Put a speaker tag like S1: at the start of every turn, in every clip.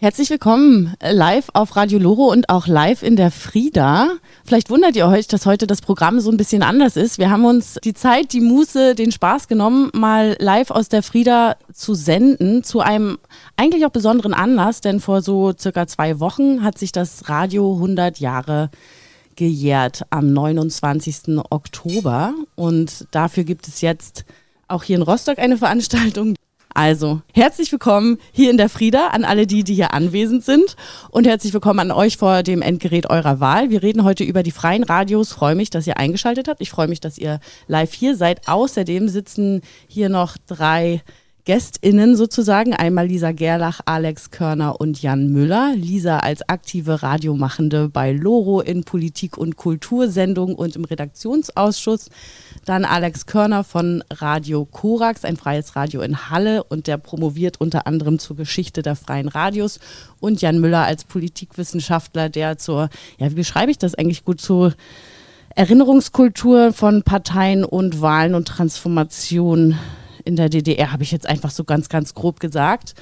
S1: Herzlich willkommen äh, live auf Radio Loro und auch live in der Frieda. Vielleicht wundert ihr euch, dass heute das Programm so ein bisschen anders ist. Wir haben uns die Zeit, die Muße, den Spaß genommen, mal live aus der Frieda zu senden, zu einem eigentlich auch besonderen Anlass, denn vor so circa zwei Wochen hat sich das Radio 100 Jahre gejährt am 29. Oktober und dafür gibt es jetzt auch hier in Rostock eine Veranstaltung, also, herzlich willkommen hier in der Frieda an alle die, die hier anwesend sind und herzlich willkommen an euch vor dem Endgerät eurer Wahl. Wir reden heute über die freien Radios. Freue mich, dass ihr eingeschaltet habt. Ich freue mich, dass ihr live hier seid. Außerdem sitzen hier noch drei GästInnen sozusagen. Einmal Lisa Gerlach, Alex Körner und Jan Müller. Lisa als aktive Radiomachende bei Loro in Politik- und Kultursendung und im Redaktionsausschuss. Dann Alex Körner von Radio Korax, ein freies Radio in Halle und der promoviert unter anderem zur Geschichte der freien Radios. Und Jan Müller als Politikwissenschaftler, der zur, ja, wie beschreibe ich das eigentlich gut, zur Erinnerungskultur von Parteien und Wahlen und Transformation in der DDR, habe ich jetzt einfach so ganz, ganz grob gesagt.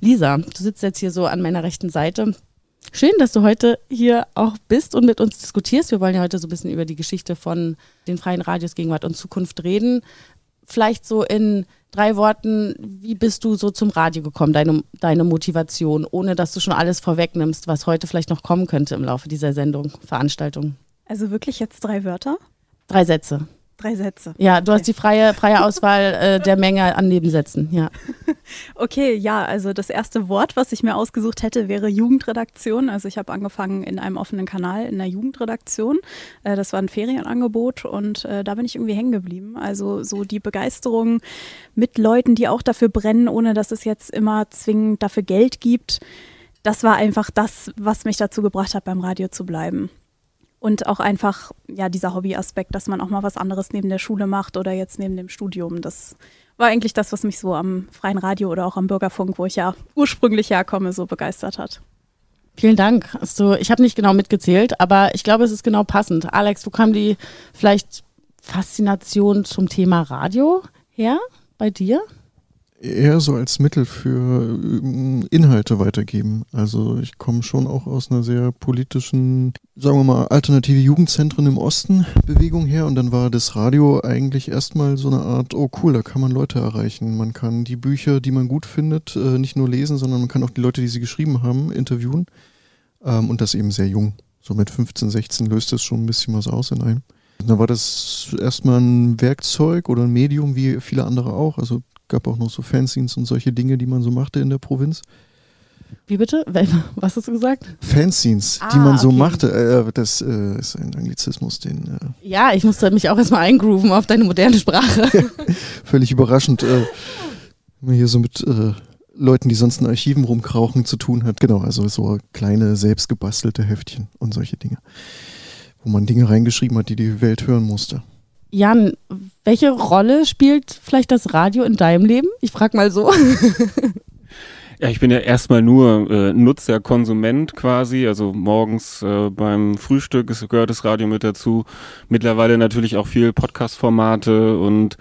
S1: Lisa, du sitzt jetzt hier so an meiner rechten Seite. Schön, dass du heute hier auch bist und mit uns diskutierst. Wir wollen ja heute so ein bisschen über die Geschichte von den freien Radios Gegenwart und Zukunft reden. Vielleicht so in drei Worten, wie bist du so zum Radio gekommen, deine, deine Motivation, ohne dass du schon alles vorwegnimmst, was heute vielleicht noch kommen könnte im Laufe dieser Sendung, Veranstaltung?
S2: Also wirklich jetzt drei Wörter?
S1: Drei Sätze.
S2: Drei Sätze.
S1: Ja, du okay. hast die freie, freie Auswahl äh, der Menge an Nebensätzen, ja.
S2: okay, ja, also das erste Wort, was ich mir ausgesucht hätte, wäre Jugendredaktion. Also ich habe angefangen in einem offenen Kanal in der Jugendredaktion. Äh, das war ein Ferienangebot und äh, da bin ich irgendwie hängen geblieben. Also so die Begeisterung mit Leuten, die auch dafür brennen, ohne dass es jetzt immer zwingend dafür Geld gibt. Das war einfach das, was mich dazu gebracht hat, beim Radio zu bleiben. Und auch einfach, ja, dieser Hobbyaspekt, dass man auch mal was anderes neben der Schule macht oder jetzt neben dem Studium. Das war eigentlich das, was mich so am freien Radio oder auch am Bürgerfunk, wo ich ja ursprünglich herkomme, so begeistert hat.
S1: Vielen Dank. Also, ich habe nicht genau mitgezählt, aber ich glaube, es ist genau passend. Alex, wo kam die vielleicht Faszination zum Thema Radio her bei dir?
S3: Eher so als Mittel für ähm, Inhalte weitergeben. Also ich komme schon auch aus einer sehr politischen, sagen wir mal, alternative Jugendzentren im Osten Bewegung her und dann war das Radio eigentlich erstmal so eine Art, oh cool, da kann man Leute erreichen. Man kann die Bücher, die man gut findet, äh, nicht nur lesen, sondern man kann auch die Leute, die sie geschrieben haben, interviewen. Ähm, und das eben sehr jung. So mit 15, 16 löst das schon ein bisschen was aus in einem. Da war das erstmal ein Werkzeug oder ein Medium wie viele andere auch. Also gab auch noch so Fanzines und solche Dinge, die man so machte in der Provinz.
S1: Wie bitte? Was hast du gesagt?
S3: Fanzines, ah, die man so okay. machte. Äh, das äh, ist ein Anglizismus, den.
S1: Äh ja, ich musste mich auch erstmal eingrooven auf deine moderne Sprache.
S3: Völlig überraschend, äh, wenn man hier so mit äh, Leuten, die sonst in Archiven rumkrauchen, zu tun hat. Genau, also so kleine, selbstgebastelte Heftchen und solche Dinge. Wo man Dinge reingeschrieben hat, die die Welt hören musste.
S1: Jan, welche Rolle spielt vielleicht das Radio in deinem Leben? Ich frage mal so.
S4: Ja, ich bin ja erstmal nur äh, Nutzer, Konsument quasi. Also morgens äh, beim Frühstück gehört das Radio mit dazu. Mittlerweile natürlich auch viel Podcast-Formate und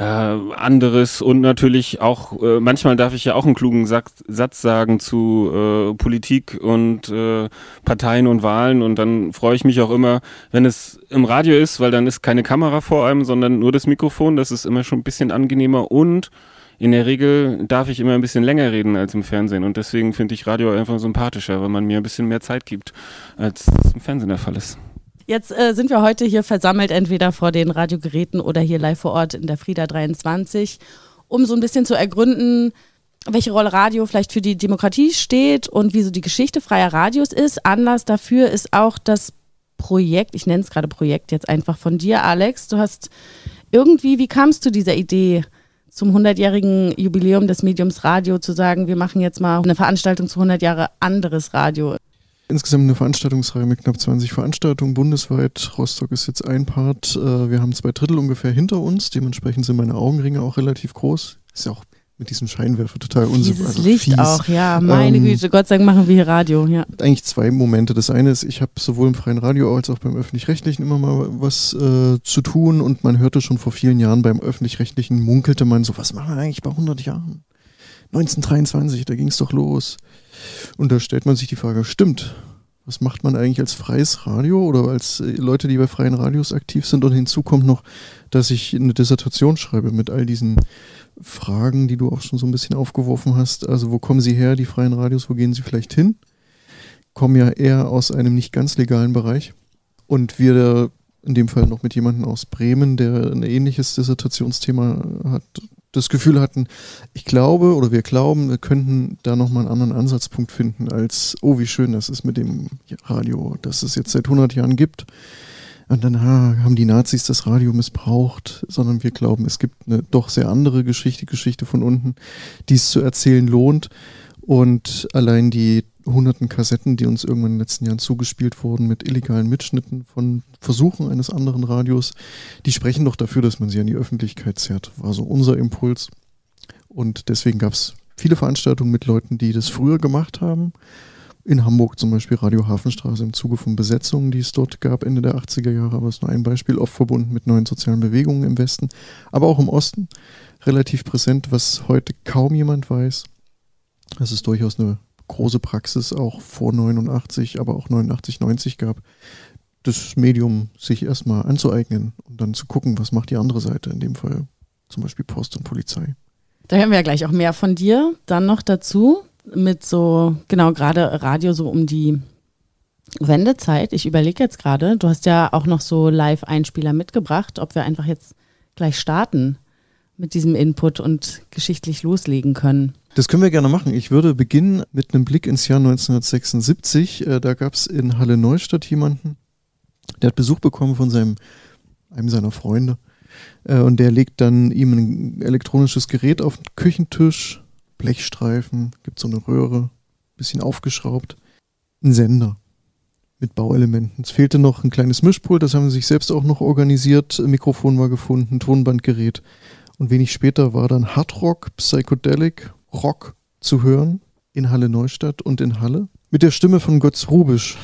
S4: äh, anderes und natürlich auch, äh, manchmal darf ich ja auch einen klugen Satz, Satz sagen zu äh, Politik und äh, Parteien und Wahlen und dann freue ich mich auch immer, wenn es im Radio ist, weil dann ist keine Kamera vor einem, sondern nur das Mikrofon, das ist immer schon ein bisschen angenehmer und in der Regel darf ich immer ein bisschen länger reden als im Fernsehen und deswegen finde ich Radio einfach sympathischer, weil man mir ein bisschen mehr Zeit gibt, als es im Fernsehen der Fall ist.
S1: Jetzt äh, sind wir heute hier versammelt, entweder vor den Radiogeräten oder hier live vor Ort in der Frieda 23, um so ein bisschen zu ergründen, welche Rolle Radio vielleicht für die Demokratie steht und wie so die Geschichte freier Radios ist. Anlass dafür ist auch das Projekt, ich nenne es gerade Projekt jetzt einfach von dir, Alex. Du hast irgendwie, wie kamst du dieser Idee? zum 100-jährigen Jubiläum des Mediums Radio zu sagen, wir machen jetzt mal eine Veranstaltung zu 100 Jahre anderes Radio
S3: insgesamt eine Veranstaltungsreihe mit knapp 20 Veranstaltungen bundesweit. Rostock ist jetzt ein Part. Äh, wir haben zwei Drittel ungefähr hinter uns. Dementsprechend sind meine Augenringe auch relativ groß. Ist ja auch mit diesem Scheinwerfer total.
S1: Dieses also Licht fies. auch, ja, meine ähm, Güte, Gott sei Dank machen wir hier Radio, ja.
S3: Eigentlich zwei Momente. Das eine ist, ich habe sowohl im freien Radio als auch beim öffentlich-rechtlichen immer mal was äh, zu tun und man hörte schon vor vielen Jahren beim öffentlich-rechtlichen munkelte man so, was machen wir eigentlich bei 100 Jahren? 1923, da ging es doch los. Und da stellt man sich die Frage, stimmt, was macht man eigentlich als freies Radio oder als äh, Leute, die bei freien Radios aktiv sind? Und hinzu kommt noch, dass ich eine Dissertation schreibe mit all diesen Fragen, die du auch schon so ein bisschen aufgeworfen hast. Also wo kommen sie her, die freien Radios, wo gehen sie vielleicht hin? Kommen ja eher aus einem nicht ganz legalen Bereich. Und wir in dem Fall noch mit jemandem aus Bremen, der ein ähnliches Dissertationsthema hat, das Gefühl hatten, ich glaube oder wir glauben, wir könnten da nochmal einen anderen Ansatzpunkt finden als, oh, wie schön das ist mit dem Radio, das es jetzt seit 100 Jahren gibt. Und dann ha, haben die Nazis das Radio missbraucht, sondern wir glauben, es gibt eine doch sehr andere Geschichte, Geschichte von unten, die es zu erzählen lohnt. Und allein die hunderten Kassetten, die uns irgendwann in den letzten Jahren zugespielt wurden mit illegalen Mitschnitten von Versuchen eines anderen Radios, die sprechen doch dafür, dass man sie an die Öffentlichkeit zerrt. War so unser Impuls. Und deswegen gab es viele Veranstaltungen mit Leuten, die das früher gemacht haben. In Hamburg zum Beispiel Radio Hafenstraße im Zuge von Besetzungen, die es dort gab Ende der 80er Jahre, aber es ist nur ein Beispiel, oft verbunden mit neuen sozialen Bewegungen im Westen, aber auch im Osten relativ präsent, was heute kaum jemand weiß. Das ist durchaus eine große Praxis auch vor 89, aber auch 89, 90 gab, das Medium sich erstmal anzueignen und dann zu gucken, was macht die andere Seite, in dem Fall zum Beispiel Post und Polizei.
S1: Da hören wir ja gleich auch mehr von dir. Dann noch dazu mit so, genau, gerade Radio so um die Wendezeit. Ich überlege jetzt gerade, du hast ja auch noch so Live-Einspieler mitgebracht, ob wir einfach jetzt gleich starten mit diesem Input und geschichtlich loslegen können.
S3: Das können wir gerne machen. Ich würde beginnen mit einem Blick ins Jahr 1976. Äh, da gab es in Halle Neustadt jemanden, der hat Besuch bekommen von seinem, einem seiner Freunde. Äh, und der legt dann ihm ein elektronisches Gerät auf den Küchentisch, Blechstreifen, gibt so eine Röhre, bisschen aufgeschraubt, ein Sender mit Bauelementen. Es fehlte noch ein kleines Mischpult, das haben sie sich selbst auch noch organisiert. Mikrofon war gefunden, Tonbandgerät. Und wenig später war dann Hardrock, Psychedelic Rock zu hören in Halle Neustadt und in Halle mit der Stimme von Götz Rubisch.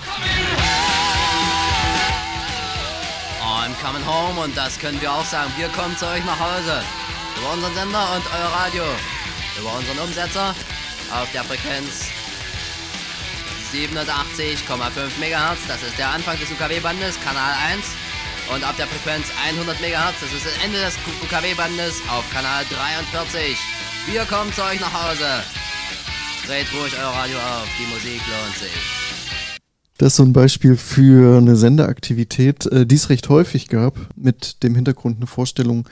S5: I'm coming home und das können wir auch sagen. Wir kommen zu euch nach Hause. Über unseren Sender und euer Radio. Über unseren Umsetzer auf der Frequenz 87,5 MHz. Das ist der Anfang des UKW-Bandes, Kanal 1. Und auf der Frequenz 100 MHz, das ist das Ende des UKW-Bandes auf Kanal 43. Wir kommen zu euch nach Hause. Dreht ruhig euer Radio auf, die Musik lohnt sich.
S3: Das ist so ein Beispiel für eine Sendeaktivität, äh, die es recht häufig gab, mit dem Hintergrund eine Vorstellung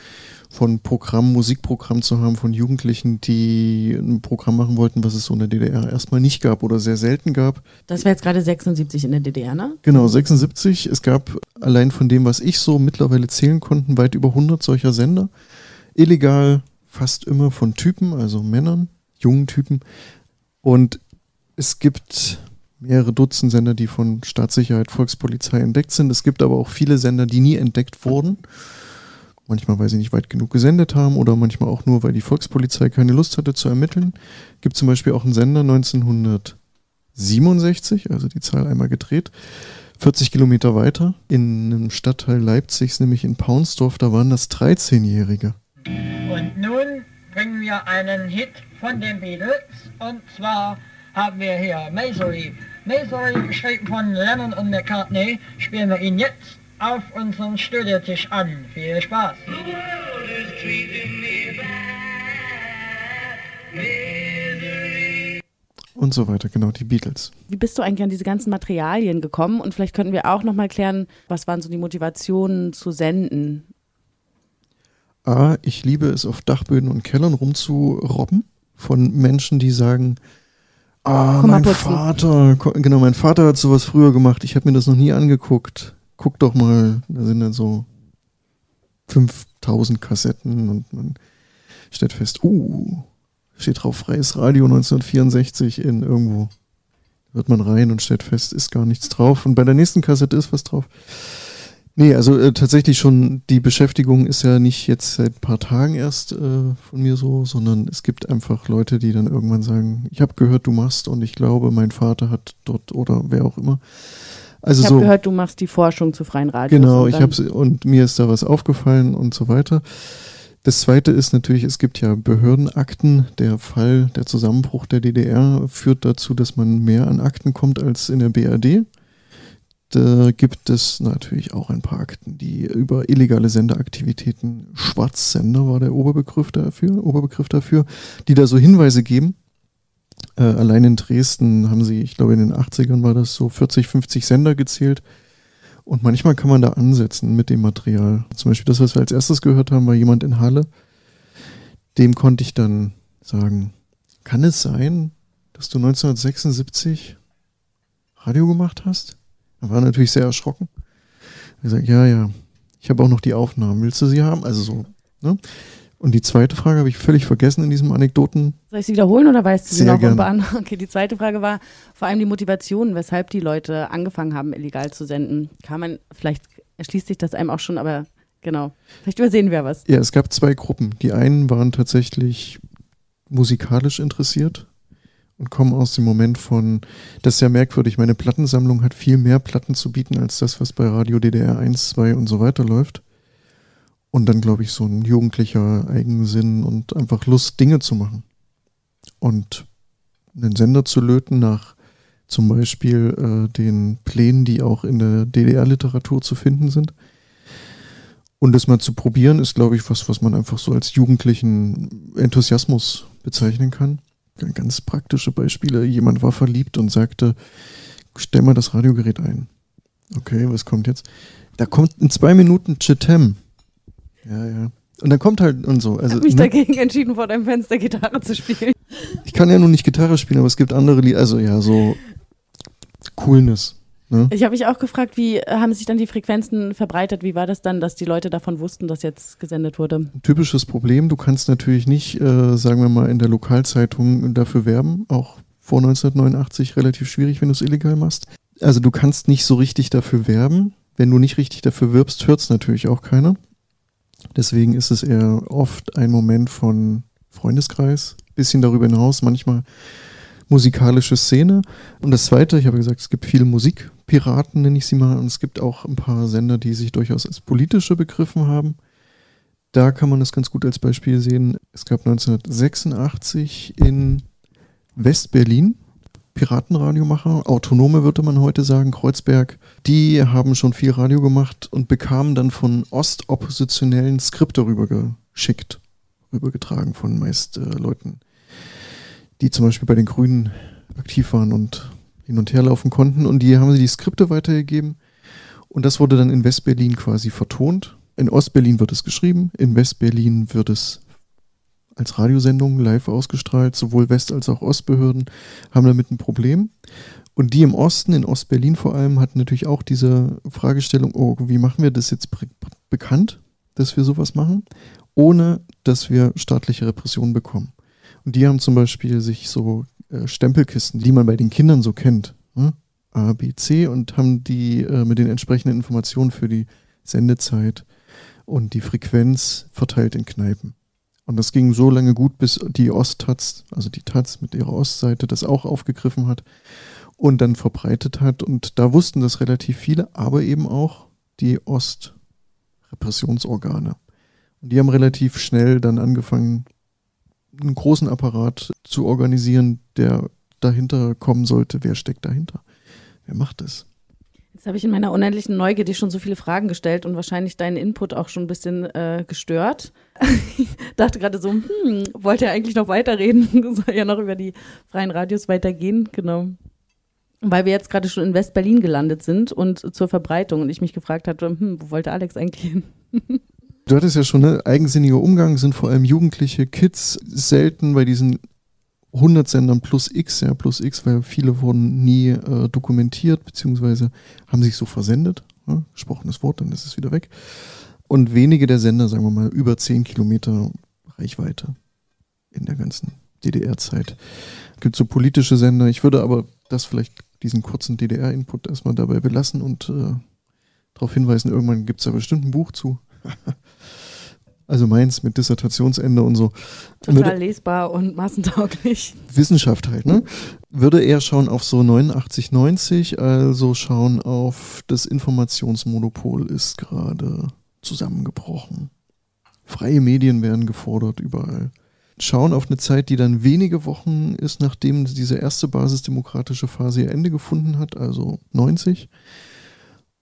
S3: von Programm, Musikprogramm zu haben von Jugendlichen, die ein Programm machen wollten, was es so in der DDR erstmal nicht gab oder sehr selten gab.
S1: Das wäre jetzt gerade 76 in der DDR, ne?
S3: Genau, 76. Es gab allein von dem, was ich so mittlerweile zählen konnte, weit über 100 solcher Sender. Illegal, fast immer von Typen, also Männern, jungen Typen. Und es gibt mehrere Dutzend Sender, die von Staatssicherheit, Volkspolizei entdeckt sind. Es gibt aber auch viele Sender, die nie entdeckt wurden. Manchmal, weil sie nicht weit genug gesendet haben oder manchmal auch nur, weil die Volkspolizei keine Lust hatte zu ermitteln. Gibt zum Beispiel auch einen Sender 1967, also die Zahl einmal gedreht, 40 Kilometer weiter in einem Stadtteil Leipzigs, nämlich in Paunsdorf, da waren das 13-Jährige.
S6: Und nun bringen wir einen Hit von den Beatles und zwar haben wir hier Masory. Masory, geschrieben von Lennon und McCartney, spielen wir ihn jetzt auf unseren Studiotisch an. Viel Spaß!
S3: Und so weiter, genau, die Beatles.
S1: Wie bist du eigentlich an diese ganzen Materialien gekommen? Und vielleicht könnten wir auch nochmal klären, was waren so die Motivationen zu senden?
S3: A, ich liebe es, auf Dachböden und Kellern rumzurobben von Menschen, die sagen, ah,
S1: Komm
S3: mein. Vater, genau, mein Vater hat sowas früher gemacht, ich habe mir das noch nie angeguckt. Guck doch mal, da sind dann so 5000 Kassetten und man stellt fest, uh, steht drauf, freies Radio 1964 in irgendwo. Hört man rein und stellt fest, ist gar nichts drauf. Und bei der nächsten Kassette ist was drauf. Nee, also äh, tatsächlich schon, die Beschäftigung ist ja nicht jetzt seit ein paar Tagen erst äh, von mir so, sondern es gibt einfach Leute, die dann irgendwann sagen, ich habe gehört, du machst und ich glaube, mein Vater hat dort oder wer auch immer. Also
S1: Ich
S3: so.
S1: habe gehört, du machst die Forschung zu freien Radios.
S3: Genau,
S1: und
S3: ich hab's und mir ist da was aufgefallen und so weiter. Das zweite ist natürlich, es gibt ja Behördenakten. Der Fall, der Zusammenbruch der DDR führt dazu, dass man mehr an Akten kommt als in der BRD. Da gibt es natürlich auch ein paar Akten, die über illegale Senderaktivitäten, Schwarzsender war der Oberbegriff dafür, Oberbegriff dafür, die da so Hinweise geben. Äh, allein in Dresden haben sie, ich glaube in den 80ern war das so 40, 50 Sender gezählt. Und manchmal kann man da ansetzen mit dem Material. Zum Beispiel das, was wir als erstes gehört haben, war jemand in Halle. Dem konnte ich dann sagen, kann es sein, dass du 1976 Radio gemacht hast? Er war natürlich sehr erschrocken. Er sagt, ja, ja, ich habe auch noch die Aufnahmen. Willst du sie haben? Also so, ne? Und die zweite Frage habe ich völlig vergessen in diesem Anekdoten.
S1: Soll ich sie wiederholen oder weißt du sie noch?
S3: gerne.
S1: Bahn? Okay, die zweite Frage war vor allem die Motivation, weshalb die Leute angefangen haben, illegal zu senden. Kann man, vielleicht erschließt sich das einem auch schon, aber genau. Vielleicht übersehen wir was.
S3: Ja, es gab zwei Gruppen. Die einen waren tatsächlich musikalisch interessiert und kommen aus dem Moment von, das ist ja merkwürdig, meine Plattensammlung hat viel mehr Platten zu bieten als das, was bei Radio DDR 1, 2 und so weiter läuft. Und dann, glaube ich, so ein jugendlicher Eigensinn und einfach Lust, Dinge zu machen. Und einen Sender zu löten nach zum Beispiel äh, den Plänen, die auch in der DDR-Literatur zu finden sind. Und das mal zu probieren, ist, glaube ich, was, was man einfach so als jugendlichen Enthusiasmus bezeichnen kann. Ganz praktische Beispiele. Jemand war verliebt und sagte, stell mal das Radiogerät ein. Okay, was kommt jetzt? Da kommt in zwei Minuten Chetem. Ja, ja. Und dann kommt halt und so.
S1: Ich
S3: Also,
S1: habe mich
S3: ne?
S1: dagegen entschieden, vor deinem Fenster Gitarre zu spielen.
S3: ich kann ja nun nicht Gitarre spielen, aber es gibt andere Lieder. Also ja, so Coolness. Ne?
S1: Ich habe mich auch gefragt, wie haben sich dann die Frequenzen verbreitet? Wie war das dann, dass die Leute davon wussten, dass jetzt gesendet wurde?
S3: Ein typisches Problem. Du kannst natürlich nicht, äh, sagen wir mal, in der Lokalzeitung dafür werben. Auch vor 1989 relativ schwierig, wenn du es illegal machst. Also du kannst nicht so richtig dafür werben. Wenn du nicht richtig dafür wirbst, hört es natürlich auch keiner. Deswegen ist es eher oft ein Moment von Freundeskreis, bisschen darüber hinaus, manchmal musikalische Szene. Und das Zweite, ich habe gesagt, es gibt viele Musikpiraten, nenne ich sie mal, und es gibt auch ein paar Sender, die sich durchaus als politische begriffen haben. Da kann man das ganz gut als Beispiel sehen. Es gab 1986 in West-Berlin Piratenradiomacher, Autonome würde man heute sagen, Kreuzberg, die haben schon viel Radio gemacht und bekamen dann von ostoppositionellen Skripte rübergeschickt, rübergetragen von meist äh, Leuten, die zum Beispiel bei den Grünen aktiv waren und hin und her laufen konnten. Und die haben sie die Skripte weitergegeben. Und das wurde dann in West-Berlin quasi vertont. In Ost-Berlin wird es geschrieben, in West-Berlin wird es als Radiosendung live ausgestrahlt. Sowohl West- als auch Ostbehörden haben damit ein Problem. Und die im Osten, in Ost-Berlin vor allem, hatten natürlich auch diese Fragestellung, oh, wie machen wir das jetzt be bekannt, dass wir sowas machen, ohne dass wir staatliche Repression bekommen. Und die haben zum Beispiel sich so äh, Stempelkisten, die man bei den Kindern so kennt, ne? A, B, C, und haben die äh, mit den entsprechenden Informationen für die Sendezeit und die Frequenz verteilt in Kneipen. Und das ging so lange gut, bis die Osttaz, also die Taz mit ihrer Ostseite, das auch aufgegriffen hat und dann verbreitet hat. Und da wussten das relativ viele, aber eben auch die Ostrepressionsorgane. Und die haben relativ schnell dann angefangen, einen großen Apparat zu organisieren, der dahinter kommen sollte. Wer steckt dahinter? Wer macht das?
S1: Jetzt habe ich in meiner unendlichen Neugier dir schon so viele Fragen gestellt und wahrscheinlich deinen Input auch schon ein bisschen äh, gestört. ich dachte gerade so, hm, wollte er eigentlich noch weiterreden? Soll ja noch über die freien Radios weitergehen, genau. Weil wir jetzt gerade schon in West-Berlin gelandet sind und zur Verbreitung und ich mich gefragt hatte, hm, wo wollte Alex eigentlich hin?
S3: Du hattest ja schon, ne? Eigensinniger Umgang sind vor allem Jugendliche, Kids, selten bei diesen 100 Sendern plus X, ja, plus X, weil viele wurden nie äh, dokumentiert, beziehungsweise haben sich so versendet. Ne? Gesprochenes Wort, dann ist es wieder weg. Und wenige der Sender, sagen wir mal, über 10 Kilometer Reichweite in der ganzen DDR-Zeit. Es gibt so politische Sender. Ich würde aber das vielleicht, diesen kurzen DDR-Input erstmal dabei belassen und äh, darauf hinweisen, irgendwann gibt es da bestimmt ein Buch zu. also meins mit Dissertationsende und so.
S1: Total lesbar und massentauglich.
S3: Wissenschaft halt, ne? Würde eher schauen auf so 89, 90, also schauen auf das Informationsmonopol ist gerade zusammengebrochen. Freie Medien werden gefordert überall. Schauen auf eine Zeit, die dann wenige Wochen ist, nachdem diese erste basisdemokratische Phase ihr Ende gefunden hat, also 90.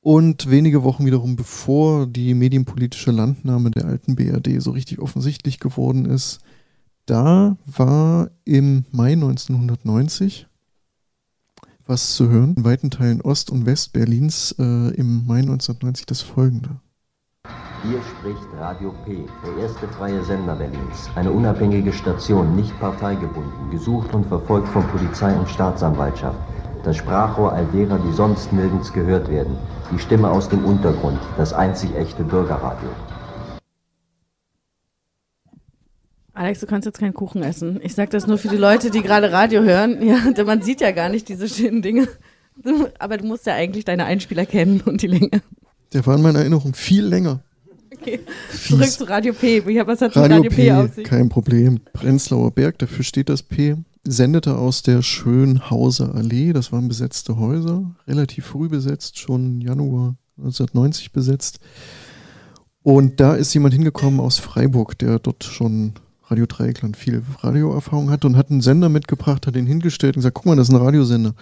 S3: Und wenige Wochen wiederum bevor die medienpolitische Landnahme der alten BRD so richtig offensichtlich geworden ist, da war im Mai 1990 was zu hören. In weiten Teilen Ost- und Westberlins äh, im Mai 1990 das folgende.
S7: Hier spricht Radio P, der erste freie Sender Berlins. Eine unabhängige Station, nicht parteigebunden, gesucht und verfolgt von Polizei und Staatsanwaltschaft. Das Sprachrohr all derer, die sonst nirgends gehört werden. Die Stimme aus dem Untergrund, das einzig echte Bürgerradio.
S1: Alex, du kannst jetzt keinen Kuchen essen. Ich sage das nur für die Leute, die gerade Radio hören. Ja, man sieht ja gar nicht diese schönen Dinge. Aber du musst ja eigentlich deine Einspieler kennen und die Länge.
S3: Der war in meiner Erinnerung viel länger.
S1: Okay. Zurück zu Radio P. Was hat
S3: Radio, Radio P, P auf sich? Kein Problem. Prenzlauer Berg, dafür steht das P, sendete aus der Schönhauser Allee. Das waren besetzte Häuser, relativ früh besetzt, schon Januar 1990 besetzt. Und da ist jemand hingekommen aus Freiburg, der dort schon Radio Dreieckland viel Radioerfahrung hatte und hat einen Sender mitgebracht, hat ihn hingestellt und gesagt, guck mal, das ist ein Radiosender.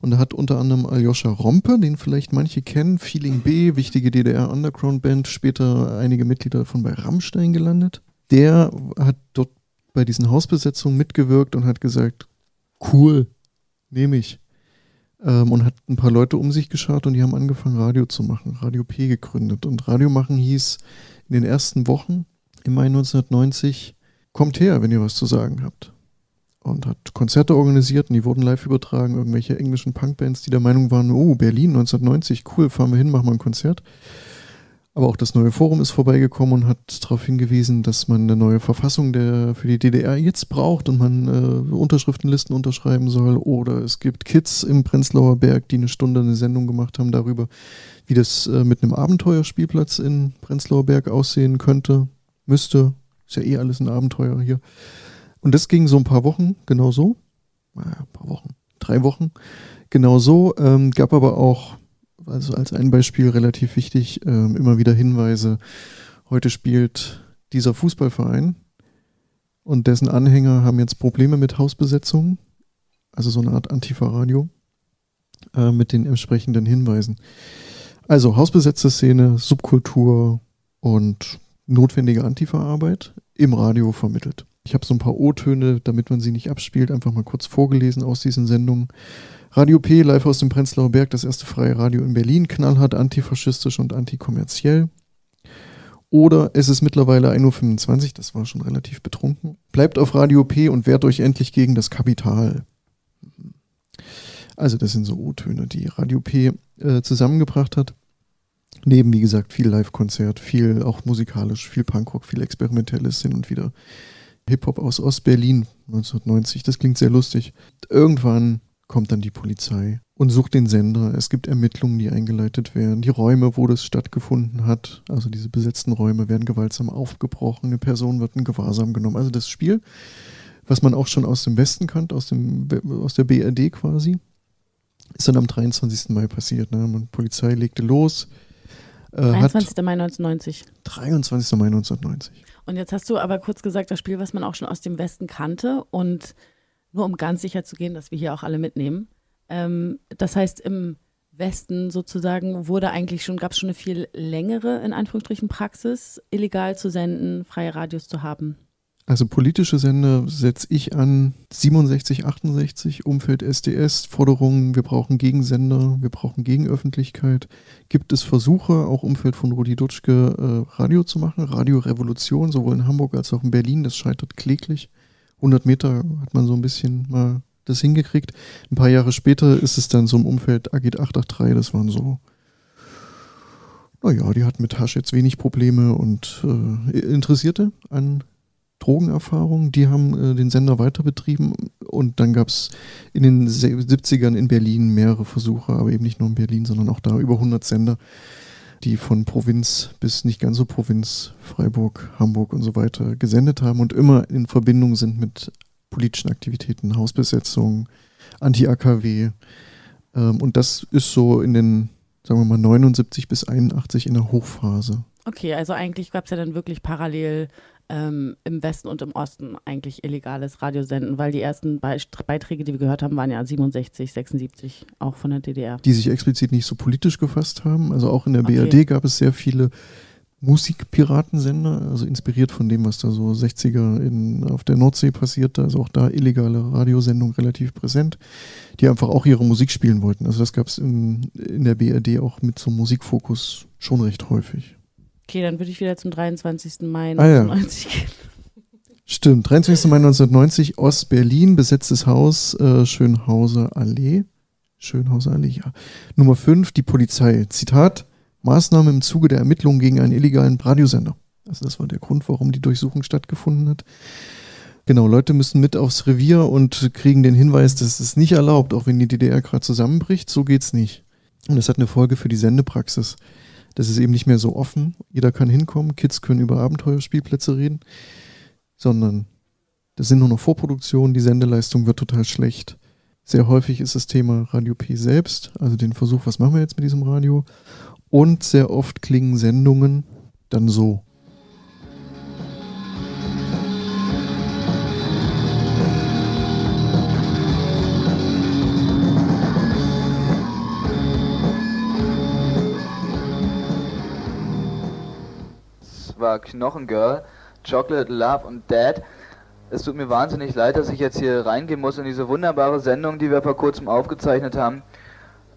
S3: Und da hat unter anderem Aljoscha Rompe, den vielleicht manche kennen, Feeling B, wichtige DDR-Underground-Band, später einige Mitglieder davon bei Rammstein gelandet. Der hat dort bei diesen Hausbesetzungen mitgewirkt und hat gesagt, cool, nehme ich. Ähm, und hat ein paar Leute um sich geschaut und die haben angefangen, Radio zu machen, Radio P gegründet. Und Radio machen hieß in den ersten Wochen im Mai 1990 kommt her, wenn ihr was zu sagen habt. Und hat Konzerte organisiert und die wurden live übertragen. Irgendwelche englischen Punkbands, die der Meinung waren, oh, Berlin 1990, cool, fahren wir hin, machen wir ein Konzert. Aber auch das neue Forum ist vorbeigekommen und hat darauf hingewiesen, dass man eine neue Verfassung der, für die DDR jetzt braucht und man äh, Unterschriftenlisten unterschreiben soll. Oder es gibt Kids im Prenzlauer Berg, die eine Stunde eine Sendung gemacht haben darüber, wie das äh, mit einem Abenteuerspielplatz in Prenzlauer Berg aussehen könnte, müsste, ist ja eh alles ein Abenteuer hier. Und das ging so ein paar Wochen, genau so. Naja, ein paar Wochen, drei Wochen, genau so. Ähm, gab aber auch, also als ein Beispiel relativ wichtig, ähm, immer wieder Hinweise. Heute spielt dieser Fußballverein und dessen Anhänger haben jetzt Probleme mit Hausbesetzungen, also so eine Art Antifa-Radio, äh, mit den entsprechenden Hinweisen. Also hausbesetzte Szene, Subkultur und notwendige Antifa-Arbeit im Radio vermittelt. Ich habe so ein paar O-Töne, damit man sie nicht abspielt, einfach mal kurz vorgelesen aus diesen Sendungen. Radio P, live aus dem Prenzlauer Berg, das erste freie Radio in Berlin, knallhart antifaschistisch und antikommerziell. Oder es ist mittlerweile 1.25 Uhr, das war schon relativ betrunken. Bleibt auf Radio P und wehrt euch endlich gegen das Kapital. Also das sind so O-Töne, die Radio P äh, zusammengebracht hat. Neben, wie gesagt, viel Live-Konzert, viel auch musikalisch, viel Punkrock, viel Experimentelles hin und wieder. Hip-Hop aus Ost-Berlin 1990, das klingt sehr lustig. Irgendwann kommt dann die Polizei und sucht den Sender. Es gibt Ermittlungen, die eingeleitet werden. Die Räume, wo das stattgefunden hat, also diese besetzten Räume, werden gewaltsam aufgebrochen. Eine Person wird in Gewahrsam genommen. Also das Spiel, was man auch schon aus dem Westen kannte, aus, dem, aus der BRD quasi, ist dann am 23. Mai passiert. Ne? Die Polizei legte los,
S1: 23. Äh, Mai 1990.
S3: 23. Mai 1990.
S1: Und jetzt hast du aber kurz gesagt, das Spiel, was man auch schon aus dem Westen kannte. Und nur um ganz sicher zu gehen, dass wir hier auch alle mitnehmen. Ähm, das heißt, im Westen sozusagen wurde eigentlich schon, gab es schon eine viel längere, in Anführungsstrichen, Praxis, illegal zu senden, freie Radios zu haben.
S3: Also politische Sender setze ich an 67, 68, Umfeld SDS, Forderungen, wir brauchen Gegensender, wir brauchen Gegenöffentlichkeit. Gibt es Versuche, auch Umfeld von Rudi Dutschke, äh, Radio zu machen, Radiorevolution, sowohl in Hamburg als auch in Berlin, das scheitert kläglich. 100 Meter hat man so ein bisschen mal das hingekriegt. Ein paar Jahre später ist es dann so im Umfeld Agit 883, das waren so naja, die hatten mit Hasch jetzt wenig Probleme und äh, Interessierte an Drogenerfahrung. Die haben äh, den Sender weiter betrieben und dann gab es in den 70ern in Berlin mehrere Versuche, aber eben nicht nur in Berlin, sondern auch da über 100 Sender, die von Provinz bis nicht ganz so Provinz, Freiburg, Hamburg und so weiter gesendet haben und immer in Verbindung sind mit politischen Aktivitäten, Hausbesetzung, Anti-AKW. Ähm, und das ist so in den, sagen wir mal, 79 bis 81 in der Hochphase.
S1: Okay, also eigentlich gab es ja dann wirklich parallel ähm, im Westen und im Osten eigentlich illegales Radiosenden, weil die ersten Be Beiträge, die wir gehört haben, waren ja 67, 76, auch von der DDR.
S3: Die sich explizit nicht so politisch gefasst haben. Also auch in der
S1: Okay.
S3: BRD gab es sehr viele Musikpiratensender, also inspiriert von dem, was da so 60er in, auf der Nordsee passierte. Also auch da illegale Radiosendungen relativ präsent, die einfach auch ihre Musik spielen wollten. Also das gab es in, in der BRD auch mit so einem Musikfokus schon recht häufig.
S1: Okay, dann würde ich wieder zum 23. Mai
S3: Ah ja.
S1: 1990 gehen.
S3: Stimmt, 23. Mai 1990, Ost-Berlin, besetztes Haus, äh, Schönhauser Allee. Schönhauser Allee, ja. Nummer 5, die Polizei. Zitat, Maßnahme im Zuge der Ermittlungen gegen einen illegalen Radiosender. Also das war der Grund, warum die Durchsuchung stattgefunden hat. Genau, Leute müssen mit aufs Revier und kriegen den Hinweis, das ist nicht erlaubt, auch wenn die DDR gerade zusammenbricht. So geht's nicht. Und das hat eine Folge für die Sendepraxis. Das ist eben nicht mehr so offen. Jeder kann hinkommen, Kids können über Abenteuerspielplätze reden sondern das sind nur noch Vorproduktionen, die Sendeleistung wird total schlecht. Sehr häufig ist das Thema Radio P selbst, also den Versuch, was machen wir jetzt mit diesem Radio? Und sehr oft klingen Sendungen dann so.
S8: War Knochengirl, Chocolate, Love und Dad. Es tut mir wahnsinnig leid, dass ich jetzt hier reingehen muss in diese wunderbare Sendung, die wir vor kurzem aufgezeichnet haben.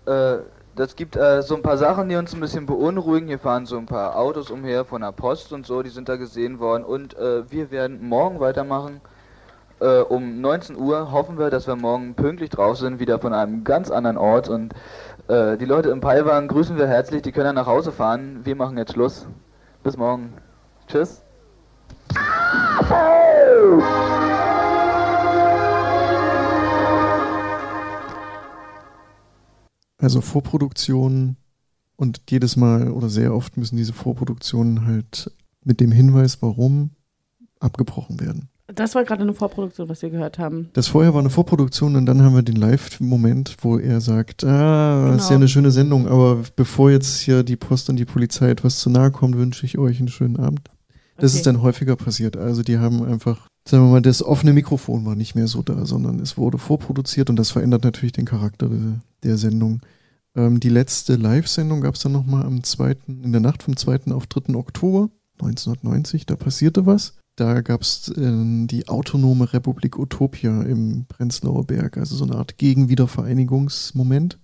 S8: Äh, das gibt äh, so ein paar Sachen, die uns ein bisschen beunruhigen. Hier fahren so ein paar Autos umher von der Post und so, die sind da gesehen worden. Und äh, wir werden morgen weitermachen. Äh, um 19 Uhr hoffen wir, dass wir morgen pünktlich drauf sind, wieder von einem ganz anderen Ort. Und äh, die Leute im Paiwan grüßen wir herzlich, die können dann nach Hause fahren. Wir machen jetzt Schluss. Bis morgen. Tschüss.
S3: Also Vorproduktionen und jedes Mal oder sehr oft müssen diese Vorproduktionen halt mit dem Hinweis, warum, abgebrochen werden.
S1: Das war gerade eine Vorproduktion, was wir gehört haben.
S3: Das vorher war eine Vorproduktion und dann haben wir den Live-Moment, wo er sagt, ah, ist ja
S1: Genau.
S3: eine schöne Sendung, aber bevor jetzt hier die Post und die Polizei etwas zu nahe kommt, wünsche ich euch einen schönen Abend. Das
S1: Okay.
S3: ist dann häufiger passiert. Also die haben einfach, sagen wir mal, das offene Mikrofon war nicht mehr so da, sondern es wurde vorproduziert und das verändert natürlich den Charakter der, der Sendung. Ähm, die letzte Live-Sendung gab es dann nochmal am 2., in der Nacht vom 2. auf 3. Oktober 1990, da passierte was. Da gab es äh, die autonome Republik Utopia im Prenzlauer Berg, also so eine Art Gegenwiedervereinigungsmoment.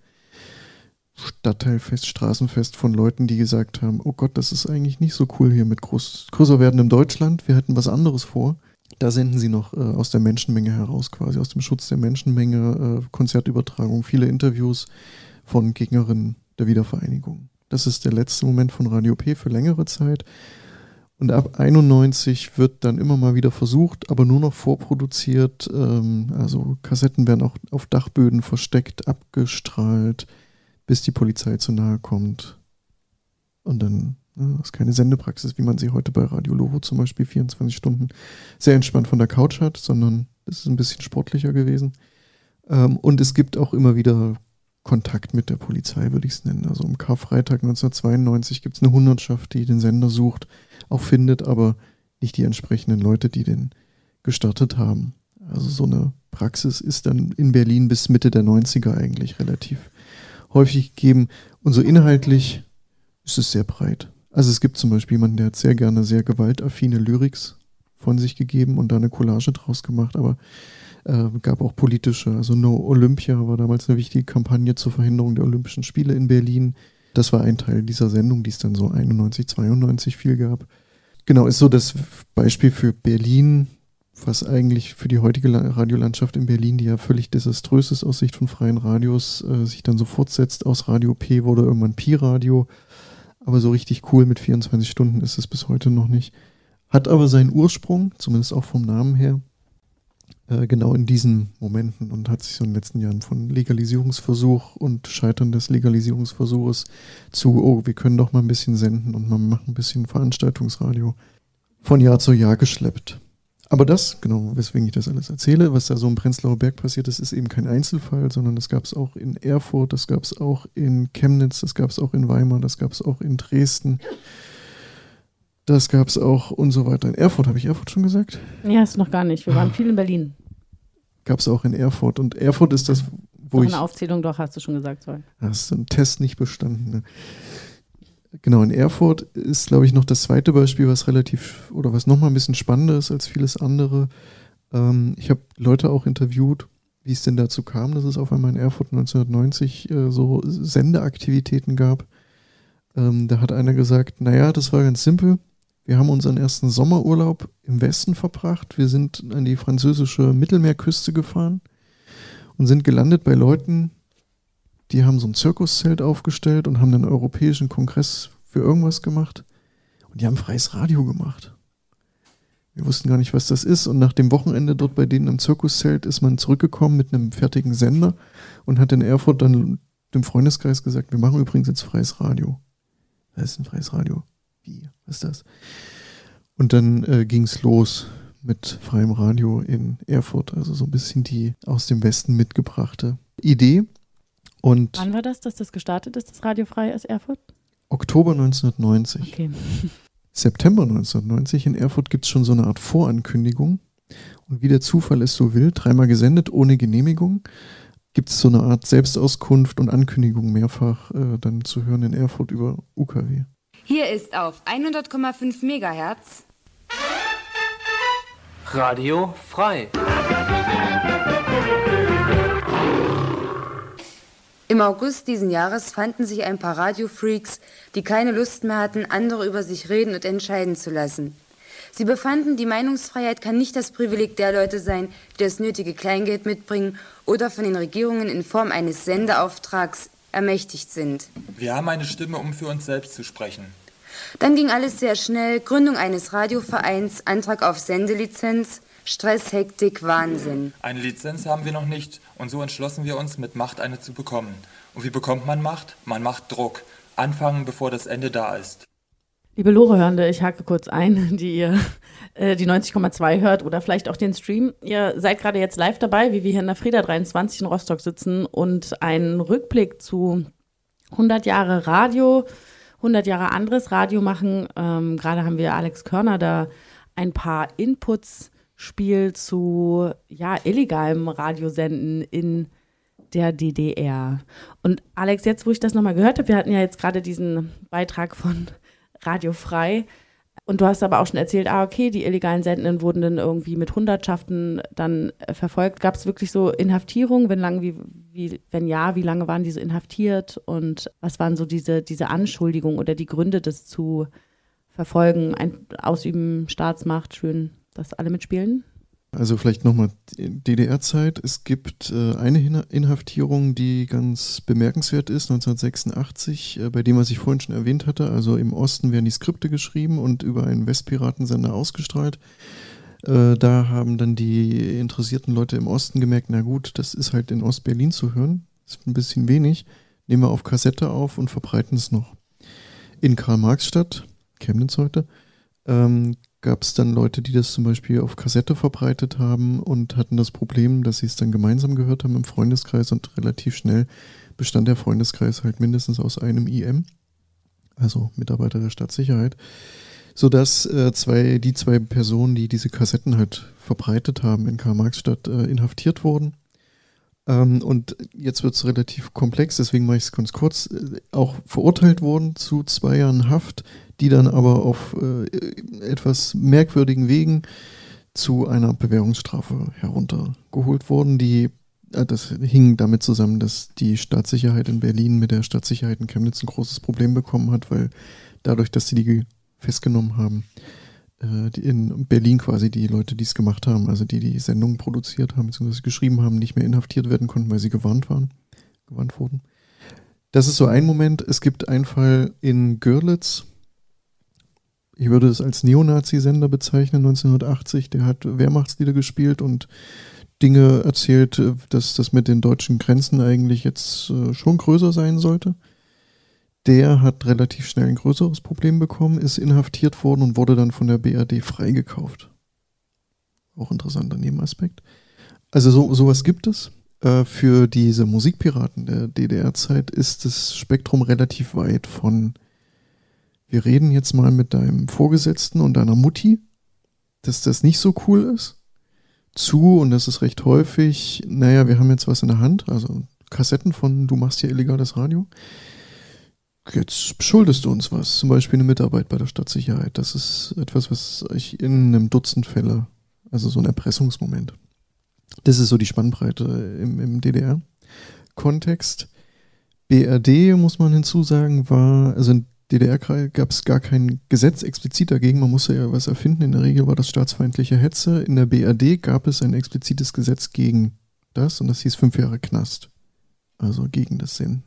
S3: Stadtteilfest, Straßenfest von Leuten, die gesagt haben, oh Gott, das ist eigentlich nicht so cool hier mit groß, größer werdendem Deutschland, wir hätten was anderes vor. Da senden sie noch äh, aus der Menschenmenge heraus, quasi aus dem Schutz der Menschenmenge, äh, Konzertübertragung, viele Interviews von Gegnerinnen der Wiedervereinigung. Das ist der letzte Moment von Radio P für längere Zeit. Und ab 91 wird dann immer mal wieder versucht, aber nur noch vorproduziert. Ähm, also Kassetten werden auch auf Dachböden versteckt, abgestrahlt, bis die Polizei zu nahe kommt. Und dann ne, ist keine Sendepraxis, wie man sie heute bei Radio Lovo zum Beispiel 24 Stunden sehr entspannt von der Couch hat, sondern es ist ein bisschen sportlicher gewesen. Ähm, und es gibt auch immer wieder Kontakt mit der Polizei, würde ich es nennen. Also am Karfreitag 1992 gibt es eine Hundertschaft, die den Sender sucht, auch findet, aber nicht die entsprechenden Leute, die den gestartet haben. Also so eine Praxis ist dann in Berlin bis Mitte der 90er eigentlich relativ häufig gegeben. Und so inhaltlich ist es sehr breit. Also es gibt zum Beispiel jemanden, der hat sehr gerne sehr gewaltaffine Lyrics von sich gegeben und da eine Collage draus gemacht, aber äh, gab auch politische, also No Olympia war damals eine wichtige Kampagne zur Verhinderung der Olympischen Spiele in Berlin. Das war ein Teil dieser Sendung, die es dann so 91, 92 viel gab. Genau, ist so das Beispiel für Berlin, was eigentlich für die heutige La- Radiolandschaft in Berlin, die ja völlig desaströs ist aus Sicht von freien Radios, äh, sich dann so fortsetzt. Aus Radio P wurde irgendwann Pi-Radio. Aber so richtig cool mit 24 Stunden ist es bis heute noch nicht. Hat aber seinen Ursprung, zumindest auch vom Namen her, äh, genau in diesen Momenten und hat sich so in den letzten Jahren von Legalisierungsversuch und Scheitern des Legalisierungsversuches zu, oh, wir können doch mal ein bisschen senden und man macht ein bisschen Veranstaltungsradio von Jahr zu Jahr geschleppt. Aber das, genau, weswegen ich das alles erzähle, was da so im Prenzlauer Berg passiert ist, ist eben kein Einzelfall, sondern das gab es auch in Erfurt, das gab es auch in Chemnitz, das gab es auch in Weimar, das gab es auch in Dresden. Das gab es auch und so weiter. In Erfurt, habe ich Erfurt schon gesagt?
S1: Ja, ist noch gar nicht. Wir waren viel in Berlin.
S3: Gab es auch in Erfurt. Und Erfurt ist das, wo
S1: Noch
S3: ich.
S1: eine Aufzählung, doch, hast du schon gesagt. Sorry.
S3: Hast du einen Test nicht bestanden. Ne? Genau, in Erfurt ist, glaube ich, noch das zweite Beispiel, was relativ oder was nochmal ein bisschen spannender ist als vieles andere. Ähm, ich habe Leute auch interviewt, wie es denn dazu kam, dass es auf einmal in Erfurt 1990 äh, so Sendeaktivitäten gab. Ähm, da hat einer gesagt, naja, das war ganz simpel. Wir haben unseren ersten Sommerurlaub im Westen verbracht. Wir sind an die französische Mittelmeerküste gefahren und sind gelandet bei Leuten, die haben so ein Zirkuszelt aufgestellt und haben einen europäischen Kongress für irgendwas gemacht. Und die haben freies Radio gemacht. Wir wussten gar nicht, was das ist. Und nach dem Wochenende dort bei denen im Zirkuszelt ist man zurückgekommen mit einem fertigen Sender und hat in Erfurt dann dem Freundeskreis gesagt, wir machen übrigens jetzt freies Radio. Was ist ein freies Radio? Wie? Was ist das? Und dann äh, ging es los mit freiem Radio in Erfurt. Also so ein bisschen die aus dem Westen mitgebrachte Idee. Und
S1: Wann war das, dass das gestartet ist, das Radio frei aus Erfurt?
S3: Oktober 1990.
S1: Okay.
S3: September 1990 in Erfurt gibt es schon so eine Art Vorankündigung. Und wie der Zufall es so will, dreimal gesendet ohne Genehmigung, gibt es so eine Art Selbstauskunft und Ankündigung mehrfach äh, dann zu hören in Erfurt über UKW.
S9: Hier ist auf 100,5 Megahertz
S10: Radio frei.
S9: Im August diesen Jahres fanden sich ein paar Radiofreaks, die keine Lust mehr hatten, andere über sich reden und entscheiden zu lassen. Sie befanden, die Meinungsfreiheit kann nicht das Privileg der Leute sein, die das nötige Kleingeld mitbringen oder von den Regierungen in Form eines Sendeauftrags ermächtigt sind.
S11: Wir haben eine Stimme, um für uns selbst zu sprechen.
S9: Dann ging alles sehr schnell. Gründung eines Radiovereins, Antrag auf Sendelizenz, Stress, Hektik, Wahnsinn.
S11: Eine Lizenz haben wir noch nicht und so entschlossen wir uns, mit Macht eine zu bekommen. Und wie bekommt man Macht? Man macht Druck. Anfangen, bevor das Ende da ist.
S1: Liebe Lore-Hörende, ich hake kurz ein, die ihr äh, die 90,2 hört oder vielleicht auch den Stream. Ihr seid gerade jetzt live dabei, wie wir hier in der Frieda 23 in Rostock sitzen und einen Rückblick zu 100 Jahre Radio, 100 Jahre anderes Radio machen. Ähm, gerade haben wir Alex Körner da ein paar Inputs Spiel zu ja, illegalem Radiosenden in der DDR. Und Alex, jetzt wo ich das nochmal gehört habe, wir hatten ja jetzt gerade diesen Beitrag von Radio Frei. Und du hast aber auch schon erzählt, ah, okay, die illegalen Sendenden wurden dann irgendwie mit Hundertschaften dann äh, verfolgt. Gab es wirklich so Inhaftierungen? Wenn lang, wie, wie, wenn ja, wie lange waren diese inhaftiert? Und was waren so diese, diese Anschuldigungen oder die Gründe, das zu verfolgen, ein Ausüben, Staatsmacht, schön, dass alle mitspielen?
S3: Also vielleicht nochmal DDR-Zeit. Es gibt äh, eine Hin Inhaftierung, die ganz bemerkenswert ist, 1986, äh, bei dem, was ich vorhin schon erwähnt hatte. Also im Osten werden die Skripte geschrieben und über einen Westpiratensender ausgestrahlt. Äh, da haben dann die interessierten Leute im Osten gemerkt, na gut, das ist halt in Ostberlin zu hören. Ist ein bisschen wenig. Nehmen wir auf Kassette auf und verbreiten es noch. In Karl-Marx-Stadt, Chemnitz heute, ähm, gab es dann Leute, die das zum Beispiel auf Kassette verbreitet haben und hatten das Problem, dass sie es dann gemeinsam gehört haben im Freundeskreis und relativ schnell bestand der Freundeskreis halt mindestens aus einem IM, also Mitarbeiter der Stadtsicherheit, sodass äh, zwei, die zwei Personen, die diese Kassetten halt verbreitet haben in Karl-Marx-Stadt, äh, inhaftiert wurden. Ähm, und jetzt wird es relativ komplex, deswegen mache ich es ganz kurz, äh, auch verurteilt wurden zu zwei Jahren Haft, die dann aber auf äh, etwas merkwürdigen Wegen zu einer Bewährungsstrafe heruntergeholt wurden, die äh, das hing damit zusammen, dass die Staatssicherheit in Berlin mit der Staatssicherheit in Chemnitz ein großes Problem bekommen hat, weil dadurch, dass sie die festgenommen haben, äh, in Berlin quasi die Leute, die es gemacht haben, also die die Sendung produziert haben, beziehungsweise geschrieben haben, nicht mehr inhaftiert werden konnten, weil sie gewarnt waren, gewarnt wurden. Das ist so ein Moment. Es gibt einen Fall in Görlitz, ich würde es als Neonazi-Sender bezeichnen, 1980. Der hat Wehrmachtslieder gespielt und Dinge erzählt, dass das mit den deutschen Grenzen eigentlich jetzt äh, schon größer sein sollte. Der hat relativ schnell ein größeres Problem bekommen, ist inhaftiert worden und wurde dann von der BRD freigekauft. Auch interessanter Nebenaspekt. Also so, sowas gibt es. Äh, für diese Musikpiraten der DDR-Zeit ist das Spektrum relativ weit von wir reden jetzt mal mit deinem Vorgesetzten und deiner Mutti, dass das nicht so cool ist, zu und das ist recht häufig, naja, wir haben jetzt was in der Hand, also Kassetten von Du machst hier illegales Radio. Jetzt schuldest du uns was, zum Beispiel eine Mitarbeit bei der Stadtsicherheit. Das ist etwas, was ich in einem Dutzend Fälle, also so ein Erpressungsmoment. Das ist so die Spannbreite im, im DDR-Kontext. BRD, muss man hinzusagen, war, also in DDR gab es gar kein Gesetz explizit dagegen, man musste ja was erfinden. In der Regel war das staatsfeindliche Hetze. In der BRD gab es ein explizites Gesetz gegen das und das hieß fünf Jahre Knast. Also gegen das Senden.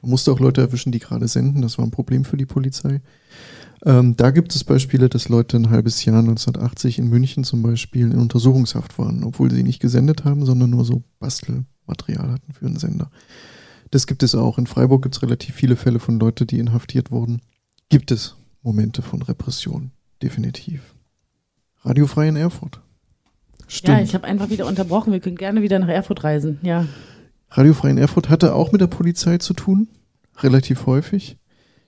S3: Man musste auch Leute erwischen, die gerade senden, das war ein Problem für die Polizei. Ähm, da gibt es Beispiele, dass Leute ein halbes Jahr 1980 in München zum Beispiel in Untersuchungshaft waren, obwohl sie nicht gesendet haben, sondern nur so Bastelmaterial hatten für einen Sender. Das gibt es auch. In Freiburg gibt es relativ viele Fälle von Leuten, die inhaftiert wurden. Gibt es Momente von Repression, definitiv. Radiofrei in Erfurt.
S1: Stimmt. Ja, ich habe einfach wieder unterbrochen. Wir können gerne wieder nach Erfurt reisen. Ja.
S3: Radiofrei in Erfurt hatte auch mit der Polizei zu tun, relativ häufig.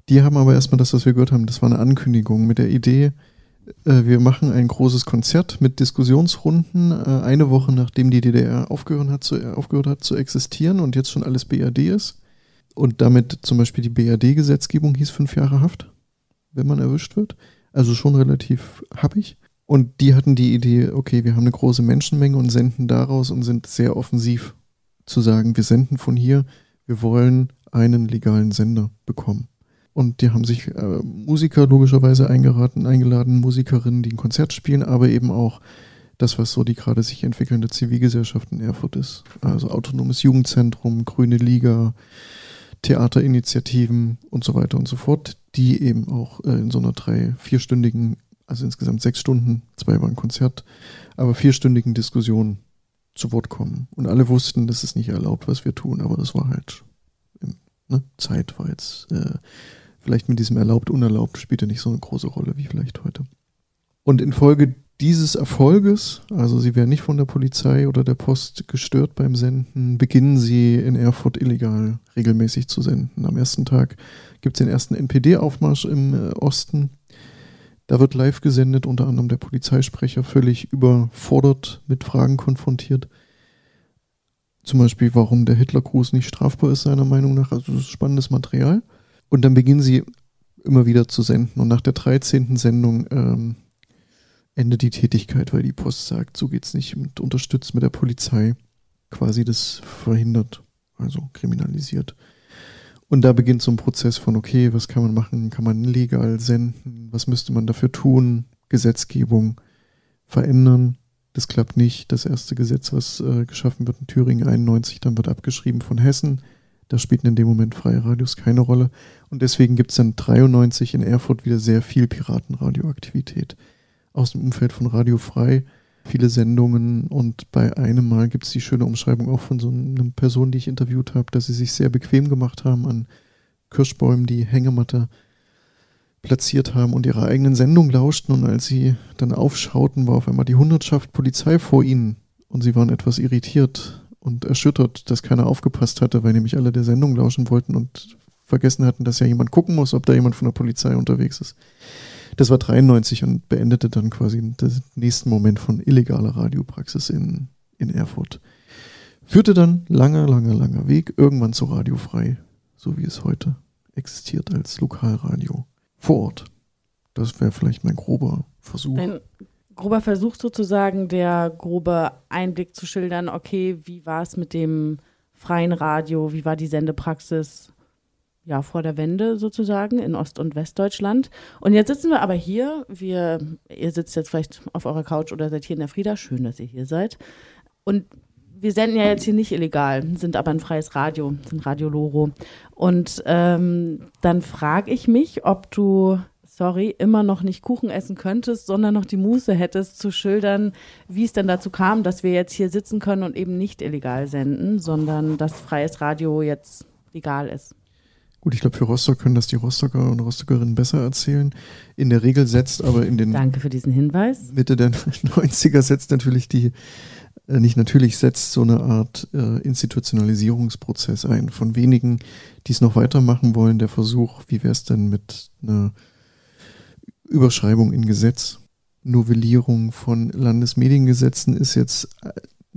S3: Die haben aber erstmal das, was wir gehört haben, das war eine Ankündigung mit der Idee, wir machen ein großes Konzert mit Diskussionsrunden, äh, eine Woche nachdem die DDR aufgehört hat, zu, aufgehört hat zu existieren und jetzt schon alles BRD ist. Und damit zum Beispiel die BRD-Gesetzgebung hieß fünf Jahre Haft, wenn man erwischt wird. Also schon relativ happig. Und die hatten die Idee, okay, wir haben eine große Menschenmenge und senden daraus und sind sehr offensiv zu sagen, wir senden von hier, wir wollen einen legalen Sender bekommen. Und die haben sich äh, Musiker logischerweise eingeraten, eingeladen, Musikerinnen, die ein Konzert spielen, aber eben auch das, was so die gerade sich entwickelnde Zivilgesellschaft in Erfurt ist. Also autonomes Jugendzentrum, Grüne Liga, Theaterinitiativen und so weiter und so fort, die eben auch äh, in so einer drei-, vierstündigen, also insgesamt sechs Stunden, zwei waren Konzert, aber vierstündigen Diskussion zu Wort kommen. Und alle wussten, das ist nicht erlaubt, was wir tun, aber das war halt, ne, Zeit war jetzt äh, vielleicht mit diesem erlaubt, unerlaubt spielte nicht so eine große Rolle wie vielleicht heute. Und infolge dieses Erfolges, also sie werden nicht von der Polizei oder der Post gestört beim Senden, beginnen sie in Erfurt illegal regelmäßig zu senden. Am ersten Tag gibt es den ersten NPD-Aufmarsch im äh, Osten. Da wird live gesendet, unter anderem der Polizeisprecher völlig überfordert mit Fragen konfrontiert. Zum Beispiel, warum der Hitlergruß nicht strafbar ist, seiner Meinung nach. Also das ist spannendes Material. Und dann beginnen sie immer wieder zu senden. Und nach der 13. Sendung ähm, endet die Tätigkeit, weil die Post sagt, so geht's nicht und unterstützt mit der Polizei quasi das verhindert, also kriminalisiert. Und da beginnt so ein Prozess von, okay, was kann man machen? Kann man legal senden? Was müsste man dafür tun? Gesetzgebung verändern. Das klappt nicht. Das erste Gesetz, was äh, geschaffen wird in Thüringen 91, dann wird abgeschrieben von Hessen. Da spielten in dem Moment freie Radios keine Rolle. Und deswegen gibt es dann 93 in Erfurt wieder sehr viel Piratenradioaktivität. Aus dem Umfeld von Radio Frei, viele Sendungen und bei einem Mal gibt es die schöne Umschreibung auch von so einer Person, die ich interviewt habe, dass sie sich sehr bequem gemacht haben an Kirschbäumen, die Hängematte platziert haben und ihrer eigenen Sendung lauschten. Und als sie dann aufschauten, war auf einmal die Hundertschaft Polizei vor ihnen und sie waren etwas irritiert und erschüttert, dass keiner aufgepasst hatte, weil nämlich alle der Sendung lauschen wollten und vergessen hatten, dass ja jemand gucken muss, ob da jemand von der Polizei unterwegs ist. Das war 93 und beendete dann quasi den nächsten Moment von illegaler Radiopraxis in, in Erfurt. Führte dann langer, langer, langer Weg irgendwann zu Radiofrei, so wie es heute existiert als Lokalradio vor Ort. Das wäre vielleicht mein grober Versuch.
S1: Ein grober Versuch sozusagen, der grobe Einblick zu schildern, okay, wie war es mit dem freien Radio, wie war die Sendepraxis ja, vor der Wende sozusagen in Ost- und Westdeutschland. Und jetzt sitzen wir aber hier, wir, ihr sitzt jetzt vielleicht auf eurer Couch oder seid hier in der Frieda, schön, dass ihr hier seid. Und wir senden ja jetzt hier nicht illegal, sind aber ein freies Radio, sind Radio Loro. Und ähm, dann frage ich mich, ob du sorry, immer noch nicht Kuchen essen könntest, sondern noch die Muße hättest zu schildern, wie es denn dazu kam, dass wir jetzt hier sitzen können und eben nicht illegal senden, sondern dass freies Radio jetzt legal ist.
S3: Gut, ich glaube, für Rostock können das die Rostocker und Rostockerinnen besser erzählen. In der Regel setzt aber in den.
S1: Danke für diesen Hinweis.
S3: Mitte der 90er setzt natürlich die, äh, nicht natürlich, setzt so eine Art äh, Institutionalisierungsprozess ein. Von wenigen, die es noch weitermachen wollen, der Versuch, wie wäre es denn mit einer Überschreibung in Gesetz. Novellierung von Landesmediengesetzen ist jetzt äh,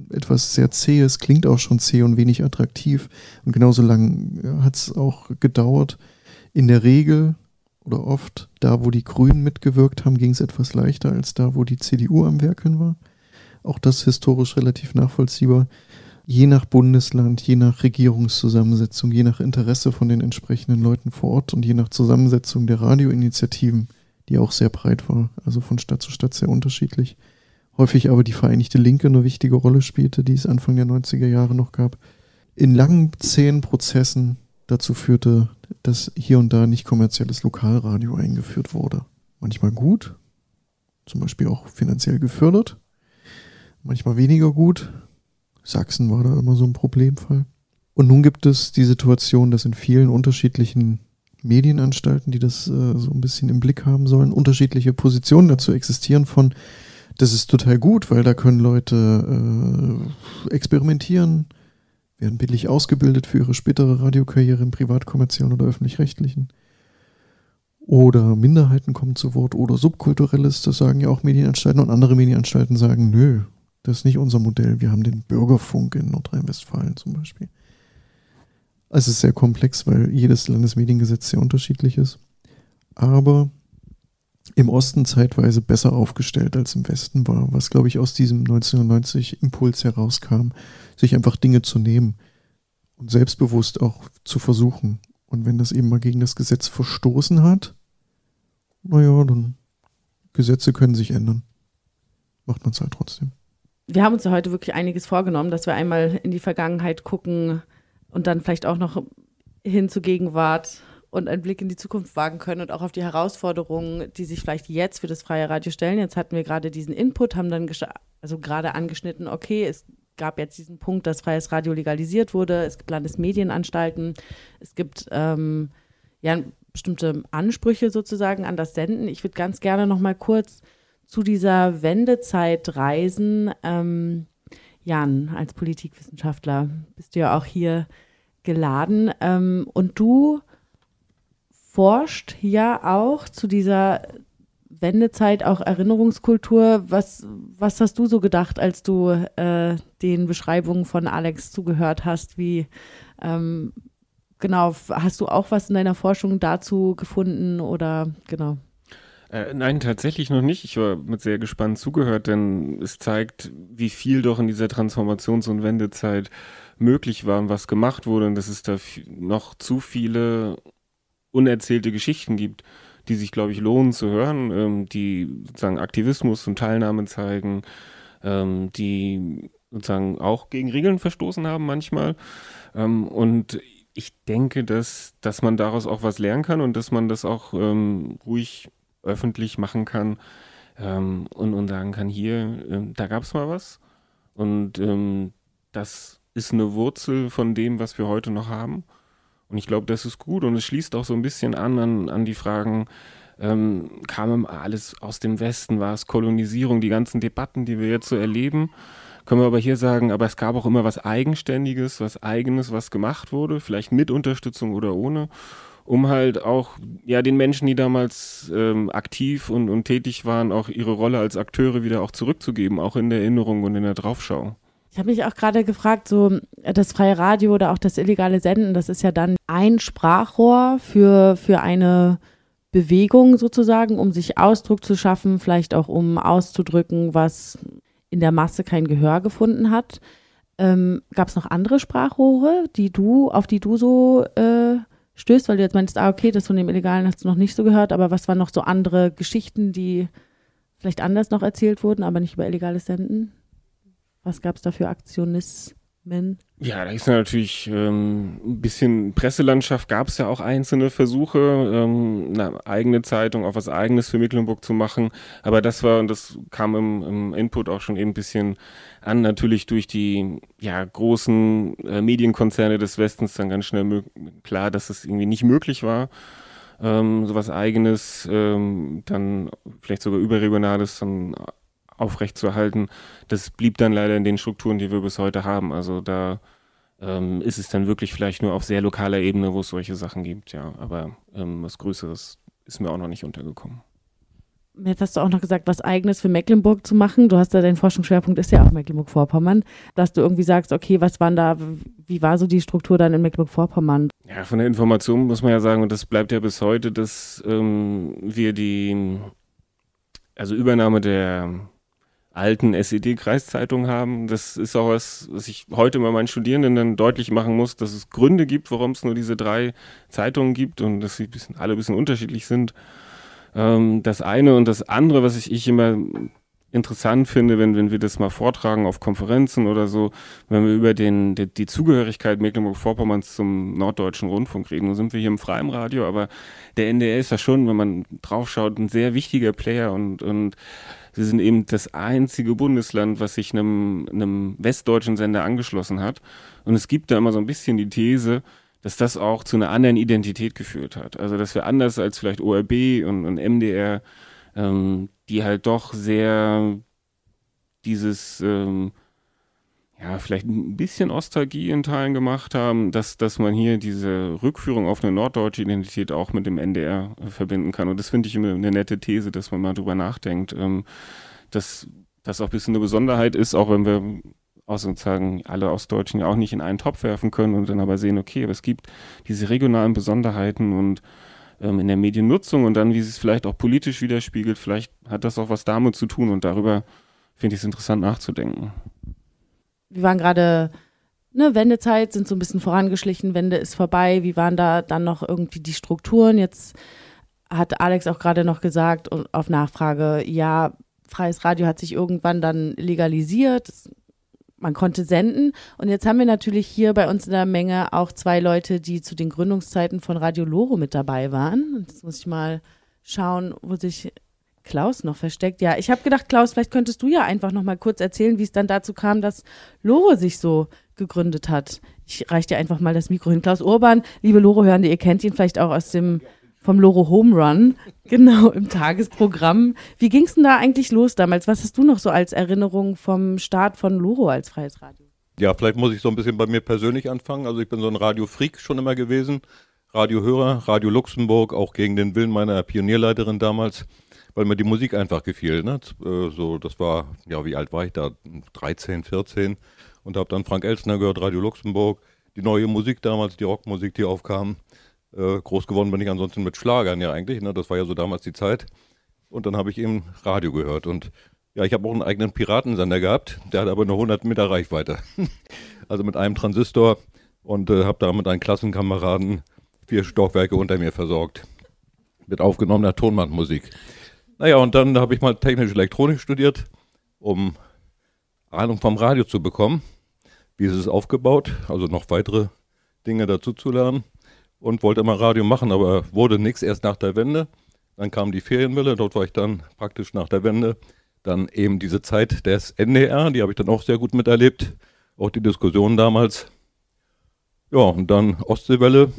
S3: etwas sehr zähes, klingt auch schon zäh und wenig attraktiv. Und genauso lang hat es auch gedauert. In der Regel oder oft, da wo die Grünen mitgewirkt haben, ging es etwas leichter als da, wo die CDU am Werkeln war. Auch das historisch relativ nachvollziehbar. Je nach Bundesland, je nach Regierungszusammensetzung, je nach Interesse von den entsprechenden Leuten vor Ort und je nach Zusammensetzung der Radioinitiativen die auch sehr breit war, also von Stadt zu Stadt sehr unterschiedlich. Häufig aber die Vereinigte Linke eine wichtige Rolle spielte, die es Anfang der 90er Jahre noch gab. In langen, zähen Prozessen dazu führte, dass hier und da nicht kommerzielles Lokalradio eingeführt wurde. Manchmal gut, zum Beispiel auch finanziell gefördert, manchmal weniger gut. Sachsen war da immer so ein Problemfall. Und nun gibt es die Situation, dass in vielen unterschiedlichen Medienanstalten, die das äh, so ein bisschen im Blick haben sollen, unterschiedliche Positionen dazu existieren von, das ist total gut, weil da können Leute äh, experimentieren, werden billig ausgebildet für ihre spätere Radiokarriere im privatkommerziellen oder öffentlich-rechtlichen. Oder Minderheiten kommen zu Wort oder subkulturelles, das sagen ja auch Medienanstalten und andere Medienanstalten sagen, nö, das ist nicht unser Modell, wir haben den Bürgerfunk in Nordrhein-Westfalen zum Beispiel. Also es ist sehr komplex, weil jedes Landesmediengesetz sehr unterschiedlich ist. Aber im Osten zeitweise besser aufgestellt als im Westen war, was, glaube ich, aus diesem 1990 Impuls herauskam, sich einfach Dinge zu nehmen und selbstbewusst auch zu versuchen. Und wenn das eben mal gegen das Gesetz verstoßen hat, naja, dann Gesetze können sich ändern. Macht man es halt trotzdem.
S1: Wir haben uns ja heute wirklich einiges vorgenommen, dass wir einmal in die Vergangenheit gucken, und dann vielleicht auch noch hin zur Gegenwart und einen Blick in die Zukunft wagen können und auch auf die Herausforderungen, die sich vielleicht jetzt für das freie Radio stellen. Jetzt hatten wir gerade diesen Input, haben dann also gerade angeschnitten, okay, es gab jetzt diesen Punkt, dass freies Radio legalisiert wurde, es gibt Landesmedienanstalten, es gibt ähm, ja bestimmte Ansprüche sozusagen an das Senden. Ich würde ganz gerne noch mal kurz zu dieser Wendezeit reisen. Ähm, Jan, als Politikwissenschaftler bist du ja auch hier geladen. Ähm, und du forscht ja auch zu dieser Wendezeit, auch Erinnerungskultur. Was, was hast du so gedacht, als du äh, den Beschreibungen von Alex zugehört hast? Wie ähm, genau, hast du auch was in deiner Forschung dazu gefunden oder genau?
S4: Äh, nein, tatsächlich noch nicht. Ich war mit sehr gespannt zugehört, denn es zeigt, wie viel doch in dieser Transformations- und Wendezeit möglich war und was gemacht wurde und dass es da noch zu viele unerzählte Geschichten gibt, die sich, glaube ich, lohnen zu hören, ähm, die sozusagen Aktivismus und Teilnahme zeigen, ähm, die sozusagen auch gegen Regeln verstoßen haben manchmal. Ähm, und ich denke, dass, dass man daraus auch was lernen kann und dass man das auch ähm, ruhig öffentlich machen kann ähm, und, und sagen kann, hier, äh, da gab es mal was. Und ähm, das ist eine Wurzel von dem, was wir heute noch haben. Und ich glaube, das ist gut und es schließt auch so ein bisschen an an, an die Fragen, ähm, kam alles aus dem Westen, war es Kolonisierung, die ganzen Debatten, die wir jetzt so erleben. Können wir aber hier sagen, aber es gab auch immer was Eigenständiges, was Eigenes, was gemacht wurde, vielleicht mit Unterstützung oder ohne, um halt auch ja den Menschen, die damals ähm, aktiv und, und tätig waren, auch ihre Rolle als Akteure wieder auch zurückzugeben, auch in der Erinnerung und in der Draufschau.
S1: Ich habe mich auch gerade gefragt, so das freie Radio oder auch das illegale Senden, das ist ja dann ein Sprachrohr für, für eine Bewegung sozusagen, um sich Ausdruck zu schaffen, vielleicht auch um auszudrücken, was in der Masse kein Gehör gefunden hat. Ähm, Gab es noch andere Sprachrohre, die du, auf die du so äh, stößt, weil du jetzt meinst, ah, okay, das von dem Illegalen hast du noch nicht so gehört, aber was waren noch so andere Geschichten, die vielleicht anders noch erzählt wurden, aber nicht über illegales Senden? Was gab es da für Aktionismen?
S4: Ja, da ist natürlich ähm, ein bisschen Presselandschaft, gab es ja auch einzelne Versuche, ähm, eine eigene Zeitung, auch was eigenes für Mecklenburg zu machen. Aber das war, und das kam im, im Input auch schon eben ein bisschen an, natürlich durch die ja, großen äh, Medienkonzerne des Westens dann ganz schnell klar, dass es das irgendwie nicht möglich war. Ähm, sowas eigenes, ähm, dann vielleicht sogar überregionales dann aufrechtzuerhalten. Das blieb dann leider in den Strukturen, die wir bis heute haben. Also da ähm, ist es dann wirklich vielleicht nur auf sehr lokaler Ebene, wo es solche Sachen gibt, ja. Aber ähm, was Größeres ist mir auch noch nicht untergekommen.
S1: Jetzt hast du auch noch gesagt, was Eigenes für Mecklenburg zu machen. Du hast ja, dein Forschungsschwerpunkt ist ja auch Mecklenburg-Vorpommern, dass du irgendwie sagst, okay, was waren da, wie war so die Struktur dann in Mecklenburg-Vorpommern?
S4: Ja, von der Information muss man ja sagen, und das bleibt ja bis heute, dass ähm, wir die, also Übernahme der alten SED-Kreiszeitung haben. Das ist auch was, was ich heute mal meinen Studierenden dann deutlich machen muss, dass es Gründe gibt, warum es nur diese drei Zeitungen gibt und dass sie bisschen, alle ein bisschen unterschiedlich sind. Ähm, das eine und das andere, was ich, ich immer interessant finde, wenn, wenn wir das mal vortragen auf Konferenzen oder so, wenn wir über den, die, die Zugehörigkeit Mecklenburg-Vorpommerns zum Norddeutschen Rundfunk reden. Nun sind wir hier im freien Radio, aber der NDR ist ja schon, wenn man draufschaut, ein sehr wichtiger Player und, und sie sind eben das einzige Bundesland, was sich einem, einem westdeutschen Sender angeschlossen hat. Und es gibt da immer so ein bisschen die These, dass das auch zu einer anderen Identität geführt hat. Also dass wir anders als vielleicht ORB und, und MDR, ähm, die halt doch sehr dieses, ähm, ja, vielleicht ein bisschen Ostalgie in Teilen gemacht haben, dass, dass man hier diese Rückführung auf eine norddeutsche Identität auch mit dem NDR verbinden kann. Und das finde ich immer eine nette These, dass man mal drüber nachdenkt, ähm, dass das auch ein bisschen eine Besonderheit ist, auch wenn wir auch sozusagen alle Ostdeutschen ja auch nicht in einen Topf werfen können und dann aber sehen, okay, aber es gibt diese regionalen Besonderheiten und ähm, in der Mediennutzung und dann, wie es vielleicht auch politisch widerspiegelt, vielleicht hat das auch was damit zu tun und darüber finde ich es interessant nachzudenken.
S1: Wir waren gerade ne, Wendezeit, sind so ein bisschen vorangeschlichen, Wende ist vorbei. Wie waren da dann noch irgendwie die Strukturen? Jetzt hat Alex auch gerade noch gesagt auf Nachfrage, ja, freies Radio hat sich irgendwann dann legalisiert. Das man konnte senden. Und jetzt haben wir natürlich hier bei uns in der Menge auch zwei Leute, die zu den Gründungszeiten von Radio Loro mit dabei waren. Und jetzt muss ich mal schauen, wo sich Klaus noch versteckt. Ja, ich habe gedacht, Klaus, vielleicht könntest du ja einfach noch mal kurz erzählen, wie es dann dazu kam, dass Loro sich so gegründet hat. Ich reiche dir einfach mal das Mikro hin. Klaus Urban, liebe Loro-Hörende, ihr kennt ihn vielleicht auch aus dem vom Loro Home Run, genau im Tagesprogramm. Wie ging es denn da eigentlich los damals? Was hast du noch so als Erinnerung vom Start von Loro als freies Radio?
S10: Ja, vielleicht muss ich so ein bisschen bei mir persönlich anfangen. Also ich bin so ein Radio-Freak schon immer gewesen. Radiohörer, Radio Luxemburg, auch gegen den Willen meiner Pionierleiterin damals, weil mir die Musik einfach gefiel. Ne? Äh, so, das war, ja, wie alt war ich da? 13, 14 und habe dann Frank Elsner gehört, Radio Luxemburg, die neue Musik damals, die Rockmusik, die aufkam. Äh, groß geworden bin ich ansonsten mit Schlagern ja eigentlich. Ne? Das war ja so damals die Zeit. Und dann habe ich eben Radio gehört. Und ja, ich habe auch einen eigenen Piratensender gehabt. Der hat aber nur 100 Meter Reichweite. also mit einem Transistor. Und äh, habe da mit einem Klassenkameraden vier Stockwerke unter mir versorgt. Mit aufgenommener Tonbandmusik. Naja, und dann habe ich mal technische Elektronik studiert, um Ahnung vom Radio zu bekommen. Wie ist es aufgebaut? Also noch weitere Dinge dazu zu lernen und wollte immer Radio machen, aber wurde nichts erst nach der Wende. Dann kam die Ferienwelle, dort war ich dann praktisch nach der Wende. Dann eben diese Zeit des NDR, die habe ich dann auch sehr gut miterlebt. Auch die Diskussionen damals. Ja, und dann Ostseewelle,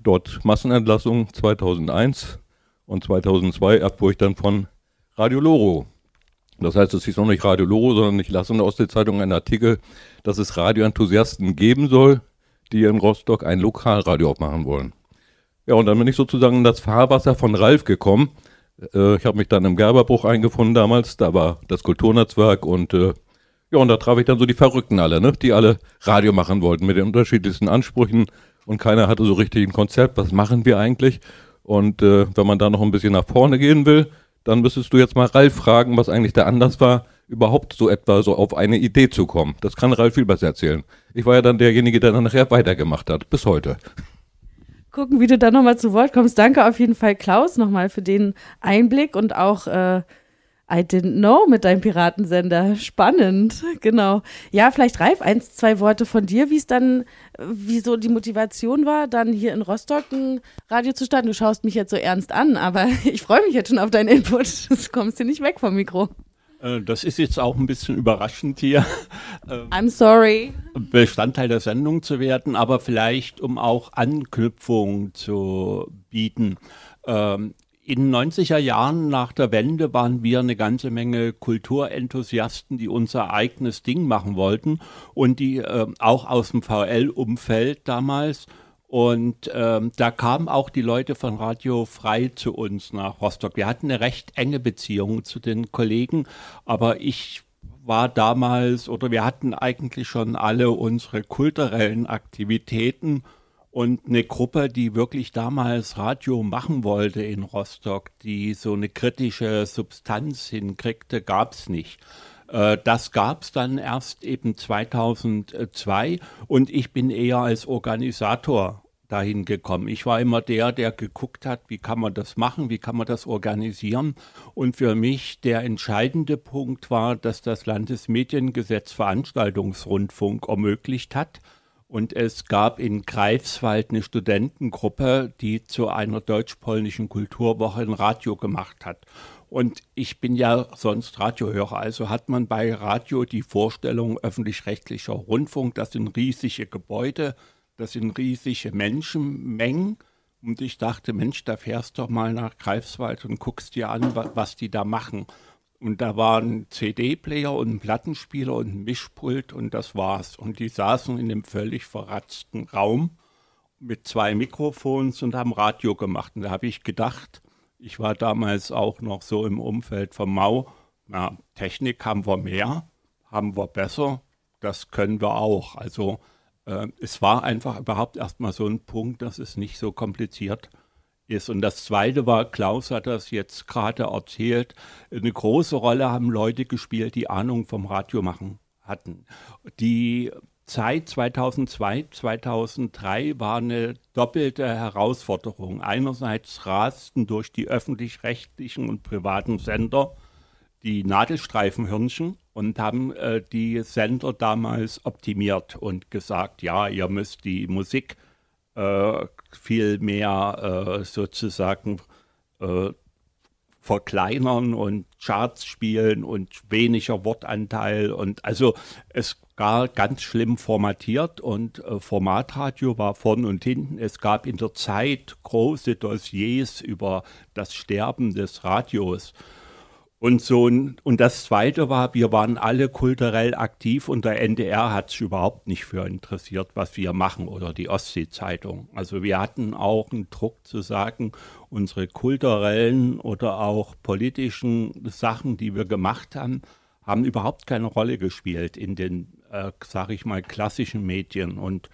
S10: dort Massenentlassung 2001 und 2002 erfuhr ich dann von Radio Loro. Das heißt, es hieß noch nicht Radio Loro, sondern ich lasse in der Ostsee-Zeitung einen Artikel, dass es Radioenthusiasten geben soll, die in Rostock ein Lokalradio aufmachen wollen. Ja, und dann bin ich sozusagen in das Fahrwasser von Ralf gekommen. Äh, ich habe mich dann im Gerberbruch eingefunden damals, da war das Kulturnetzwerk und äh, ja, und da traf ich dann so die Verrückten alle, ne? die alle Radio machen wollten mit den unterschiedlichsten Ansprüchen und keiner hatte so richtig ein Konzept, was machen wir eigentlich? Und äh, wenn man da noch ein bisschen nach vorne gehen will, dann müsstest du jetzt mal Ralf fragen, was eigentlich der Anlass war, überhaupt so etwa so auf eine Idee zu kommen. Das kann Ralf viel besser erzählen. Ich war ja dann derjenige, der dann nachher weitergemacht hat, bis heute.
S1: Gucken, wie du da nochmal zu Wort kommst. Danke auf jeden Fall, Klaus, nochmal für den Einblick und auch äh, I didn't know mit deinem Piratensender. Spannend, genau. Ja, vielleicht Ralf, eins, zwei Worte von dir, wie es dann, wieso die Motivation war, dann hier in Rostock ein Radio zu starten. Du schaust mich jetzt so ernst an, aber ich freue mich jetzt schon auf deinen Input. Du kommst hier nicht weg vom Mikro.
S12: Äh, das ist jetzt auch ein bisschen überraschend hier.
S1: Ähm, I'm sorry.
S12: Bestandteil der Sendung zu werden, aber vielleicht, um auch Anknüpfung zu bieten. Ähm, in den 90er Jahren nach der Wende waren wir eine ganze Menge Kulturenthusiasten, die unser eigenes Ding machen wollten und die äh, auch aus dem VL-Umfeld damals Und ähm, da kamen auch die Leute von Radio Frei zu uns nach Rostock. Wir hatten eine recht enge Beziehung zu den Kollegen, aber ich war damals oder wir hatten eigentlich schon alle unsere kulturellen Aktivitäten und eine Gruppe, die wirklich damals Radio machen wollte in Rostock, die so eine kritische Substanz hinkriegte, gab es nicht. Äh, das gab es dann erst eben 2002 und ich bin eher als Organisator dahin gekommen. Ich war immer der, der geguckt hat, wie kann man das machen, wie kann man das organisieren. Und für mich der entscheidende Punkt war, dass das Landesmediengesetz Veranstaltungsrundfunk ermöglicht hat. Und es gab in Greifswald eine Studentengruppe, die zu einer deutsch-polnischen Kulturwoche ein Radio gemacht hat. Und ich bin ja sonst Radiohörer, also hat man bei Radio die Vorstellung öffentlich-rechtlicher Rundfunk, das sind riesige Gebäude, das sind riesige Menschenmengen. Und ich dachte, Mensch, da fährst doch mal nach Greifswald und guckst dir an, was die da machen. Und da war ein CD-Player und ein Plattenspieler und ein Mischpult und das war's. Und die saßen in einem völlig verratzten Raum mit zwei Mikrofons und haben Radio gemacht. Und da habe ich gedacht, ich war damals auch noch so im Umfeld vom Mau, na, Technik haben wir mehr, haben wir besser, das können wir auch. Also äh, es war einfach überhaupt erstmal so ein Punkt, dass es nicht so kompliziert ist. Und das Zweite war, Klaus hat das jetzt gerade erzählt, eine große Rolle haben Leute gespielt, die Ahnung vom Radio machen hatten. Die Zeit 2002, 2003 war eine doppelte Herausforderung. Einerseits rasten durch die öffentlich-rechtlichen und privaten Sender die Nadelstreifenhirnchen und haben äh, die Sender damals optimiert und gesagt, ja, ihr müsst die Musik äh, viel mehr äh, sozusagen äh, verkleinern und Charts spielen und weniger Wortanteil und also es gar ganz schlimm formatiert und äh, Formatradio war vorn und hinten. Es gab in der Zeit große Dossiers über das Sterben des Radios. Und so und das zweite war, wir waren alle kulturell aktiv und der NDR hat sich überhaupt nicht für interessiert, was wir machen oder die Ostsee-Zeitung. Also wir hatten auch einen Druck zu sagen, unsere kulturellen oder auch politischen Sachen, die wir gemacht haben, haben überhaupt keine Rolle gespielt in den, äh, sage ich mal, klassischen Medien. Und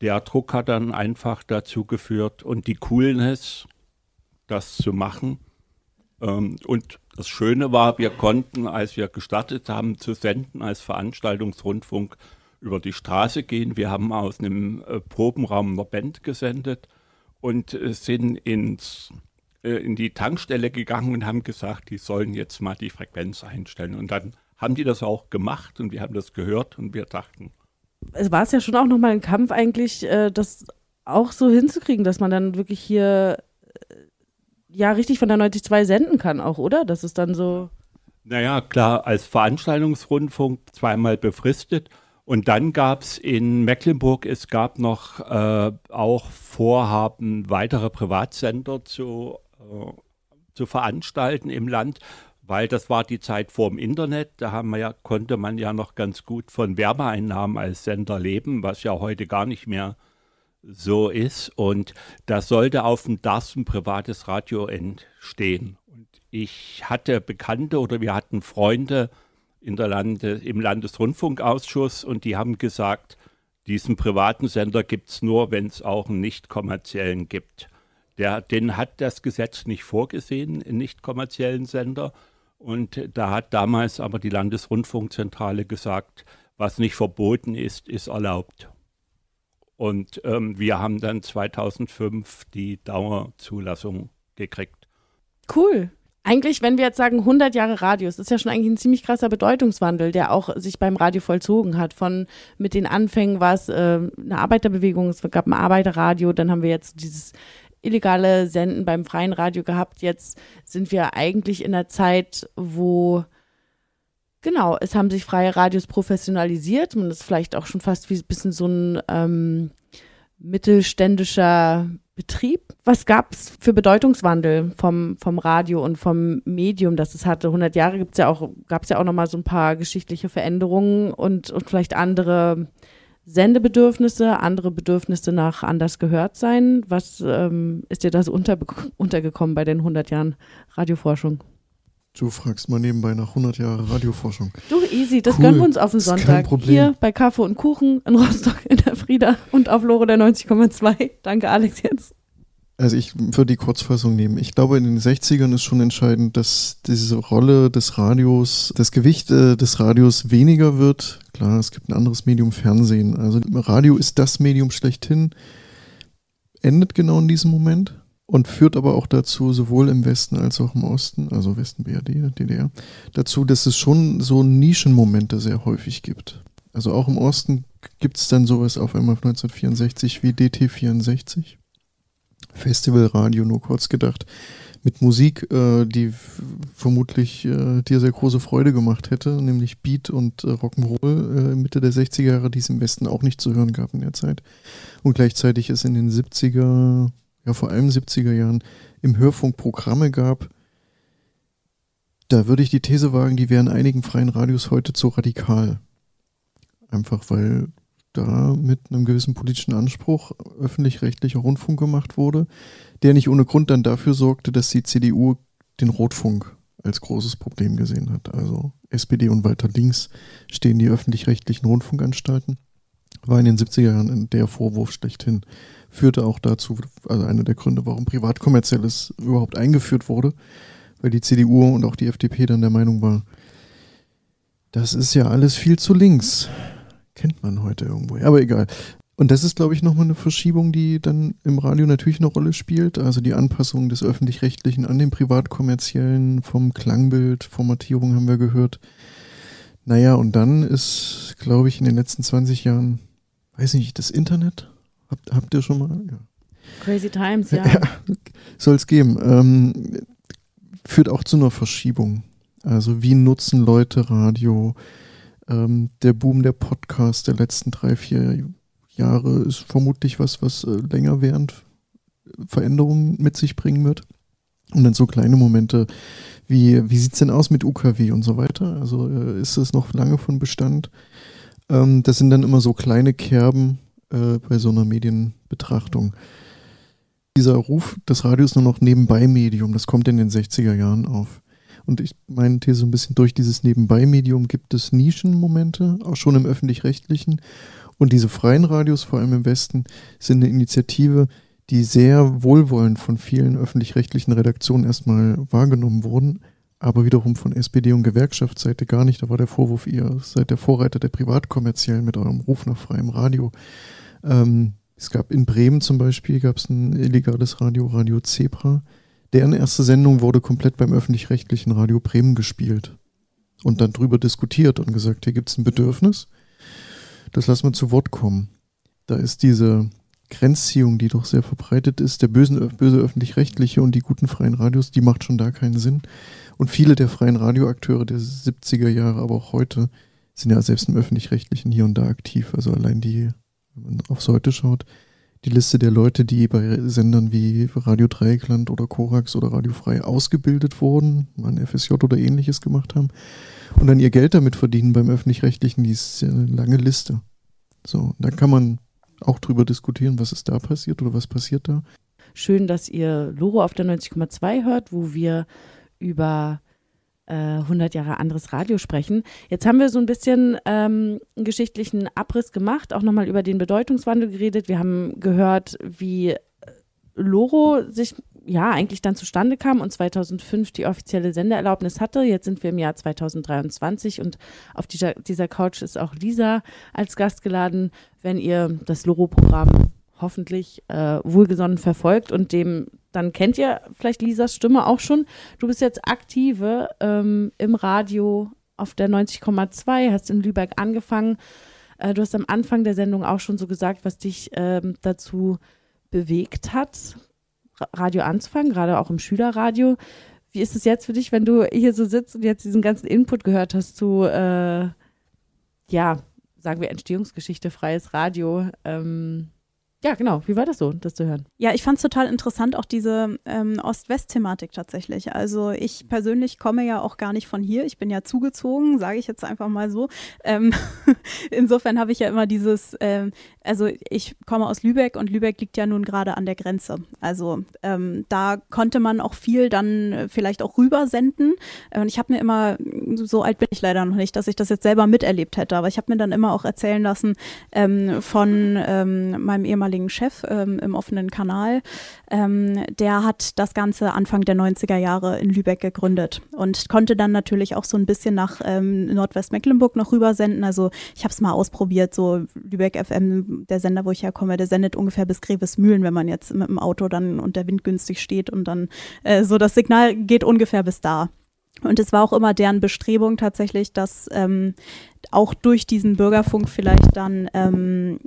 S12: der Druck hat dann einfach dazu geführt und die Coolness, das zu machen. Ähm, und das Schöne war, wir konnten, als wir gestartet haben zu senden als Veranstaltungsrundfunk, über die Straße gehen. Wir haben aus einem äh, Probenraum einer Band gesendet und äh, sind ins, äh, in die Tankstelle gegangen und haben gesagt, die sollen jetzt mal die Frequenz einstellen. Und dann haben die das auch gemacht und wir haben das gehört und wir dachten.
S1: Es war es ja schon auch nochmal ein Kampf eigentlich, äh, das auch so hinzukriegen, dass man dann wirklich hier ja richtig von der 92 senden kann auch, oder? Das ist dann so.
S12: Naja, klar, als Veranstaltungsrundfunk zweimal befristet. Und dann gab es in Mecklenburg, es gab noch äh, auch Vorhaben, weitere Privatsender zu, äh, zu veranstalten im Land, weil das war die Zeit vor dem Internet. Da haben wir ja, konnte man ja noch ganz gut von Werbeeinnahmen als Sender leben, was ja heute gar nicht mehr äh, so ist. Und da sollte auf dem DAS ein privates Radio entstehen. Und ich hatte Bekannte oder wir hatten Freunde in der Lande, im Landesrundfunkausschuss und die haben gesagt, diesen privaten Sender gibt es nur, wenn es auch einen nicht kommerziellen gibt. Der, den hat das Gesetz nicht vorgesehen, einen nicht kommerziellen Sender. Und da hat damals aber die Landesrundfunkzentrale gesagt, was nicht verboten ist, ist erlaubt. Und ähm, wir haben dann 2005 die Dauerzulassung gekriegt.
S1: Cool. Eigentlich, wenn wir jetzt sagen 100 Jahre Radios, ist ja schon eigentlich ein ziemlich krasser Bedeutungswandel, der auch sich beim Radio vollzogen hat. Von mit den Anfängen war es äh, eine Arbeiterbewegung, es gab ein Arbeiterradio, dann haben wir jetzt dieses illegale Senden beim freien Radio gehabt. Jetzt sind wir eigentlich in einer Zeit, wo Genau, es haben sich freie Radios professionalisiert das ist vielleicht auch schon fast wie ein bisschen so ein ähm, mittelständischer Betrieb. Was gab es für Bedeutungswandel vom, vom Radio und vom Medium, das es hatte? 100 Jahre ja gab es ja auch noch mal so ein paar geschichtliche Veränderungen und, und vielleicht andere Sendebedürfnisse, andere Bedürfnisse nach anders gehört sein. Was ähm, ist dir das unter, untergekommen bei den 100 Jahren Radioforschung?
S3: Du fragst mal nebenbei nach 100 Jahren Radioforschung.
S1: Du, easy, das cool. gönnen wir uns auf den Sonntag. Hier bei Kaffee und Kuchen in Rostock in der Frieda und auf Lore der 90,2. Danke, Alex, jetzt.
S3: Also ich würde die Kurzfassung nehmen. Ich glaube, in den 60ern ist schon entscheidend, dass diese Rolle des Radios, das Gewicht äh, des Radios weniger wird. Klar, es gibt ein anderes Medium, Fernsehen. Also Radio ist das Medium schlechthin. Endet genau in diesem Moment und führt aber auch dazu, sowohl im Westen als auch im Osten, also Westen BRD, DDR, dazu, dass es schon so Nischenmomente sehr häufig gibt. Also auch im Osten gibt es dann sowas auf einmal 1964 wie DT64. Festivalradio, nur kurz gedacht, mit Musik, äh, die vermutlich äh, dir sehr große Freude gemacht hätte, nämlich Beat und äh, Rock'n'Roll äh, Mitte der 60er Jahre, die es im Westen auch nicht zu hören gab in der Zeit. Und gleichzeitig ist in den 70er, ja vor allem 70er Jahren im Hörfunk Programme gab, da würde ich die These wagen, die wären einigen freien Radios heute zu radikal. Einfach weil da mit einem gewissen politischen Anspruch öffentlich-rechtlicher Rundfunk gemacht wurde, der nicht ohne Grund dann dafür sorgte, dass die CDU den Rotfunk als großes Problem gesehen hat. Also SPD und weiter links stehen die öffentlich-rechtlichen Rundfunkanstalten. War in den 70er Jahren der Vorwurf schlechthin führte auch dazu, also einer der Gründe, warum Privatkommerzielles überhaupt eingeführt wurde, weil die CDU und auch die FDP dann der Meinung war, das ist ja alles viel zu links. Kennt man heute irgendwo, aber egal. Und das ist, glaube ich, nochmal eine Verschiebung, die dann im Radio natürlich eine Rolle spielt. Also die Anpassung des öffentlich-rechtlichen an den privatkommerziellen, vom Klangbild, Formatierung haben wir gehört. Naja, und dann ist, glaube ich, in den letzten 20 Jahren, weiß nicht, das Internet Habt, habt ihr schon mal? Ja.
S1: Crazy Times, ja. ja
S3: Soll es geben. Ähm, führt auch zu einer Verschiebung. Also wie nutzen Leute Radio? Ähm, der Boom der Podcast der letzten drei, vier Jahre ist vermutlich was, was äh, länger während Veränderungen mit sich bringen wird. Und dann so kleine Momente wie, wie sieht es denn aus mit UKW und so weiter? Also äh, ist es noch lange von Bestand? Ähm, das sind dann immer so kleine Kerben, äh, bei so einer Medienbetrachtung. Dieser Ruf des Radios nur noch Nebenbei-Medium, das kommt in den 60er Jahren auf. Und ich meinte so ein bisschen, durch dieses Nebenbei-Medium gibt es Nischenmomente, auch schon im öffentlich-rechtlichen. Und diese freien Radios, vor allem im Westen, sind eine Initiative, die sehr wohlwollend von vielen öffentlich-rechtlichen Redaktionen erstmal wahrgenommen wurden, aber wiederum von SPD und Gewerkschaftsseite gar nicht. Da war der Vorwurf, ihr seid der Vorreiter der Privatkommerziellen mit eurem Ruf nach freiem Radio. Ähm, es gab in Bremen zum Beispiel gab es ein illegales Radio, Radio Zebra. Deren erste Sendung wurde komplett beim öffentlich-rechtlichen Radio Bremen gespielt und dann drüber diskutiert und gesagt, hier gibt es ein Bedürfnis, das lassen wir zu Wort kommen. Da ist diese Grenzziehung, die doch sehr verbreitet ist, der bösen, böse öffentlich-rechtliche und die guten freien Radios, die macht schon da keinen Sinn. Und viele der freien Radioakteure der 70er Jahre, aber auch heute, sind ja selbst im öffentlich-rechtlichen hier und da aktiv. Also allein die wenn man aufs Heute schaut, die Liste der Leute, die bei Sendern wie Radio Dreieckland oder Korax oder Radio Frei ausgebildet wurden, mal ein FSJ oder ähnliches gemacht haben und dann ihr Geld damit verdienen beim Öffentlich-Rechtlichen, die ist eine lange Liste. So, da kann man auch drüber diskutieren, was ist da passiert oder was passiert da.
S1: Schön, dass ihr Loro auf der 90,2 hört, wo wir über 100 äh, Jahre anderes Radio sprechen. Jetzt haben wir so ein bisschen ähm, einen geschichtlichen Abriss gemacht, auch nochmal über den Bedeutungswandel geredet. Wir haben gehört, wie Loro sich ja eigentlich dann zustande kam und 2005 die offizielle Sendeerlaubnis hatte. Jetzt sind wir im Jahr 2023 und auf dieser, dieser Couch ist auch Lisa als Gast geladen. Wenn ihr das Loro-Programm hoffentlich äh, wohlgesonnen verfolgt und dem dann kennt ihr vielleicht Lisas Stimme auch schon. Du bist jetzt aktive ähm, im Radio auf der 90,2, hast in Lübeck angefangen. Äh, du hast am Anfang der Sendung auch schon so gesagt, was dich ähm, dazu bewegt hat, Radio anzufangen, gerade auch im Schülerradio. Wie ist es jetzt für dich, wenn du hier so sitzt und jetzt diesen ganzen Input gehört hast zu, äh, ja, sagen wir Entstehungsgeschichte, freies Radio? Ähm, Ja, genau. Wie war das so, das zu hören?
S2: Ja, ich fand es total interessant, auch diese ähm, Ost-West-Thematik tatsächlich. Also ich persönlich komme ja auch gar nicht von hier. Ich bin ja zugezogen, sage ich jetzt einfach mal so. Ähm, insofern habe ich ja immer dieses, ähm, also ich komme aus Lübeck und Lübeck liegt ja nun gerade an der Grenze. Also ähm, da konnte man auch viel dann vielleicht auch rübersenden. Und ich habe mir immer, so alt bin ich leider noch nicht, dass ich das jetzt selber miterlebt hätte, aber ich habe mir dann immer auch erzählen lassen ähm, von ähm, meinem ehemaligen ehemaligen Chef ähm, im offenen Kanal, ähm, der hat das Ganze Anfang der 90er Jahre in Lübeck gegründet und konnte dann natürlich auch so ein bisschen nach ähm, Nordwestmecklenburg noch rübersenden. Also ich habe es mal ausprobiert, so Lübeck FM, der Sender, wo ich herkomme, der sendet ungefähr bis Grevesmühlen, wenn man jetzt mit dem Auto dann und der Wind günstig steht und dann äh, so das Signal geht ungefähr bis da. Und es war auch immer deren Bestrebung tatsächlich, dass ähm, auch durch diesen Bürgerfunk vielleicht dann ähm,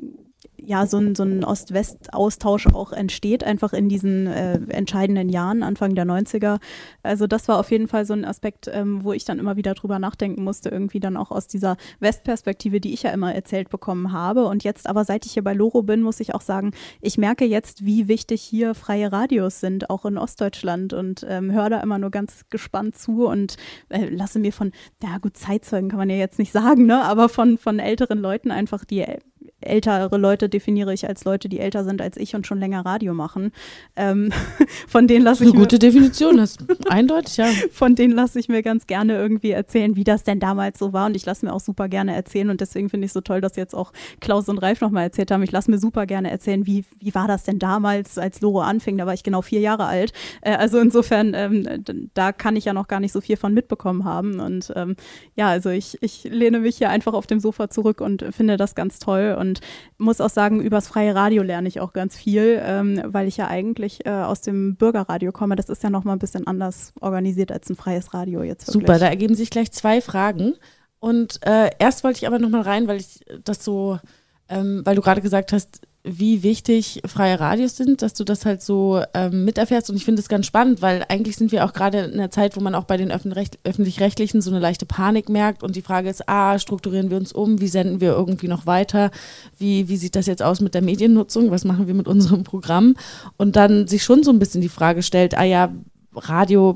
S2: ja, so ein, so ein Ost-West-Austausch auch entsteht, einfach in diesen äh, entscheidenden Jahren, Anfang der 90er. Also das war auf jeden Fall so ein Aspekt, ähm, wo ich dann immer wieder drüber nachdenken musste, irgendwie dann auch aus dieser Westperspektive, die ich ja immer erzählt bekommen habe. Und jetzt aber, seit ich hier bei Loro bin, muss ich auch sagen, ich merke jetzt, wie wichtig hier freie Radios sind, auch in Ostdeutschland und ähm, höre da immer nur ganz gespannt zu und äh, lasse mir von, ja gut, Zeitzeugen kann man ja jetzt nicht sagen, ne, aber von, von älteren Leuten einfach die ältere Leute definiere ich als Leute, die älter sind als ich und schon länger Radio machen. Ähm, von denen lasse ich
S1: eine gute Definition, das ist eindeutig, ja.
S2: Von denen lasse ich mir ganz gerne irgendwie erzählen, wie das denn damals so war und ich lasse mir auch super gerne erzählen und deswegen finde ich es so toll, dass jetzt auch Klaus und Ralf nochmal erzählt haben. Ich lasse mir super gerne erzählen, wie, wie war das denn damals, als Loro anfing, da war ich genau vier Jahre alt. Äh, also insofern, ähm, da kann ich ja noch gar nicht so viel von mitbekommen haben und ähm, ja, also ich, ich lehne mich hier einfach auf dem Sofa zurück und finde das ganz toll und und muss auch sagen, übers freie Radio lerne ich auch ganz viel, ähm, weil ich ja eigentlich äh, aus dem Bürgerradio komme. Das ist ja nochmal ein bisschen anders organisiert als ein freies Radio jetzt.
S1: Wirklich. Super, da ergeben sich gleich zwei Fragen. Und äh, erst wollte ich aber nochmal rein, weil ich das so, ähm, weil du gerade gesagt hast, wie wichtig freie Radios sind, dass du das halt so ähm, miterfährst. Und ich finde es ganz spannend, weil eigentlich sind wir auch gerade in einer Zeit, wo man auch bei den öffentlich-rechtlichen so eine leichte Panik merkt. Und die Frage ist, ah, strukturieren wir uns um? Wie senden wir irgendwie noch weiter? Wie, wie sieht das jetzt aus mit der Mediennutzung? Was machen wir mit unserem Programm? Und dann sich schon so ein bisschen die Frage stellt, ah ja, Radio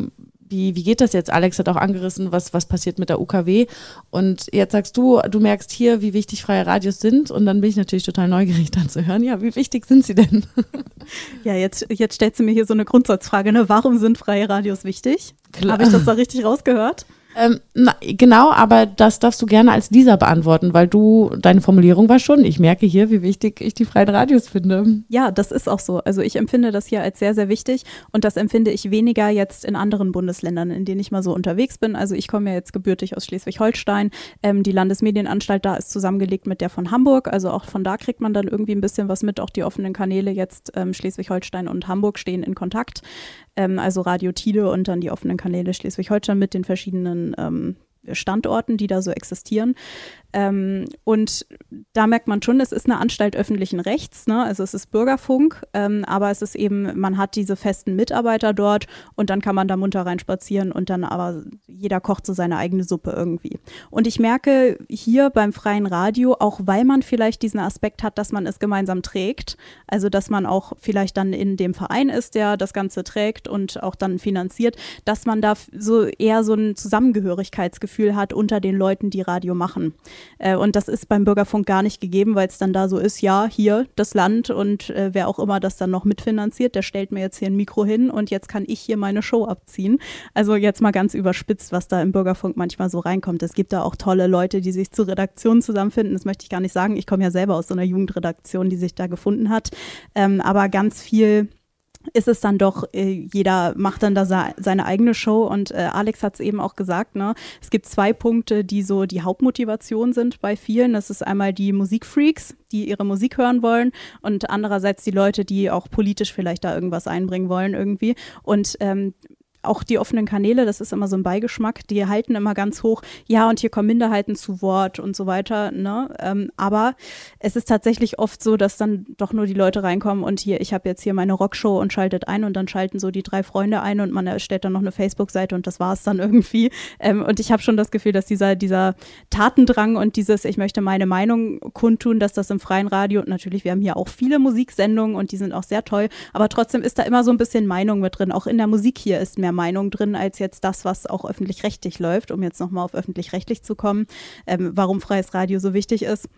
S1: wie, wie geht das jetzt? Alex hat auch angerissen, was, was passiert mit der UKW. Und jetzt sagst du, du merkst hier, wie wichtig freie Radios sind. Und dann bin ich natürlich total neugierig, dann zu hören, ja, wie wichtig sind sie denn?
S2: Ja, jetzt, jetzt stellst du mir hier so eine Grundsatzfrage, ne? Warum sind freie Radios wichtig? Habe ich das da richtig rausgehört?
S1: Ähm, na, genau, aber das darfst du gerne als dieser beantworten, weil du, deine Formulierung war schon, ich merke hier, wie wichtig ich die freien Radios finde.
S2: Ja, das ist auch so. Also ich empfinde das hier als sehr, sehr wichtig und das empfinde ich weniger jetzt in anderen Bundesländern, in denen ich mal so unterwegs bin. Also ich komme ja jetzt gebürtig aus Schleswig-Holstein. Ähm, die Landesmedienanstalt da ist zusammengelegt mit der von Hamburg. Also auch von da kriegt man dann irgendwie ein bisschen was mit. Auch die offenen Kanäle jetzt ähm, Schleswig-Holstein und Hamburg stehen in Kontakt ähm, also Radio Tide und dann die offenen Kanäle Schleswig-Holstein mit den verschiedenen ähm, Standorten, die da so existieren. Ähm, und da merkt man schon, es ist eine Anstalt öffentlichen Rechts, ne? also es ist Bürgerfunk, ähm, aber es ist eben, man hat diese festen Mitarbeiter dort und dann kann man da munter reinspazieren und dann aber jeder kocht so seine eigene Suppe irgendwie. Und ich merke hier beim freien Radio, auch weil man vielleicht diesen Aspekt hat, dass man es gemeinsam trägt, also dass man auch vielleicht dann in dem Verein ist, der das Ganze trägt und auch dann finanziert, dass man da so eher so ein Zusammengehörigkeitsgefühl hat unter den Leuten, die Radio machen. Äh, und das ist beim Bürgerfunk gar nicht gegeben, weil es dann da so ist, ja, hier das Land und äh, wer auch immer das dann noch mitfinanziert, der stellt mir jetzt hier ein Mikro hin und jetzt kann ich hier meine Show abziehen. Also jetzt mal ganz überspitzt, was da im Bürgerfunk manchmal so reinkommt. Es gibt da auch tolle Leute, die sich zur Redaktion zusammenfinden. Das möchte ich gar nicht sagen. Ich komme ja selber aus so einer Jugendredaktion, die sich da gefunden hat. Ähm, aber ganz viel ist es dann doch, äh, jeder macht dann da seine eigene Show und äh, Alex hat es eben auch gesagt, ne? es gibt zwei Punkte, die so die Hauptmotivation sind bei vielen. Das ist einmal die Musikfreaks, die ihre Musik hören wollen und andererseits die Leute, die auch politisch vielleicht da irgendwas einbringen wollen irgendwie. Und ähm, auch die offenen Kanäle, das ist immer so ein Beigeschmack, die halten immer ganz hoch, ja, und hier kommen Minderheiten zu Wort und so weiter. Ne? Ähm, aber es ist tatsächlich oft so, dass dann doch nur die Leute reinkommen und hier, ich habe jetzt hier meine Rockshow und schaltet ein und dann schalten so die drei Freunde ein und man erstellt dann noch eine Facebook-Seite und das war es dann irgendwie. Ähm, und ich habe schon das Gefühl, dass dieser, dieser Tatendrang und dieses, ich möchte meine Meinung kundtun, dass das im freien Radio, und natürlich, wir haben hier auch viele Musiksendungen und die sind auch sehr toll, aber trotzdem ist da immer so ein bisschen Meinung mit drin. Auch in der Musik hier ist mehr Meinung drin als jetzt das, was auch öffentlich-rechtlich läuft, um jetzt nochmal auf öffentlich-rechtlich zu kommen, ähm, warum freies Radio so wichtig ist.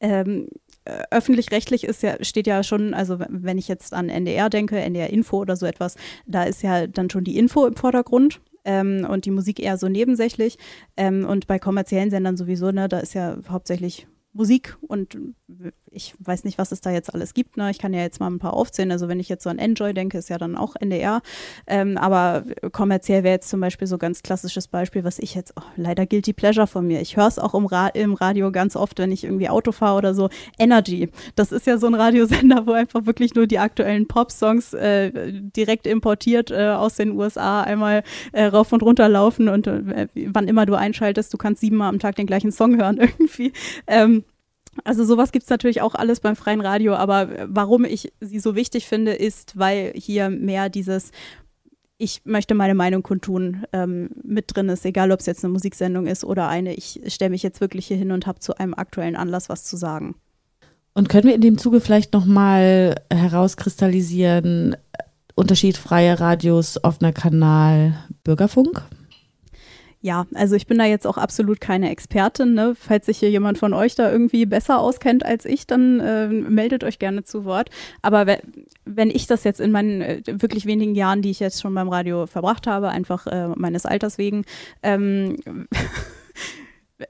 S2: Ähm, äh, öffentlich-rechtlich ist ja, steht ja schon, also wenn ich jetzt an NDR denke, NDR Info oder so etwas, da ist ja dann schon die Info im Vordergrund. Ähm, und die Musik eher so nebensächlich. Ähm, und bei kommerziellen Sendern sowieso, ne, da ist ja hauptsächlich Musik und ich weiß nicht, was es da jetzt alles gibt. Ne? Ich kann ja jetzt mal ein paar aufzählen. Also wenn ich jetzt so an Enjoy denke, ist ja dann auch NDR. Ähm, aber kommerziell wäre jetzt zum Beispiel so ganz klassisches Beispiel, was ich jetzt, oh, leider Guilty Pleasure von mir. Ich höre es auch im, Ra im, Radio ganz oft, wenn ich irgendwie Auto fahre oder so. Energy. Das ist ja so ein Radiosender, wo einfach wirklich nur die aktuellen Pop-Songs äh, direkt importiert äh, aus den USA einmal äh, rauf und runter laufen und äh, wann immer du einschaltest, du kannst siebenmal am Tag den gleichen Song hören irgendwie. Ähm, also sowas gibt es natürlich auch alles beim freien Radio, aber warum ich sie so wichtig finde, ist, weil hier mehr dieses ich möchte meine Meinung kundtun, ähm, mit drin ist, egal ob es jetzt eine Musiksendung ist oder eine, ich stelle mich jetzt wirklich hier hin und habe zu einem aktuellen Anlass was zu sagen.
S1: Und können wir in dem Zuge vielleicht nochmal herauskristallisieren, Unterschied freie Radios, offener Kanal, Bürgerfunk?
S2: Ja, also ich bin da jetzt auch absolut keine Expertin. Ne? Falls sich hier jemand von euch da irgendwie besser auskennt als ich, dann äh, meldet euch gerne zu Wort. Aber wenn ich das jetzt in meinen äh, wirklich wenigen Jahren, die ich jetzt schon beim Radio verbracht habe, einfach äh, meines Alters wegen, ähm,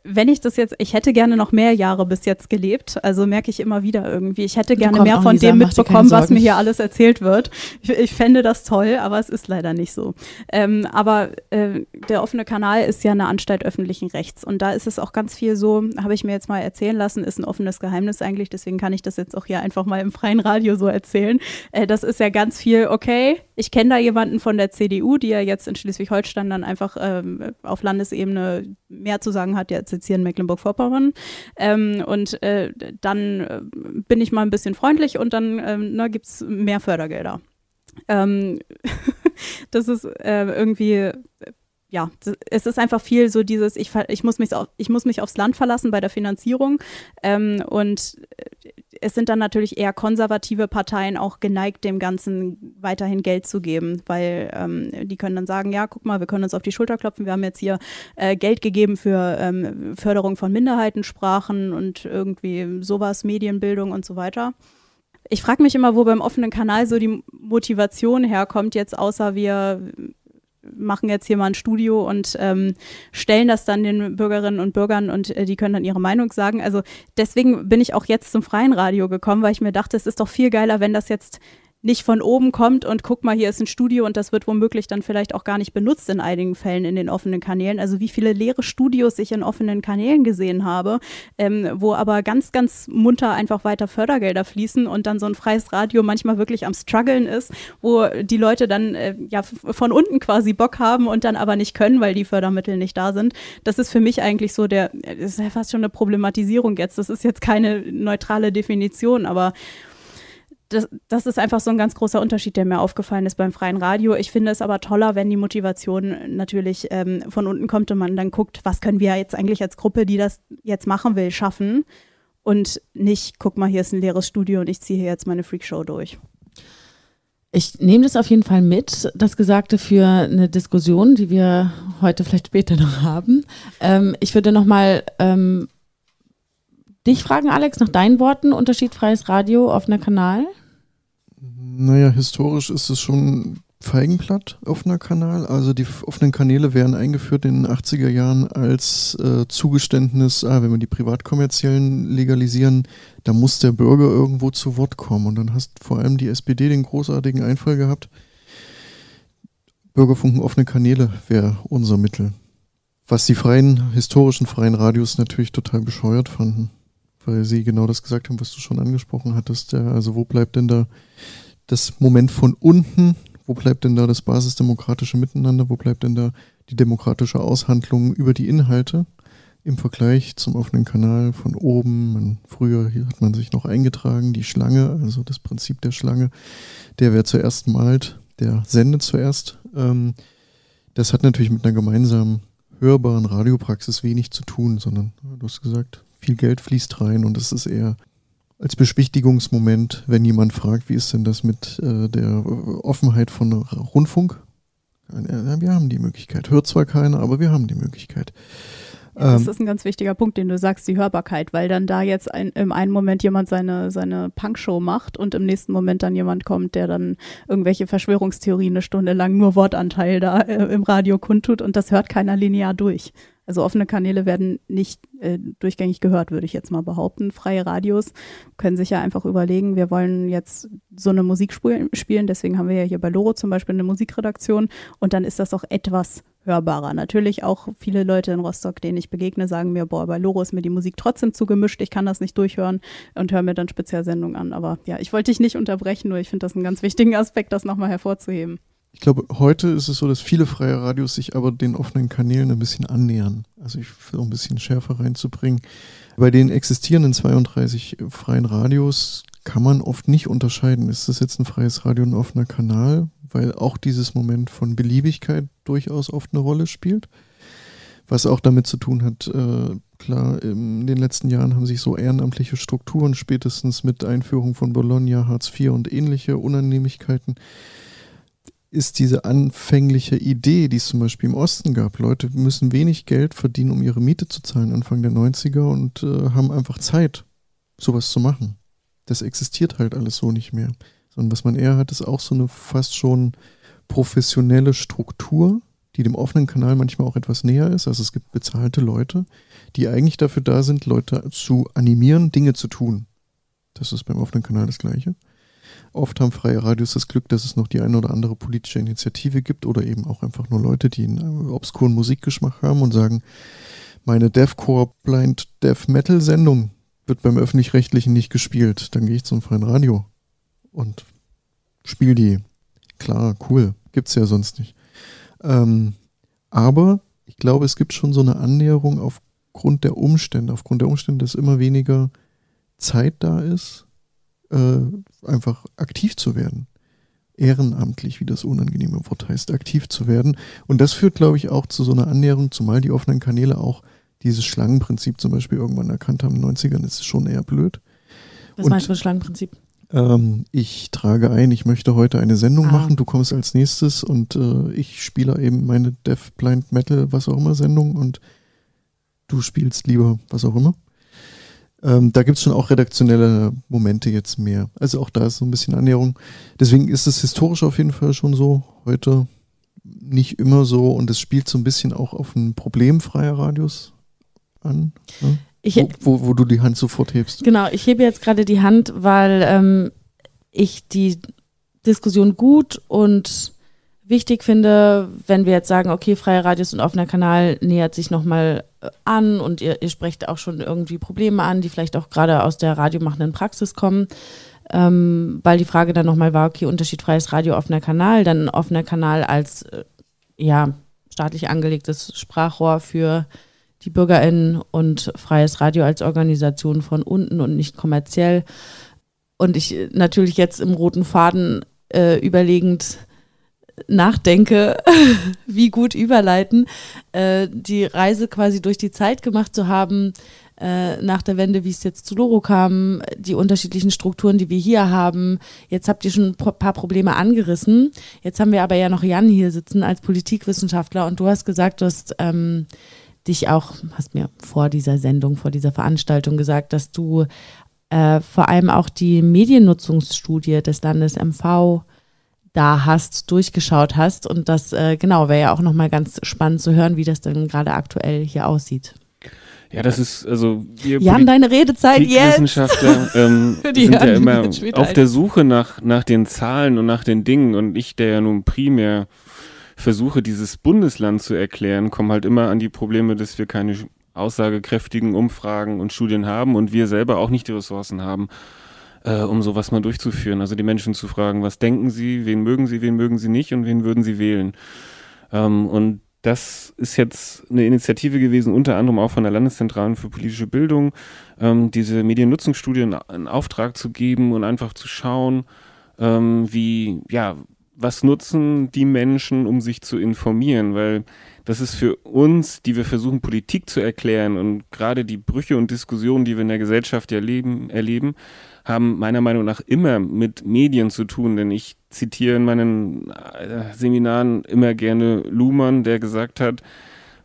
S2: wenn ich das jetzt, ich hätte gerne noch mehr Jahre bis jetzt gelebt, also merke ich immer wieder irgendwie, ich hätte gerne mehr von dem mitbekommen, was mir hier alles erzählt wird. Ich, ich, fände das toll, aber es ist leider nicht so. Ähm, aber äh, der offene Kanal ist ja eine Anstalt öffentlichen Rechts und da ist es auch ganz viel so, habe ich mir jetzt mal erzählen lassen, ist ein offenes Geheimnis eigentlich, deswegen kann ich das jetzt auch hier einfach mal im freien Radio so erzählen. Äh, das ist ja ganz viel, okay, ich kenne da jemanden von der CDU, die ja jetzt in Schleswig-Holstein dann einfach ähm, auf Landesebene mehr zu sagen hat, jetzt hier in Mecklenburg-Vorpommern. Ähm, und äh, dann äh, bin ich mal ein bisschen freundlich und dann ähm, gibt es mehr Fördergelder. Ähm, das ist äh, irgendwie ja, es ist einfach viel so dieses, ich, ich, muss, mich auf, ich muss mich aufs Land verlassen bei der Finanzierung. Ähm, und äh, es sind dann natürlich eher konservative Parteien auch geneigt, dem Ganzen weiterhin Geld zu geben, weil ähm, die können dann sagen, ja, guck mal, wir können uns auf die Schulter klopfen, wir haben jetzt hier äh, Geld gegeben für ähm, Förderung von Minderheitensprachen und irgendwie sowas, Medienbildung und so weiter. Ich frage mich immer, wo beim offenen Kanal so die Motivation herkommt, jetzt außer wir machen jetzt hier mal ein Studio und ähm, stellen das dann den Bürgerinnen und Bürgern und äh, die können dann ihre Meinung sagen. Also deswegen bin ich auch jetzt zum freien Radio gekommen, weil ich mir dachte, es ist doch viel geiler, wenn das jetzt nicht von oben kommt und guck mal, hier ist ein Studio und das wird womöglich dann vielleicht auch gar nicht benutzt in einigen Fällen in den offenen Kanälen. Also wie viele leere Studios ich in offenen Kanälen gesehen habe, ähm, wo aber ganz, ganz munter einfach weiter Fördergelder fließen und dann so ein freies Radio manchmal wirklich am struggeln ist, wo die Leute dann äh, ja von unten quasi Bock haben und dann aber nicht können, weil die Fördermittel nicht da sind. Das ist für mich eigentlich so der, ist ja fast schon eine Problematisierung jetzt. Das ist jetzt keine neutrale Definition, aber das, das ist einfach so ein ganz großer Unterschied, der mir aufgefallen ist beim freien Radio. Ich finde es aber toller, wenn die Motivation natürlich ähm, von unten kommt und man dann guckt, was können wir jetzt eigentlich als Gruppe, die das jetzt machen will, schaffen und nicht, guck mal, hier ist ein leeres Studio und ich ziehe hier jetzt meine Freakshow durch.
S1: Ich nehme das auf jeden Fall mit, das Gesagte für eine Diskussion, die wir heute vielleicht später noch haben. Ähm, ich würde nochmal ähm, dich fragen, Alex, nach deinen Worten, unterschiedfreies Radio, offener Kanal?
S3: Naja, historisch ist es schon Feigenblatt, offener Kanal. Also die offenen Kanäle werden eingeführt in den 80er Jahren als äh, Zugeständnis, ah, wenn wir die privatkommerziellen legalisieren, da muss der Bürger irgendwo zu Wort kommen. Und dann hast vor allem die SPD den großartigen Einfall gehabt, Bürgerfunken offene Kanäle wäre unser Mittel. Was die freien, historischen freien Radios natürlich total bescheuert fanden. Weil sie genau das gesagt haben, was du schon angesprochen hattest. Ja, also wo bleibt denn da das Moment von unten, Wo bleibt denn da das basisdemokratische Miteinander? Wo bleibt denn da die demokratische Aushandlung über die Inhalte im Vergleich zum offenen Kanal von oben? Man, früher hat man sich noch eingetragen, die Schlange, also das Prinzip der Schlange. Der, wer zuerst malt, der sendet zuerst. Ähm, das hat natürlich mit einer gemeinsamen hörbaren Radiopraxis wenig zu tun, sondern du hast gesagt, viel Geld fließt rein und es ist eher als Beschwichtigungsmoment, wenn jemand fragt, wie ist denn das mit äh, der Offenheit von Rundfunk? Ja, wir haben die Möglichkeit. Hört zwar keiner, aber wir haben die Möglichkeit.
S2: Ja, das ähm, ist ein ganz wichtiger Punkt, den du sagst, die Hörbarkeit, weil dann da jetzt ein, im einen Moment jemand seine, seine Punkshow macht und im nächsten Moment dann jemand kommt, der dann irgendwelche Verschwörungstheorien eine Stunde lang nur Wortanteil da äh, im Radio kundtut und das hört keiner linear durch. Also offene Kanäle werden nicht äh, durchgängig gehört, würde ich jetzt mal behaupten. Freie Radios können sich ja einfach überlegen, wir wollen jetzt so eine Musik spielen, deswegen haben wir ja hier bei Loro zum Beispiel eine Musikredaktion und dann ist das auch etwas hörbarer. Natürlich auch viele Leute in Rostock, denen ich begegne, sagen mir, boah, bei Loro ist mir die Musik trotzdem zu gemischt, ich kann das nicht durchhören und höre mir dann Spezialsendungen an. Aber ja, ich wollte dich nicht unterbrechen, nur ich finde das einen ganz wichtigen Aspekt, das nochmal hervorzuheben.
S3: Ich glaube, heute ist es so, dass viele freie Radios sich aber den offenen Kanälen ein bisschen annähern. Also ich versuche ein bisschen schärfer reinzubringen. Bei den existierenden 32 freien Radios kann man oft nicht unterscheiden, ist das jetzt ein freies Radio ein offener Kanal, weil auch dieses Moment von Beliebigkeit durchaus oft eine Rolle spielt. Was auch damit zu tun hat, äh, klar, in den letzten Jahren haben sich so ehrenamtliche Strukturen, spätestens mit Einführung von Bologna, Hartz IV und ähnliche Unannehmlichkeiten, ist diese anfängliche Idee, die es zum Beispiel im Osten gab. Leute müssen wenig Geld verdienen, um ihre Miete zu zahlen, Anfang der 90er und äh, haben einfach Zeit, sowas zu machen. Das existiert halt alles so nicht mehr. Sondern was man eher hat, ist auch so eine fast schon professionelle Struktur, die dem offenen Kanal manchmal auch etwas näher ist. Also es gibt bezahlte Leute, die eigentlich dafür da sind, Leute zu animieren, Dinge zu tun. Das ist beim offenen Kanal das Gleiche. Oft haben freie Radios das Glück, dass es noch die eine oder andere politische Initiative gibt oder eben auch einfach nur Leute, die einen obskuren Musikgeschmack haben und sagen, meine Deathcore Blind Death Metal Sendung wird beim öffentlich-rechtlichen nicht gespielt. Dann gehe ich zum freien Radio und spiele die. Klar, cool. Gibt's ja sonst nicht. Ähm, aber ich glaube, es gibt schon so eine Annäherung aufgrund der Umstände, aufgrund der Umstände, dass immer weniger Zeit da ist, äh, einfach aktiv zu werden. Ehrenamtlich, wie das unangenehme Wort heißt, aktiv zu werden. Und das führt, glaube ich, auch zu so einer Annäherung, zumal die offenen Kanäle auch dieses Schlangenprinzip zum Beispiel irgendwann erkannt haben in den 90ern, ist schon eher blöd.
S1: Was Und, meinst du mit Schlangenprinzip?
S3: Ähm, ich trage ein, ich möchte heute eine Sendung ah. machen, du kommst als nächstes und äh, ich spiele eben meine Deaf Blind Metal, was auch immer Sendung und du spielst lieber was auch immer. Ähm, da gibt es schon auch redaktionelle Momente jetzt mehr. Also auch da ist so ein bisschen Annäherung. Deswegen ist es historisch auf jeden Fall schon so. Heute nicht immer so und es spielt so ein bisschen auch auf ein Problem freier Radios an. Ne? Ich, wo, wo, wo, du die Hand sofort hebst.
S1: Genau, ich hebe jetzt gerade die Hand, weil ähm, ich die Diskussion gut und wichtig finde, wenn wir jetzt sagen, okay, freie Radios und offener Kanal nähert sich nochmal äh, an und ihr, ihr, sprecht auch schon irgendwie Probleme an, die vielleicht auch gerade aus der radiomachenden Praxis kommen. Ähm, weil die Frage dann nochmal war, okay, Unterschied freies Radio, offener Kanal, dann offener Kanal als äh, ja, staatlich angelegtes Sprachrohr für die BürgerInnen und freies Radio als Organisation von unten und nicht kommerziell. Und ich äh, natürlich jetzt im roten Faden äh, überlegend nachdenke, wie gut überleiten, äh, die Reise quasi durch die Zeit gemacht zu haben, äh, nach der Wende, wie es jetzt zu Loro kam, die unterschiedlichen Strukturen, die wir hier haben. Jetzt habt ihr schon ein paar Probleme angerissen. Jetzt haben wir aber ja noch Jan hier sitzen als Politikwissenschaftler und du hast gesagt, du hast ähm, dich auch, hast mir vor dieser Sendung, vor dieser Veranstaltung gesagt, dass du äh, vor allem auch die Mediennutzungsstudie des Landes MV da hast, durchgeschaut hast. Und das, äh, genau, wäre ja auch nochmal ganz spannend zu hören, wie das denn gerade aktuell hier aussieht.
S4: Ja, das ist, also
S1: wir Jan, deine Redezeit jetzt!
S4: Wissenschaftler ähm, sind ja immer auf der Suche nach, nach den Zahlen und nach den Dingen. Und ich, der ja nun primär versuche, dieses Bundesland zu erklären, komme halt immer an die Probleme, dass wir keine aussagekräftigen Umfragen und Studien haben und wir selber auch nicht die Ressourcen haben, äh, um sowas mal durchzuführen. Also die Menschen zu fragen, was denken sie, wen mögen sie, wen mögen sie nicht und wen würden sie wählen. Ähm, und das ist jetzt eine Initiative gewesen, unter anderem auch von der Landeszentralen für politische Bildung, ähm, diese Mediennutzungsstudie in, Auftrag zu geben und einfach zu schauen, ähm, wie, ja, was nutzen die Menschen, um sich zu informieren, weil das ist für uns, die wir versuchen, Politik zu erklären und gerade die Brüche und Diskussionen, die wir in der Gesellschaft erleben, erleben, haben meiner Meinung nach immer mit Medien zu tun, denn ich zitiere in meinen äh, Seminaren immer gerne Luhmann, der gesagt hat,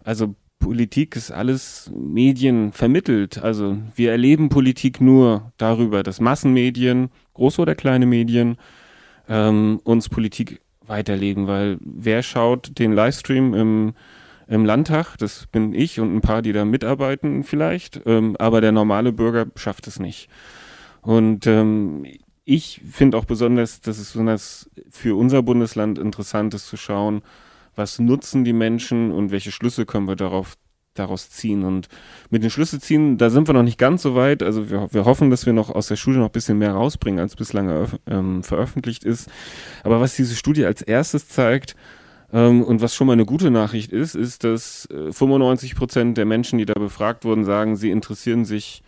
S4: also Politik ist alles Medien vermittelt. Also wir erleben Politik nur darüber, dass Massenmedien, große oder kleine Medien, ähm, uns Politik weiterleben, weil wer schaut den Livestream im, im Landtag, das bin ich und ein paar, die da mitarbeiten vielleicht, ähm, aber der normale Bürger schafft es nicht. Und ähm, ich finde auch besonders, dass es besonders für unser Bundesland interessant ist zu schauen, was nutzen die Menschen und welche Schlüsse können wir darauf daraus ziehen. Und mit den Schlüsse ziehen, da sind wir noch nicht ganz so weit. Also wir, wir hoffen, dass wir noch aus der Studie noch ein bisschen mehr rausbringen, als bislang ähm, veröffentlicht ist. Aber was diese Studie als erstes zeigt, ähm, und was schon mal eine gute Nachricht ist, ist, dass äh, 95 Prozent der Menschen, die da befragt wurden, sagen, sie interessieren sich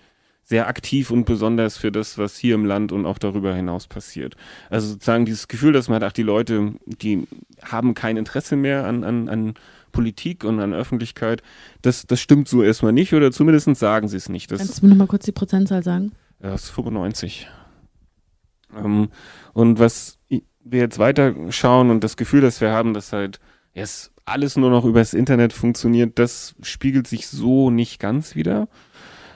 S4: sehr aktiv und besonders für das, was hier im Land und auch darüber hinaus passiert. Also sozusagen dieses Gefühl, dass man hat, ach, die Leute, die haben kein Interesse mehr an, an, an Politik und an Öffentlichkeit, das, das stimmt so erstmal nicht oder zumindest sagen sie es nicht. Das,
S1: Kannst du mir nochmal kurz die Prozentzahl sagen?
S4: Das ist 95. Ähm, und was wir jetzt weiter schauen und das Gefühl, das wir haben, dass halt jetzt alles nur noch übers Internet funktioniert, das spiegelt sich so nicht ganz wieder.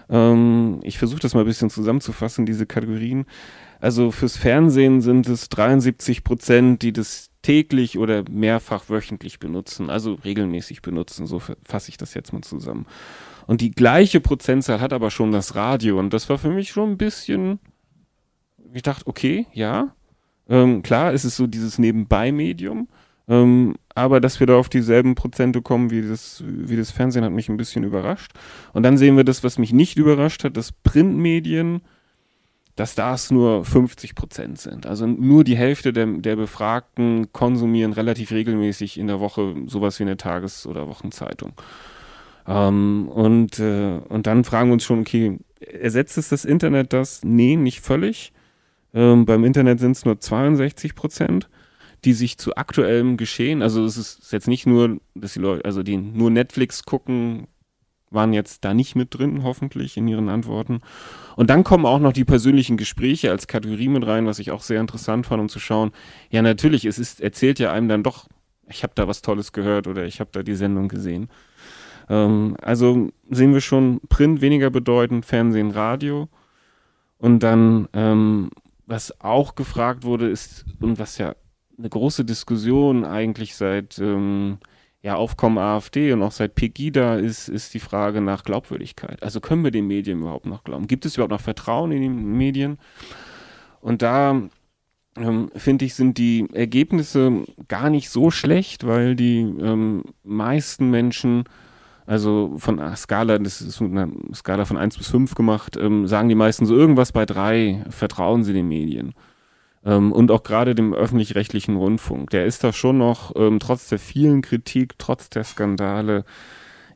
S4: Ähm, ich versuche das mal ein bisschen zusammenzufassen, diese Kategorien. Also fürs Fernsehen sind es 73 Prozent, die das täglich oder mehrfach wöchentlich benutzen, also regelmäßig benutzen. So fasse ich das jetzt mal zusammen. Und die gleiche Prozentzahl hat aber schon das Radio. Und das war für mich schon ein bisschen, ich dachte, okay, ja. Ähm, klar, es ist so dieses Nebenbei-Medium. Ähm, aber dass wir da auf dieselben Prozente kommen wie das, wie das Fernsehen, hat mich ein bisschen überrascht. Und dann sehen wir das, was mich nicht überrascht hat, dass Printmedien, dass das nur 50 Prozent sind. Also nur die Hälfte der, der Befragten konsumieren relativ regelmäßig in der Woche sowas wie eine Tages- oder Wochenzeitung. Ähm, und, äh, und dann fragen wir uns schon, okay, ersetzt es das Internet das? Nee, nicht völlig. Ähm, beim Internet sind es nur 62 Prozent die sich zu aktuellem Geschehen, also es ist jetzt nicht nur, dass die Leute, also die nur Netflix gucken, waren jetzt da nicht mit drin, hoffentlich, in ihren Antworten. Und dann kommen auch noch die persönlichen Gespräche als Kategorie mit rein, was ich auch sehr interessant fand, um zu schauen, ja natürlich, es ist, erzählt ja einem dann doch, ich habe da was Tolles gehört oder ich habe da die Sendung gesehen. Ähm, also sehen wir schon Print weniger bedeutend, Fernsehen, Radio. Und dann, ähm, was auch gefragt wurde, ist, und was ja eine große Diskussion eigentlich seit ähm, ja, Aufkommen AfD und auch seit Pegida ist, ist die Frage nach Glaubwürdigkeit. Also können wir den Medien überhaupt noch glauben? Gibt es überhaupt noch Vertrauen in die Medien? Und da ähm, finde ich, sind die Ergebnisse gar nicht so schlecht, weil die ähm, meisten Menschen, also von einer Skala, das ist eine Skala von 1 bis 5 gemacht, ähm, sagen die meisten so irgendwas bei 3, vertrauen sie den Medien ähm, und auch gerade dem öffentlich-rechtlichen Rundfunk. Der ist da schon noch, ähm, trotz der vielen Kritik, trotz der Skandale,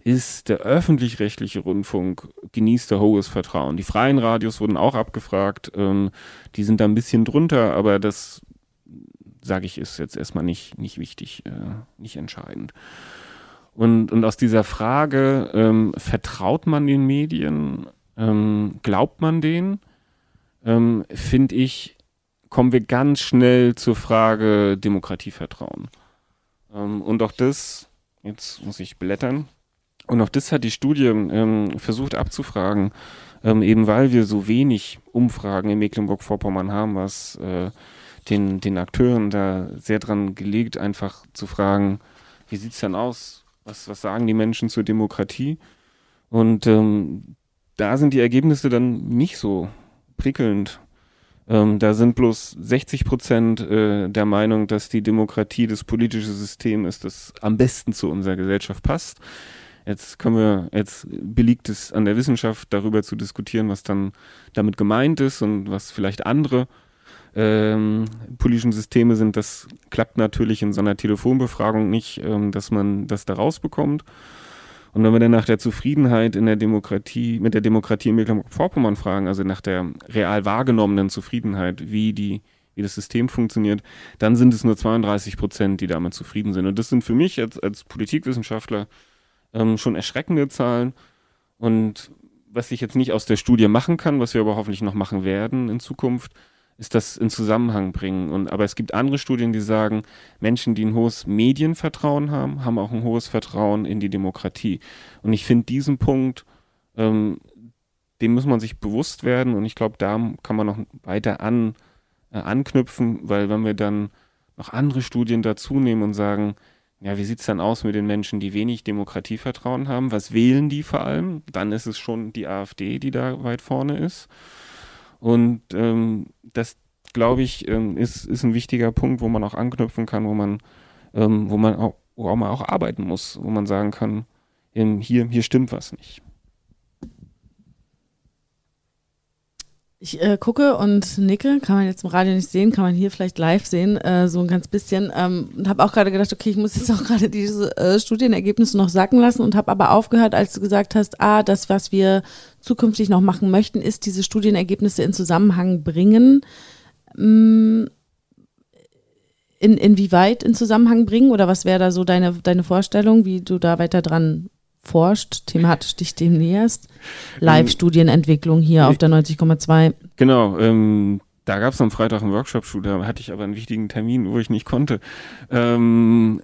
S4: ist der öffentlich-rechtliche Rundfunk genießt der hohes Vertrauen. Die freien Radios wurden auch abgefragt, ähm, die sind da ein bisschen drunter, aber das, sage ich, ist jetzt erstmal nicht, nicht wichtig, äh, nicht entscheidend. Und, und aus dieser Frage, ähm, vertraut man den Medien, ähm, glaubt man denen, ähm, finde ich, kommen wir ganz schnell zur Frage Demokratievertrauen. Ähm, und auch das, jetzt muss ich blättern, und auch das hat die Studie ähm, versucht abzufragen, ähm, eben weil wir so wenig Umfragen in Mecklenburg-Vorpommern haben, was äh, den, den Akteuren da sehr dran gelegt, einfach zu fragen, wie sieht es denn aus? Was, was sagen die Menschen zur Demokratie? Und ähm, da sind die Ergebnisse dann nicht so prickelnd. Ähm, da sind bloß 60 Prozent äh, der Meinung, dass die Demokratie das politische System ist, das am besten zu unserer Gesellschaft passt. Jetzt können wir, jetzt belegt es an der Wissenschaft, darüber zu diskutieren, was dann damit gemeint ist und was vielleicht andere ähm, politischen Systeme sind. Das klappt natürlich in so einer Telefonbefragung nicht, ähm, dass man das da rausbekommt. Und wenn wir dann nach der Zufriedenheit in der Demokratie, mit der Demokratie in Mecklenburg-Vorpommern fragen, also nach der real wahrgenommenen Zufriedenheit, wie die wie das System funktioniert, dann sind es nur 32 Prozent, die damit zufrieden sind. Und das sind für mich als, als Politikwissenschaftler ähm, schon erschreckende Zahlen. Und was ich jetzt nicht aus der Studie machen kann, was wir aber hoffentlich noch machen werden in Zukunft, ist das in Zusammenhang bringen. Und, aber es gibt andere Studien, die sagen, Menschen, die ein hohes Medienvertrauen haben, haben auch ein hohes Vertrauen in die Demokratie. Und ich finde diesen Punkt, ähm, dem muss man sich bewusst werden. Und ich glaube, da kann man noch weiter an, äh, anknüpfen, weil wenn wir dann noch andere Studien dazu nehmen und sagen, ja, wie sieht es dann aus mit den Menschen, die wenig Demokratievertrauen haben? Was wählen die vor allem? Dann ist es schon die AfD, die da weit vorne ist. Und ähm, das, glaube ich, ähm, ist, ist ein wichtiger Punkt, wo man auch anknüpfen kann, wo man, ähm, wo man auch, wo man auch arbeiten muss, wo man sagen kann, ähm, hier, hier stimmt was nicht.
S1: Ich äh, gucke und nicke, kann man jetzt im Radio nicht sehen, kann man hier vielleicht live sehen, äh, so ein ganz bisschen. Ähm, und habe auch gerade gedacht, okay, ich muss jetzt auch gerade diese äh, Studienergebnisse noch sacken lassen und habe aber aufgehört, als du gesagt hast, ah, das, was wir zukünftig noch machen möchten, ist diese Studienergebnisse in Zusammenhang bringen. Mm, in, inwieweit in Zusammenhang bringen oder was wäre da so deine, deine Vorstellung, wie du da weiter dran forscht, thematisch dich dem näherst. Live-Studienentwicklung hier auf der 90,2.
S4: Genau, ähm, da gab es am Freitag einen Workshop, da hatte ich aber einen wichtigen Termin, wo ich nicht konnte. Ähm,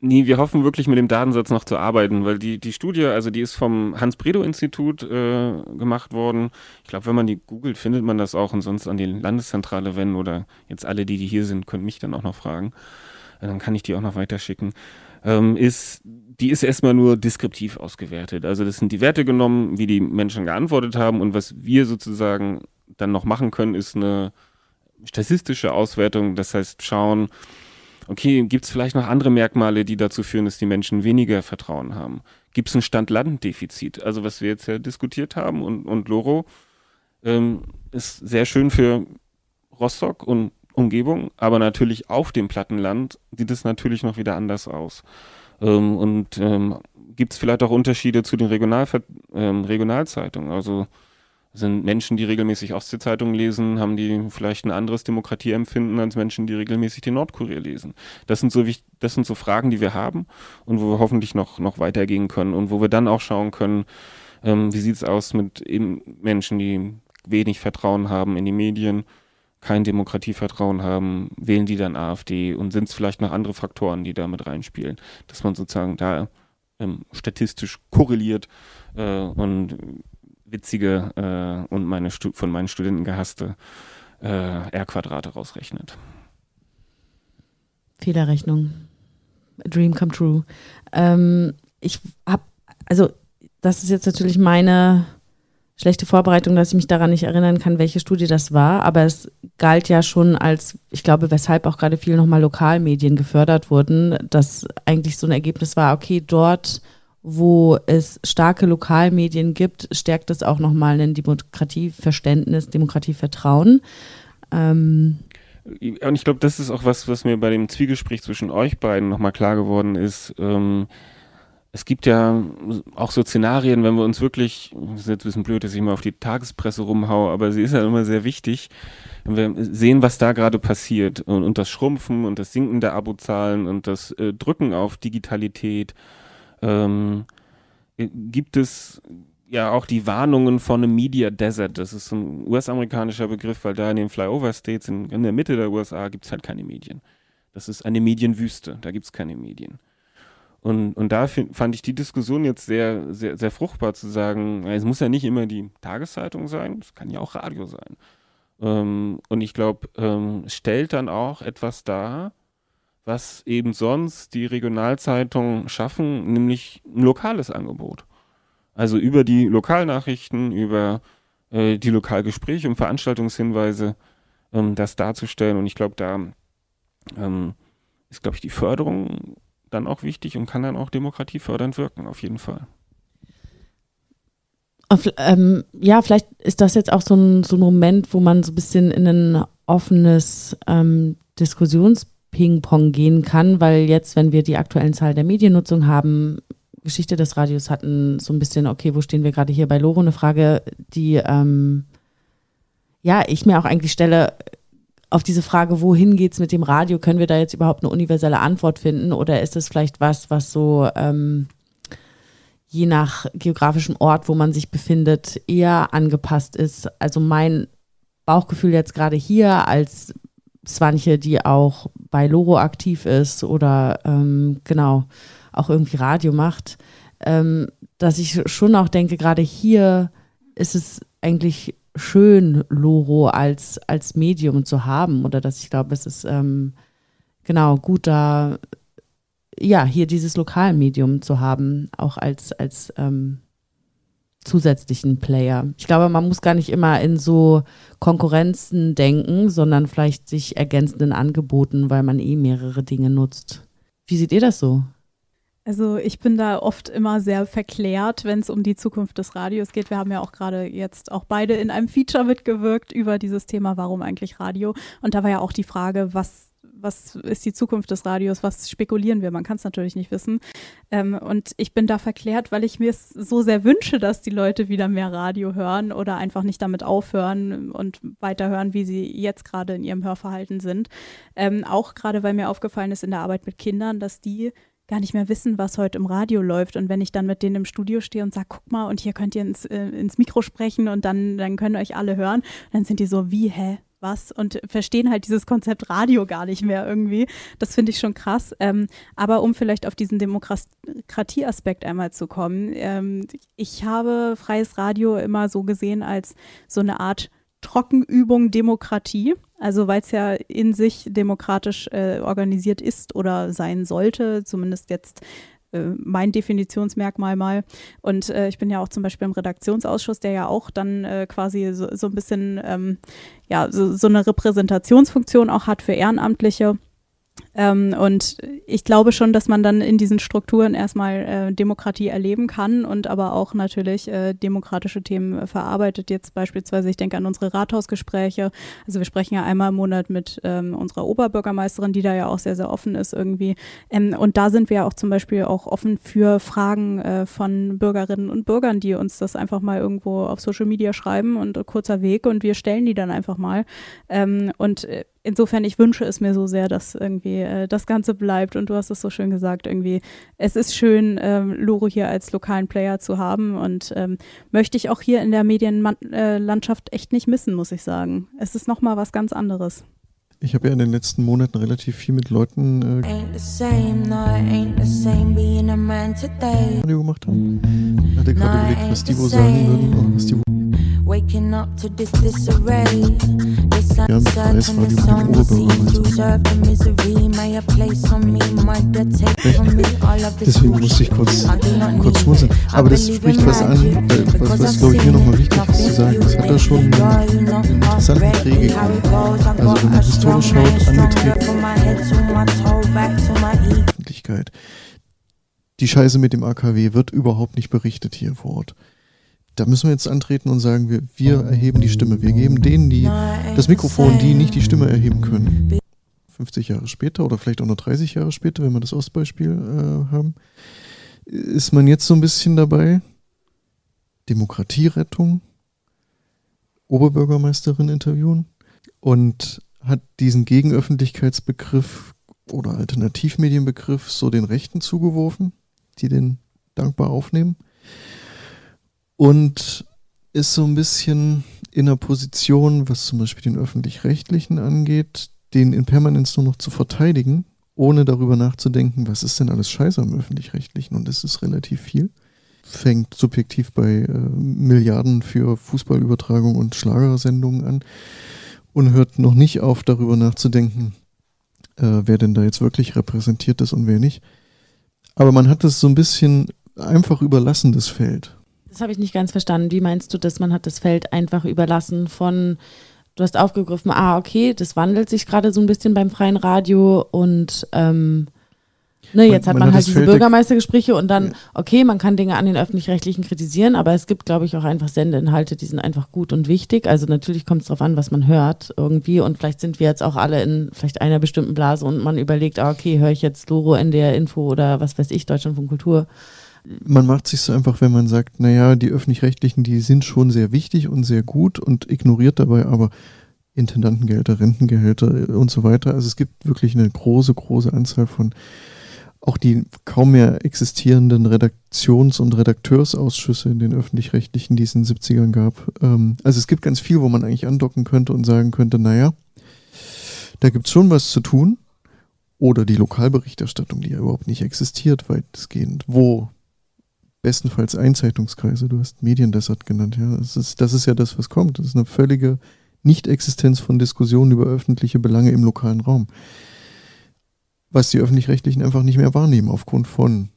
S4: nee, wir hoffen wirklich mit dem Datensatz noch zu arbeiten, weil die, die Studie, also die ist vom Hans-Bredow-Institut äh, gemacht worden. Ich glaube, wenn man die googelt, findet man das auch und sonst an die Landeszentrale wenden oder jetzt alle, die, die hier sind, können mich dann auch noch fragen. Dann kann ich die auch noch weiterschicken. Ähm, ist die ist erstmal nur deskriptiv ausgewertet. Also das sind die Werte genommen, wie die Menschen geantwortet haben und was wir sozusagen dann noch machen können, ist eine statistische Auswertung. Das heißt, schauen, okay, gibt es vielleicht noch andere Merkmale, die dazu führen, dass die Menschen weniger Vertrauen haben? Gibt es ein Stand-Land-Defizit? Also was wir jetzt ja diskutiert haben und, und Loro ähm, ist sehr schön für Rostock und Umgebung, aber natürlich auf dem Plattenland sieht es natürlich noch wieder anders aus. Ähm, und ähm, gibt es vielleicht auch Unterschiede zu den Regional ähm, Regionalzeitungen? Also sind Menschen, die regelmäßig Ostseezeitungen lesen, haben die vielleicht ein anderes Demokratieempfinden als Menschen, die regelmäßig die Nordkurier lesen. Das sind so das sind so Fragen, die wir haben und wo wir hoffentlich noch, noch weitergehen können und wo wir dann auch schauen können, ähm, wie sieht es aus mit Menschen, die wenig Vertrauen haben in die Medien, kein Demokratievertrauen haben, wählen die dann AfD und sind es vielleicht noch andere Faktoren, die da mit reinspielen, dass man sozusagen da ähm, statistisch korreliert äh, und witzige äh, und meine von meinen Studenten gehasste äh, R-Quadrate rausrechnet.
S1: Fehlerrechnung. A dream come true. Ähm, ich habe, also das ist jetzt natürlich meine schlechte Vorbereitung, dass ich mich daran nicht erinnern kann, welche Studie das war, aber es galt ja schon als, ich glaube, weshalb auch gerade viel nochmal Lokalmedien gefördert wurden, dass eigentlich so ein Ergebnis war, okay, dort, wo es starke Lokalmedien gibt, stärkt es auch nochmal ein Demokratieverständnis, Demokratievertrauen. Ähm,
S4: und ich glaube, das ist auch was, was mir bei dem Zwiegespräch zwischen euch beiden nochmal klar geworden ist. Ähm, es gibt ja auch so Szenarien, wenn wir uns wirklich, das ist jetzt ein bisschen blöd, dass ich mal auf die Tagespresse rumhaue, aber sie ist ja immer sehr wichtig, wenn wir sehen, was da gerade passiert und, und, das Schrumpfen und das Sinken der Abozahlen und das äh, Drücken auf Digitalität, ähm, gibt es ja auch die Warnungen von einem Media Desert. Das ist ein US-amerikanischer Begriff, weil da in den Flyover States in, in der Mitte der USA gibt es halt keine Medien. Das ist eine Medienwüste, da gibt es keine Medien. Und, und da fand ich die Diskussion jetzt sehr, sehr, sehr fruchtbar zu sagen, es muss ja nicht immer die Tageszeitung sein, es kann ja auch Radio sein. Ähm, und ich glaube, ähm, stellt dann auch etwas dar, was eben sonst die Regionalzeitungen schaffen, nämlich ein lokales Angebot. Also über die Lokalnachrichten, über äh, die Lokalgespräche und Veranstaltungshinweise ähm, das darzustellen. Und ich glaube, da ähm, ist, glaube ich, die Förderung dann auch wichtig und kann dann auch demokratiefördernd wirken, auf jeden Fall.
S1: Auf, ähm, ja, vielleicht ist das jetzt auch so ein, so ein Moment, wo man so ein bisschen in ein offenes ähm, Diskussions-Ping-Pong gehen kann, weil jetzt, wenn wir die aktuellen Zahlen der Mediennutzung haben, Geschichte des Radios hatten, so ein bisschen, okay, wo stehen wir gerade hier bei Loro? Eine Frage, die ähm, ja, ich mir auch eigentlich stelle, auf diese Frage, wohin geht es mit dem Radio, können wir da jetzt überhaupt eine universelle Antwort finden oder ist es vielleicht was, was so ähm, je nach geografischem Ort, wo man sich befindet, eher angepasst ist? Also mein Bauchgefühl jetzt gerade hier als Swanche, die auch bei Loro aktiv ist oder ähm, genau auch irgendwie Radio macht, ähm, dass ich schon auch denke, gerade hier ist es eigentlich schön, Loro als, als Medium zu haben oder dass ich glaube, es ist ähm, genau gut da, ja, hier dieses Lokalmedium zu haben, auch als, als ähm, zusätzlichen Player. Ich glaube, man muss gar nicht immer in so Konkurrenzen denken, sondern vielleicht sich ergänzenden Angeboten, weil man eh mehrere Dinge nutzt. Wie seht ihr das so?
S2: Also ich bin da oft immer sehr verklärt, wenn es um die Zukunft des Radios geht. Wir haben ja auch gerade jetzt auch beide in einem Feature mitgewirkt über dieses Thema, warum eigentlich Radio. Und da war ja auch die Frage, was was ist die Zukunft des Radios, was spekulieren wir, man kann es natürlich nicht wissen. Ähm, und ich bin da verklärt, weil ich mir es so sehr wünsche, dass die Leute wieder mehr Radio hören oder einfach nicht damit aufhören und weiterhören, wie sie jetzt gerade in ihrem Hörverhalten sind. Ähm, auch gerade, weil mir aufgefallen ist in der Arbeit mit Kindern, dass die gar nicht mehr wissen, was heute im Radio läuft. Und wenn ich dann mit denen im Studio stehe und sage, guck mal, und hier könnt ihr ins, äh, ins Mikro sprechen und dann, dann können euch alle hören, dann sind die so, wie, hä? Was und verstehen halt dieses Konzept Radio gar nicht mehr irgendwie. Das finde ich schon krass. Ähm, aber um vielleicht auf diesen Demokratieaspekt einmal zu kommen, ähm, ich habe freies Radio immer so gesehen als so eine Art Trockenübung Demokratie. Also weil es ja in sich demokratisch äh, organisiert ist oder sein sollte, zumindest jetzt äh, mein Definitionsmerkmal mal. Und äh, ich bin ja auch zum Beispiel im Redaktionsausschuss, der ja auch dann äh, quasi so, so, ein bisschen ähm, ja, so, so eine Repräsentationsfunktion auch hat für Ehrenamtliche. Ähm, und ich glaube schon, dass man dann in diesen Strukturen erstmal äh, Demokratie erleben kann und aber auch natürlich äh, demokratische Themen äh, verarbeitet. Jetzt beispielsweise, ich denke an unsere Rathausgespräche. Also wir sprechen ja einmal im Monat mit ähm, unserer Oberbürgermeisterin, die da ja auch sehr, sehr offen ist irgendwie. Ähm, und da sind wir ja auch zum Beispiel auch offen für Fragen äh, von Bürgerinnen und Bürgern, die uns das einfach mal irgendwo auf Social Media schreiben und äh, kurzer Weg und wir stellen die dann einfach mal. Ähm, und äh, insofern, ich wünsche es mir so sehr, dass irgendwie äh, das Ganze bleibt. Und du hast es so schön gesagt, irgendwie, es ist schön, ähm, Loro hier als lokalen Player zu haben und ähm, möchte ich auch hier in der Medienlandschaft echt nicht missen, muss ich sagen. Es ist nochmal was ganz anderes.
S3: Ich habe ja in den letzten Monaten relativ viel mit Leuten äh, Radio gemacht haben. Ich hatte gerade überlegt, was die wohl sagen würden und was die Waking up to this disarray. This ja, mit Preisradio mit dem Oberbürgermeister. Deswegen musste ich kurz, kurz schmunzeln. Aber das spricht was an, weil, was, was glaube ich hier nochmal wichtig ist zu sagen. Es hat da schon einen, einen interessanten Dreh gegeben. Also wenn man historisch schaut, angetreten. Öffentlichkeit. Die Scheiße mit dem AKW wird überhaupt nicht berichtet hier vor Ort da müssen wir jetzt antreten und sagen, wir, wir erheben die Stimme. Wir geben denen die, das Mikrofon, die nicht die Stimme erheben können. 50 Jahre später oder vielleicht auch nur 30 Jahre später, wenn wir das Ostbeispiel äh, haben, ist man jetzt so ein bisschen dabei. Demokratierettung, Oberbürgermeisterin interviewen und hat diesen Gegenöffentlichkeitsbegriff oder Alternativmedienbegriff so den Rechten zugeworfen, die den dankbar aufnehmen und ist so ein bisschen in einer Position, was zum Beispiel den öffentlich-rechtlichen angeht, den in Permanenz nur noch zu verteidigen, ohne darüber nachzudenken, was ist denn alles scheiße am öffentlich-rechtlichen und es ist relativ viel. Fängt subjektiv bei äh, Milliarden für Fußballübertragung und Schlagersendungen an und hört noch nicht auf, darüber nachzudenken, äh, wer denn da jetzt wirklich repräsentiert ist und wer nicht. Aber man hat es so ein bisschen einfach überlassen, das Feld.
S1: Das habe ich nicht ganz verstanden. Wie meinst du das? Man hat das Feld einfach überlassen von, du hast aufgegriffen, ah, okay, das wandelt sich gerade so ein bisschen beim freien Radio und ähm Ne, jetzt hat man,
S3: hat
S1: halt diese Bürgermeistergespräche und dann, okay, man kann Dinge an den Öffentlich-Rechtlichen kritisieren, aber es gibt, glaube ich, auch einfach Sendeinhalte, die sind einfach gut und wichtig. Also natürlich kommt es darauf an, was man hört irgendwie und vielleicht sind wir jetzt auch alle in vielleicht einer bestimmten Blase und man überlegt, ah, okay, höre ich jetzt Loro, NDR Info oder was weiß ich, Deutschland von Kultur.
S3: man macht sich so einfach, wenn man sagt, naja, die öffentlich-rechtlichen, die sind schon sehr wichtig und sehr gut und ignoriert dabei aber Intendantengehälter, Rentengehälter und so weiter. Also es gibt wirklich eine große, große Anzahl von auch die kaum mehr existierenden Redaktions- und Redakteursausschüsse in den öffentlich-rechtlichen, die es in den 70ern gab. Ähm, also es gibt ganz viel, wo man eigentlich andocken könnte und sagen könnte, naja, da gibt es schon was zu tun. Oder die Lokalberichterstattung, die ja überhaupt nicht existiert, weitestgehend. Wo bestenfalls Einzeitungskreise, du hast Mediendessert genannt, ja. Das ist, das ist ja das, was kommt. Das ist eine völlige Nicht-Existenz von Diskussionen über öffentliche Belange im lokalen Raum. Was die Öffentlich-Rechtlichen einfach nicht mehr wahrnehmen aufgrund von.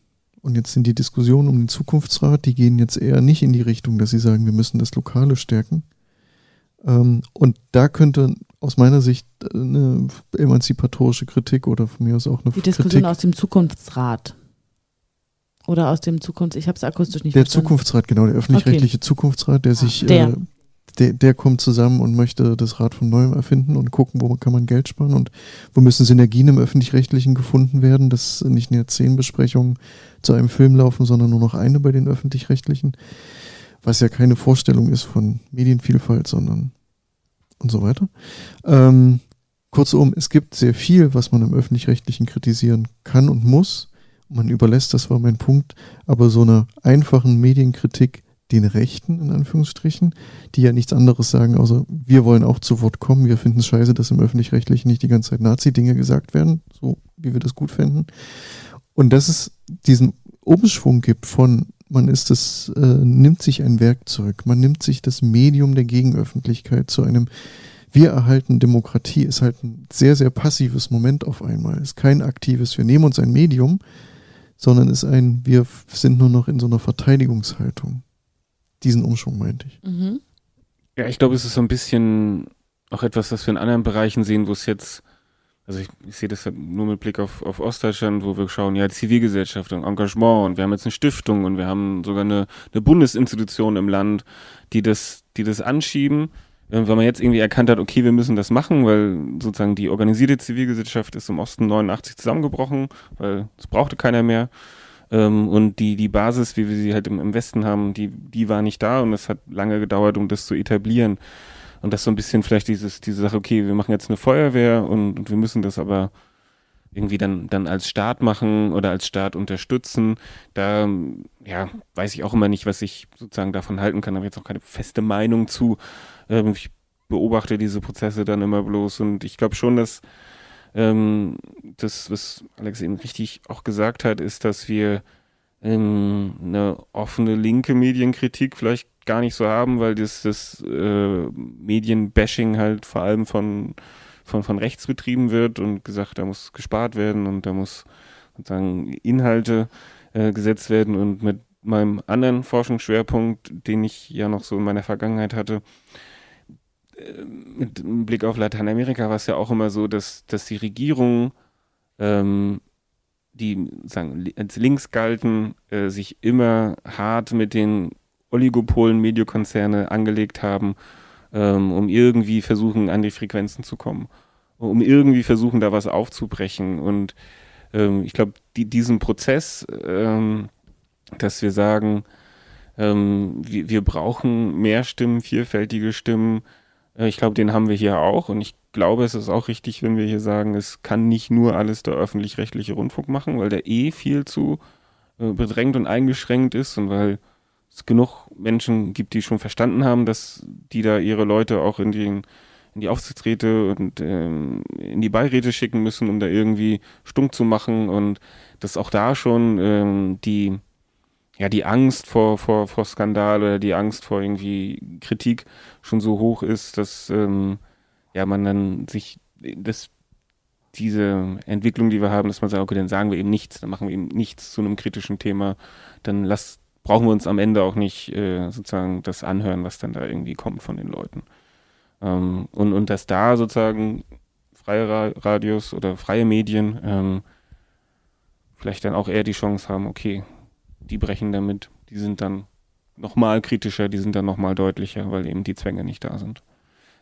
S3: Und jetzt sind die Diskussionen um den Zukunftsrat, die gehen jetzt eher nicht in die Richtung, dass sie sagen, wir müssen das Lokale stärken. Ähm, und da könnte aus meiner Sicht eine emanzipatorische Kritik oder von mir aus auch eine
S1: Die Diskussion
S3: Kritik
S1: aus dem Zukunftsrat. Oder aus dem Zukunfts... Ich habe es akustisch nicht
S3: Der
S1: verstanden.
S3: Zukunftsrat, genau, der öffentlich-rechtliche Zukunftsrat, der sich,
S1: Der.
S3: Äh, der, der kommt zusammen und möchte das Rad von neuem erfinden und gucken, wo kann man Geld sparen und wo müssen Synergien im öffentlich-rechtlichen gefunden werden, dass nicht mehr zehn Besprechungen zu einem Film laufen, sondern nur noch eine bei den öffentlich-rechtlichen, was ja keine Vorstellung ist von Medienvielfalt, sondern und so weiter. Ähm, kurzum, es gibt sehr viel, was man im öffentlich-rechtlichen kritisieren kann und muss. Man überlässt, das war mein Punkt, aber so einer einfachen Medienkritik den Rechten, in Anführungsstrichen, die ja nichts anderes sagen, außer wir wollen auch zu Wort kommen, wir finden es scheiße, dass im Öffentlich-Rechtlichen nicht die ganze Zeit Nazi-Dinge gesagt werden, so wie wir das gut fänden. Und dass es diesen Umschwung gibt von, man ist das, äh, nimmt sich ein Werkzeug, man nimmt sich das Medium der Gegenöffentlichkeit zu einem wir erhalten Demokratie, ist halt ein sehr, sehr passives Moment auf einmal. Ist kein aktives, wir nehmen uns ein Medium, sondern ist ein, wir sind nur noch in so einer Verteidigungshaltung. Diesen Umschwung meinte ich.
S1: Mhm.
S4: Ja, ich glaube, es ist so ein bisschen auch etwas, was wir in anderen Bereichen sehen, wo es jetzt, also ich, ich sehe das halt nur mit Blick auf, auf Ostdeutschland, wo wir schauen, ja, Zivilgesellschaft und Engagement und wir haben jetzt eine Stiftung und wir haben sogar eine, eine Bundesinstitution im Land, die das, die das anschieben, äh, weil man jetzt irgendwie erkannt hat, okay, wir müssen das machen, weil sozusagen die organisierte Zivilgesellschaft ist im Osten 89 zusammengebrochen, weil es brauchte keiner mehr. Ähm, und die, die Basis, wie wir sie halt im, im Westen haben, die, die war nicht da und es hat lange gedauert, um das zu etablieren. Und das so ein bisschen vielleicht dieses, diese Sache, okay, wir machen jetzt eine Feuerwehr und, und wir müssen das aber irgendwie dann, dann als Staat machen oder als Staat unterstützen. Da, ja, weiß ich auch immer nicht, was ich sozusagen davon halten kann, habe jetzt auch keine feste Meinung zu. Ähm, ich beobachte diese Prozesse dann immer bloß und ich glaube schon, dass ähm, das, was Alex eben richtig auch gesagt hat, ist, dass wir ähm, eine offene linke Medienkritik vielleicht gar nicht so haben, weil das, das äh, Medienbashing halt vor allem von, von, von rechts betrieben wird und gesagt, da muss gespart werden und da muss sozusagen Inhalte äh, gesetzt werden. Und mit meinem anderen Forschungsschwerpunkt, den ich ja noch so in meiner Vergangenheit hatte, mit Blick auf Lateinamerika war es ja auch immer so, dass, dass die Regierungen, ähm, die sagen, als links galten, äh, sich immer hart mit den Oligopolen, Mediokonzerne angelegt haben, ähm, um irgendwie versuchen, an die Frequenzen zu kommen, um irgendwie versuchen, da was aufzubrechen. Und ähm, ich glaube, die, diesen Prozess, ähm, dass wir sagen, ähm, wir, wir brauchen mehr Stimmen, vielfältige Stimmen, ich glaube, den haben wir hier auch. Und ich glaube, es ist auch richtig, wenn wir hier sagen, es kann nicht nur alles der öffentlich-rechtliche Rundfunk machen, weil der eh viel zu äh, bedrängt und eingeschränkt ist und weil es genug Menschen gibt, die schon verstanden haben, dass die da ihre Leute auch in, den, in die Aufsichtsräte und ähm, in die Beiräte schicken müssen, um da irgendwie stumm zu machen und dass auch da schon ähm, die ja, die Angst vor, vor, vor Skandal oder die Angst vor irgendwie Kritik schon so hoch ist, dass ähm, ja, man dann sich das, diese Entwicklung, die wir haben, dass man sagt, okay, dann sagen wir eben nichts, dann machen wir eben nichts zu einem kritischen Thema, dann lass, brauchen wir uns am Ende auch nicht äh, sozusagen das anhören, was dann da irgendwie kommt von den Leuten. Ähm, und, und dass da sozusagen freie Ra Radios oder freie Medien ähm, vielleicht dann auch eher die Chance haben, okay, die brechen damit, die sind dann nochmal kritischer, die sind dann nochmal deutlicher, weil eben die Zwänge nicht da sind.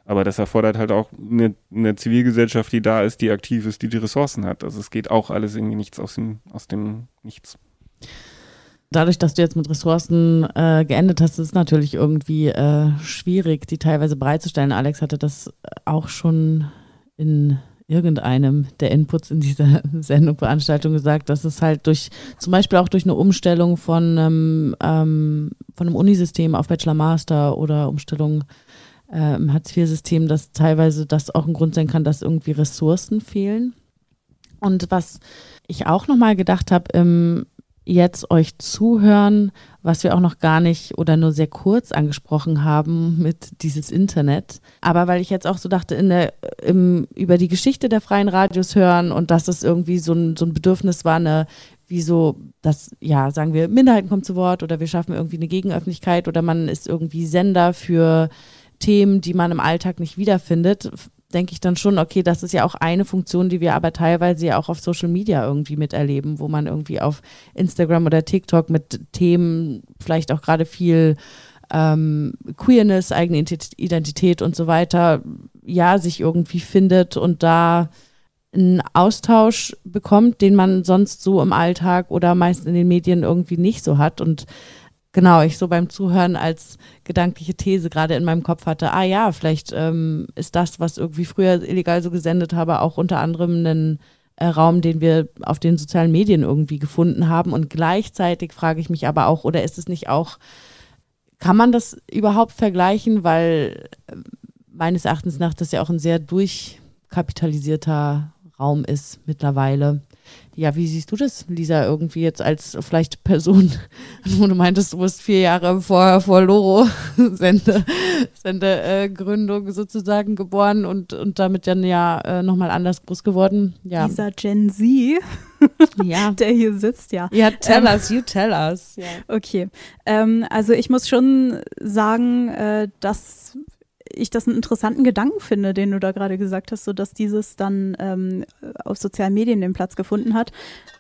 S4: Aber das erfordert halt auch eine, eine, Zivilgesellschaft, die da ist, die aktiv ist, die die Ressourcen hat. Also es geht auch alles irgendwie nichts aus dem, aus dem Nichts.
S1: Dadurch, dass du jetzt mit Ressourcen äh, geendet hast, ist es natürlich irgendwie äh, schwierig, die teilweise bereitzustellen. Alex hatte das auch schon in irgendeinem der Inputs in dieser Sendung, Veranstaltung gesagt, dass es halt durch, zum Beispiel auch durch eine Umstellung von, ähm, ähm, von einem Unisystem auf Bachelor-Master oder Umstellung äh, im Hartz-IV-System, dass teilweise das auch ein Grund sein kann, dass irgendwie Ressourcen fehlen. Und was ich auch nochmal gedacht habe, im jetzt euch zuhören, was wir auch noch gar nicht oder nur sehr kurz angesprochen haben mit dieses Internet. Aber weil ich jetzt auch so dachte, in der, im, über die Geschichte der freien Radios hören und dass es irgendwie so ein, so ein Bedürfnis war, eine wie so, dass, ja, sagen wir, Minderheiten kommen zu Wort oder wir schaffen irgendwie eine Gegenöffentlichkeit oder man ist irgendwie Sender für Themen, die man im Alltag nicht wiederfindet, denke ich dann schon, okay, das ist ja auch eine Funktion, die wir aber teilweise ja auch auf Social Media irgendwie miterleben, wo man irgendwie auf Instagram oder TikTok mit Themen vielleicht auch gerade viel ähm, Queerness, eigene Identität und so weiter, ja, sich irgendwie findet und da einen Austausch bekommt, den man sonst so im Alltag oder meist in den Medien irgendwie nicht so hat. Und genau, ich so beim Zuhören als gedankliche These gerade in meinem Kopf hatte, ah ja, vielleicht ähm, ist das, was irgendwie früher illegal so gesendet habe, auch unter anderem ein äh, Raum, den wir auf den sozialen Medien irgendwie gefunden haben. Und gleichzeitig frage ich mich aber auch, oder ist es nicht auch, kann man das überhaupt vergleichen, weil äh, meines Erachtens nach das ja auch ein sehr durchkapitalisierter Raum ist mittlerweile. Ja, wie siehst du das, Lisa, irgendwie jetzt als vielleicht Person, wo du meintest, du bist vier Jahre vor, vor Loro Sende, Sendegründung äh, sozusagen geboren und, und damit dann ja äh, nochmal anders groß geworden. Ja.
S2: Dieser Gen Z, ja. der hier sitzt, ja.
S1: Ja, tell ähm, us, you tell us. Ja.
S2: Okay, ähm, also ich muss schon sagen, äh, dass ich das einen interessanten Gedanken finde, den du da gerade gesagt hast, so dass dieses dann ähm, auf sozialen Medien den Platz gefunden hat.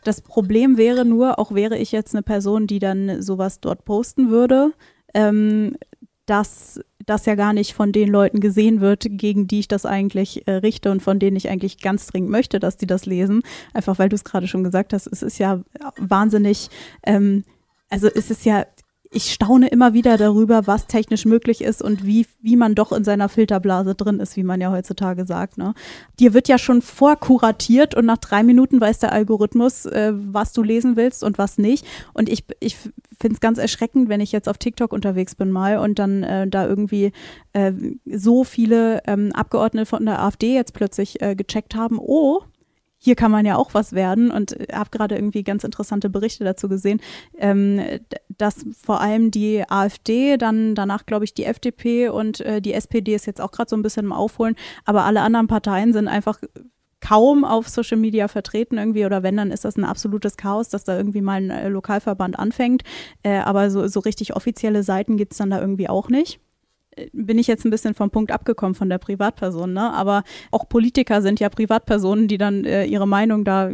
S2: Das Problem wäre nur, auch wäre ich jetzt eine Person, die dann sowas dort posten würde, ähm, dass das ja gar nicht von den Leuten gesehen wird, gegen die ich das eigentlich äh, richte und von denen ich eigentlich ganz dringend möchte, dass die das lesen. Einfach weil du es gerade schon gesagt hast, es ist ja wahnsinnig, ähm, also es ist ja ich staune immer wieder darüber, was technisch möglich ist und wie, wie man doch in seiner Filterblase drin ist, wie man ja heutzutage sagt. Ne? Dir wird ja schon vorkuratiert und nach drei Minuten weiß der Algorithmus, äh, was du lesen willst und was nicht. Und ich, ich finde es ganz erschreckend, wenn ich jetzt auf TikTok unterwegs bin mal und dann äh, da irgendwie äh, so viele ähm, Abgeordnete von der AfD jetzt plötzlich äh, gecheckt haben, oh, hier kann man ja auch was werden. Und habe gerade irgendwie ganz interessante Berichte dazu gesehen, ähm, dass vor allem die AfD, dann danach glaube ich die FDP und äh, die SPD ist jetzt auch gerade so ein bisschen im Aufholen, aber alle anderen Parteien sind einfach kaum auf Social Media vertreten irgendwie. Oder wenn, dann ist das ein absolutes Chaos, dass da irgendwie mal ein äh, Lokalverband anfängt. Äh, aber so, so richtig offizielle Seiten gibt es dann da irgendwie auch nicht bin ich jetzt ein bisschen vom Punkt abgekommen von der Privatperson, ne? Aber auch Politiker sind ja Privatpersonen, die dann äh, ihre Meinung da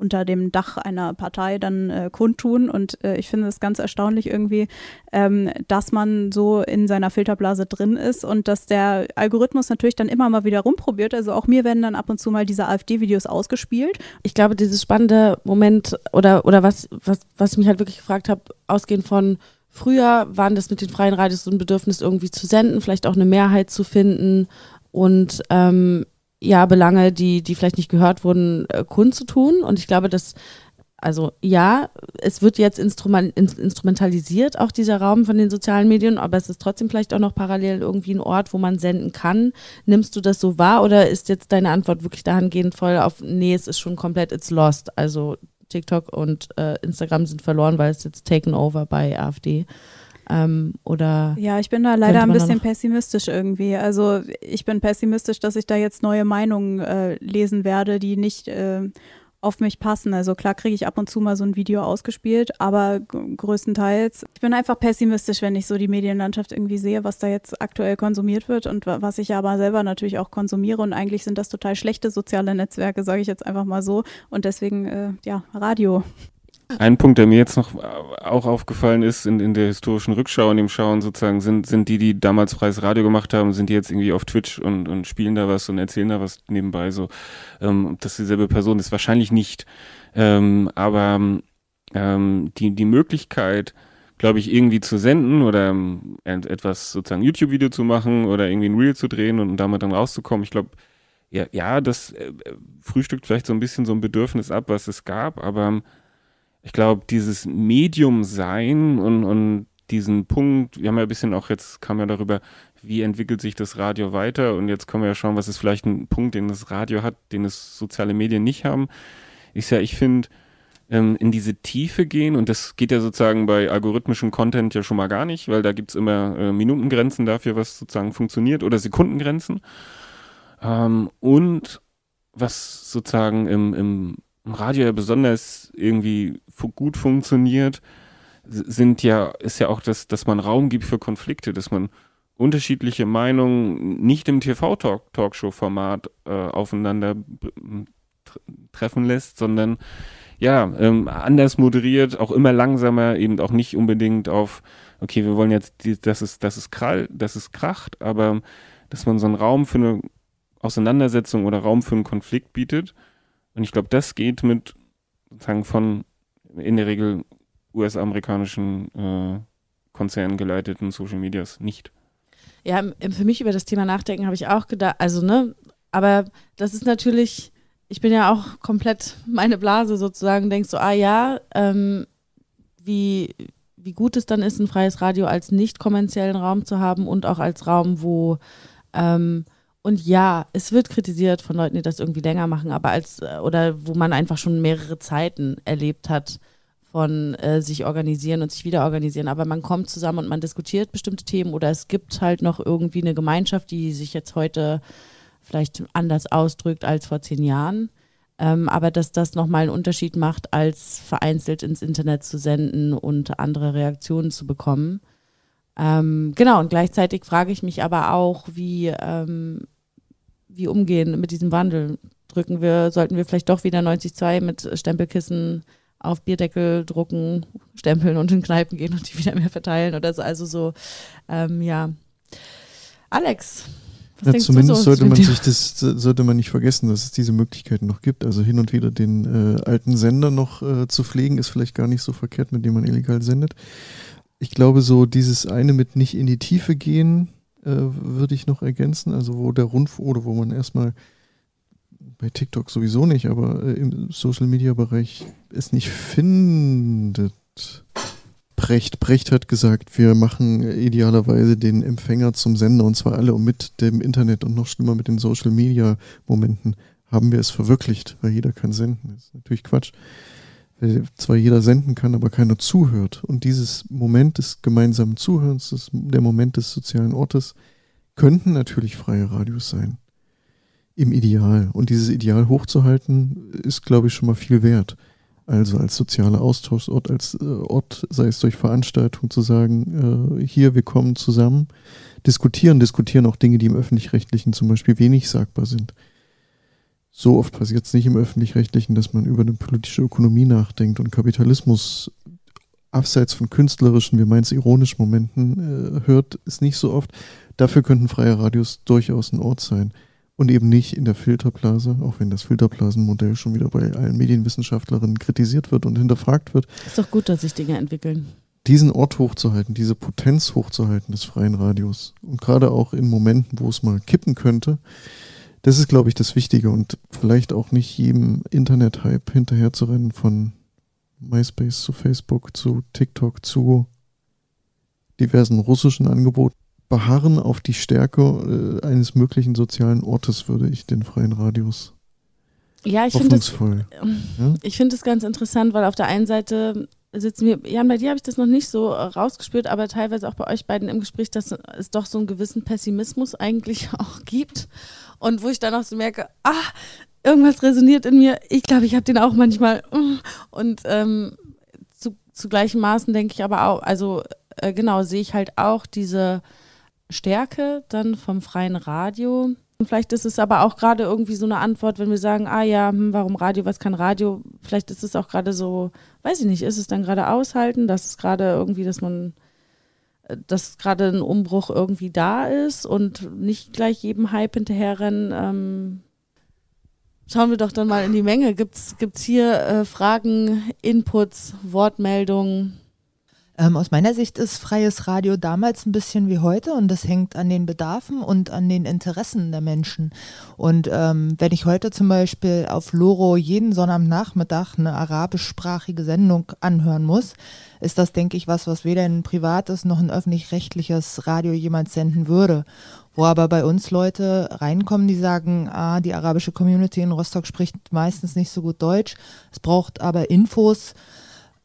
S2: unter dem Dach einer Partei dann äh, kundtun. Und äh, ich finde es ganz erstaunlich irgendwie, ähm, dass man so in seiner Filterblase drin ist und dass der Algorithmus natürlich dann immer mal wieder rumprobiert. Also auch mir werden dann ab und zu mal diese AfD-Videos ausgespielt.
S1: Ich glaube, dieses spannende Moment oder, oder was, was, was ich mich halt wirklich gefragt habe, ausgehend von Früher waren das mit den freien Radios so ein Bedürfnis, irgendwie zu senden, vielleicht auch eine Mehrheit zu finden und ähm, ja, Belange, die, die vielleicht nicht gehört wurden, äh, kundzutun. Und ich glaube, dass, also ja, es wird jetzt instrument, in, instrumentalisiert, auch dieser Raum von den sozialen Medien, aber es ist trotzdem vielleicht auch noch parallel irgendwie ein Ort, wo man senden kann. Nimmst du das so wahr oder ist jetzt deine Antwort wirklich dahingehend voll auf, nee, es ist schon komplett, it's lost? Also TikTok und äh, Instagram sind verloren, weil es jetzt taken over bei AfD. Ähm, oder
S2: ja, ich bin da leider ein bisschen pessimistisch irgendwie. Also ich bin pessimistisch, dass ich da jetzt neue Meinungen äh, lesen werde, die nicht äh, auf mich passen. Also klar kriege ich ab und zu mal so ein Video ausgespielt, aber größtenteils. Ich bin einfach pessimistisch, wenn ich so die Medienlandschaft irgendwie sehe, was da jetzt aktuell konsumiert wird und was ich aber selber natürlich auch konsumiere. Und eigentlich sind das total schlechte soziale Netzwerke, sage ich jetzt einfach mal so. Und deswegen, äh, ja, Radio.
S4: Ein Punkt, der mir jetzt noch auch aufgefallen ist in, in der historischen Rückschau und dem Schauen sozusagen, sind, sind die, die damals freies Radio gemacht haben, sind die jetzt irgendwie auf Twitch und, und spielen da was und erzählen da was nebenbei so. Ähm, ob das dieselbe Person ist, wahrscheinlich nicht. Ähm, aber ähm, die, die Möglichkeit, glaube ich, irgendwie zu senden oder ähm, etwas sozusagen YouTube-Video zu machen oder irgendwie ein Reel zu drehen und damit dann rauszukommen, ich glaube, ja, ja, das äh, frühstückt vielleicht so ein bisschen so ein Bedürfnis ab, was es gab, aber ich glaube, dieses Medium sein und, und diesen Punkt, wir haben ja ein bisschen auch jetzt, kam ja darüber, wie entwickelt sich das Radio weiter und jetzt können wir ja schauen, was ist vielleicht ein Punkt, den das Radio hat, den es soziale Medien nicht haben. Ist ja, ich finde, ähm, in diese Tiefe gehen und das geht ja sozusagen bei algorithmischem Content ja schon mal gar nicht, weil da gibt es immer äh, Minutengrenzen dafür, was sozusagen funktioniert oder Sekundengrenzen. Ähm, und was sozusagen im, im Radio ja besonders irgendwie gut funktioniert, sind ja, ist ja auch, das, dass man Raum gibt für Konflikte, dass man unterschiedliche Meinungen nicht im TV-Talkshow-Format äh, aufeinander treffen lässt, sondern ja, ähm, anders moderiert, auch immer langsamer, eben auch nicht unbedingt auf, okay, wir wollen jetzt, die, dass es, dass es krall, dass es kracht, aber dass man so einen Raum für eine Auseinandersetzung oder Raum für einen Konflikt bietet. Und ich glaube, das geht mit sozusagen von in der Regel US-amerikanischen äh, Konzernen geleiteten Social Medias nicht.
S1: Ja, für mich über das Thema nachdenken habe ich auch gedacht, also ne, aber das ist natürlich, ich bin ja auch komplett meine Blase sozusagen, denkst so, ah ja, ähm, wie, wie gut es dann ist, ein freies Radio als nicht kommerziellen Raum zu haben und auch als Raum, wo ähm, und ja, es wird kritisiert von Leuten, die das irgendwie länger machen, aber als, äh, oder wo man einfach schon mehrere Zeiten erlebt hat von äh, sich organisieren und sich wieder organisieren. Aber man kommt zusammen und man diskutiert bestimmte Themen oder es gibt halt noch irgendwie eine Gemeinschaft, die sich jetzt heute vielleicht anders ausdrückt als vor zehn Jahren. Ähm, aber dass das nochmal einen Unterschied macht, als vereinzelt ins Internet zu senden und andere Reaktionen zu bekommen. Ähm, genau, und gleichzeitig frage ich mich aber auch, wie, ähm, wie umgehen mit diesem Wandel. Drücken wir, sollten wir vielleicht doch wieder 90.2 mit Stempelkissen auf Bierdeckel drucken, stempeln und in Kneipen gehen und die wieder mehr verteilen oder so. Also so, ähm, ja. Alex,
S3: ja, zumindest so sollte man sich das sollte man nicht vergessen, dass es diese Möglichkeiten noch gibt. Also hin und wieder den äh, alten Sender noch äh, zu pflegen, ist vielleicht gar nicht so verkehrt, mit dem man illegal sendet ich glaube, so dieses eine mit nicht in die Tiefe gehen, äh, würde ich noch ergänzen. Also wo der Rundfunk oder wo man erstmal bei TikTok sowieso nicht, aber äh, im Social Media Bereich es nicht findet. Brecht, Brecht hat gesagt, wir machen idealerweise den Empfänger zum Sender und zwar alle und mit dem Internet und noch schlimmer mit den Social Media Momenten haben wir es verwirklicht, weil jeder kann senden. Das ist natürlich Quatsch weil zwar jeder senden kann, aber keiner zuhört. Und dieses Moment des gemeinsamen Zuhörens, das, der Moment des sozialen Ortes, könnten natürlich freie Radios sein. Im Ideal. Und dieses Ideal hochzuhalten, ist, glaube ich, schon mal viel wert. Also als sozialer Austauschort, als äh, Ort, sei es durch Veranstaltungen, zu sagen, äh, hier, wir kommen zusammen, diskutieren, diskutieren auch Dinge, die im öffentlich-rechtlichen zum Beispiel wenig sagbar sind so oft passiert es nicht im öffentlich-rechtlichen, dass man über eine politische Ökonomie nachdenkt und Kapitalismus abseits von künstlerischen, wie meins ironisch Momenten äh, hört, ist nicht so oft. Dafür könnten freie Radios durchaus ein Ort sein und eben nicht in der Filterblase, auch wenn das Filterblasenmodell schon wieder bei allen Medienwissenschaftlerinnen kritisiert wird und hinterfragt wird.
S1: Ist doch gut, dass sich Dinge entwickeln.
S3: Diesen Ort hochzuhalten, diese Potenz hochzuhalten des freien Radios und gerade auch in Momenten, wo es mal kippen könnte, das ist, glaube ich, das Wichtige und vielleicht auch nicht jedem Internet-Hype hinterherzurennen von MySpace zu Facebook zu TikTok zu diversen russischen Angeboten. Beharren auf die Stärke äh, eines möglichen sozialen Ortes würde ich den freien Radius
S1: ja, ich finde das, ja? ich finde es ganz interessant, weil auf der einen Seite sitzen wir, Jan, bei dir habe ich das noch nicht so äh, rausgespürt, aber teilweise auch bei euch beiden im Gespräch, dass es doch so einen gewissen Pessimismus eigentlich auch gibt und wo ich dann auch so merke, ah, irgendwas resoniert in mir. Ich glaube, ich habe den auch manchmal. Und ähm, zu, zu gleichen Maßen denke ich aber auch, also äh, genau, sehe ich halt auch diese Stärke dann vom freien Radio. Vielleicht ist es aber auch gerade irgendwie so eine Antwort, wenn wir sagen, ah ja, hm, warum Radio, was kann Radio? Vielleicht ist es auch gerade so, weiß ich nicht, ist es dann gerade aushalten, dass es gerade irgendwie, dass man, äh, dass gerade ein Umbruch irgendwie da ist und nicht gleich jedem Hype hinterherrennen. Ähm, schauen wir doch dann mal in die Menge. Gibt es hier äh, Fragen, Inputs, Wortmeldungen?
S13: Ähm, aus meiner Sicht ist freies Radio damals ein bisschen wie heute und das hängt an den Bedarfen und an den Interessen der Menschen. Und ähm, wenn ich heute zum Beispiel auf Loro jeden Sonnabendnachmittag eine arabischsprachige Sendung anhören muss, ist das, denke ich, was, was weder ein privates noch ein öffentlich-rechtliches Radio jemand senden würde. Wo aber bei uns Leute reinkommen, die sagen, ah, die arabische Community in Rostock spricht meistens nicht so gut Deutsch, es braucht aber Infos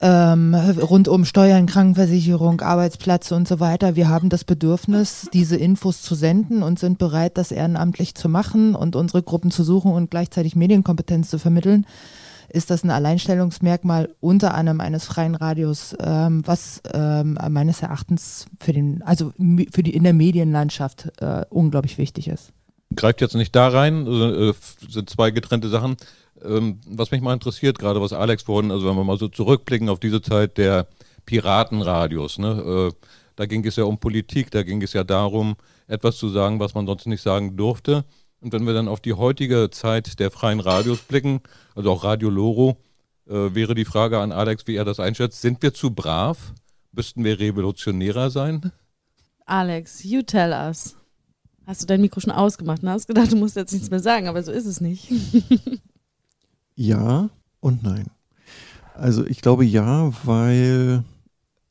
S13: ähm, rund um Steuern, Krankenversicherung, Arbeitsplätze und so weiter. Wir haben das Bedürfnis, diese Infos zu senden und sind bereit, das ehrenamtlich zu machen und unsere Gruppen zu suchen und gleichzeitig Medienkompetenz zu vermitteln. Ist das ein Alleinstellungsmerkmal unter anderem eines freien Radios, ähm, was ähm, meines Erachtens für den, also für die in der Medienlandschaft äh, unglaublich wichtig ist.
S10: Greift jetzt nicht da rein, äh, sind zwei getrennte Sachen. Ähm, was mich mal interessiert, gerade was Alex vorhin, also wenn wir mal so zurückblicken auf diese Zeit der Piratenradios, ne, äh, da ging es ja um Politik, da ging es ja darum, etwas zu sagen, was man sonst nicht sagen durfte. Und wenn wir dann auf die heutige Zeit der freien Radios blicken, also auch Radio Loro, äh, wäre die Frage an Alex, wie er das einschätzt. Sind wir zu brav? Müssten wir revolutionärer sein?
S1: Alex, you tell us. Hast du dein Mikro schon ausgemacht und hast gedacht, du musst jetzt nichts mehr sagen, aber so ist es nicht.
S3: Ja und nein. Also ich glaube ja, weil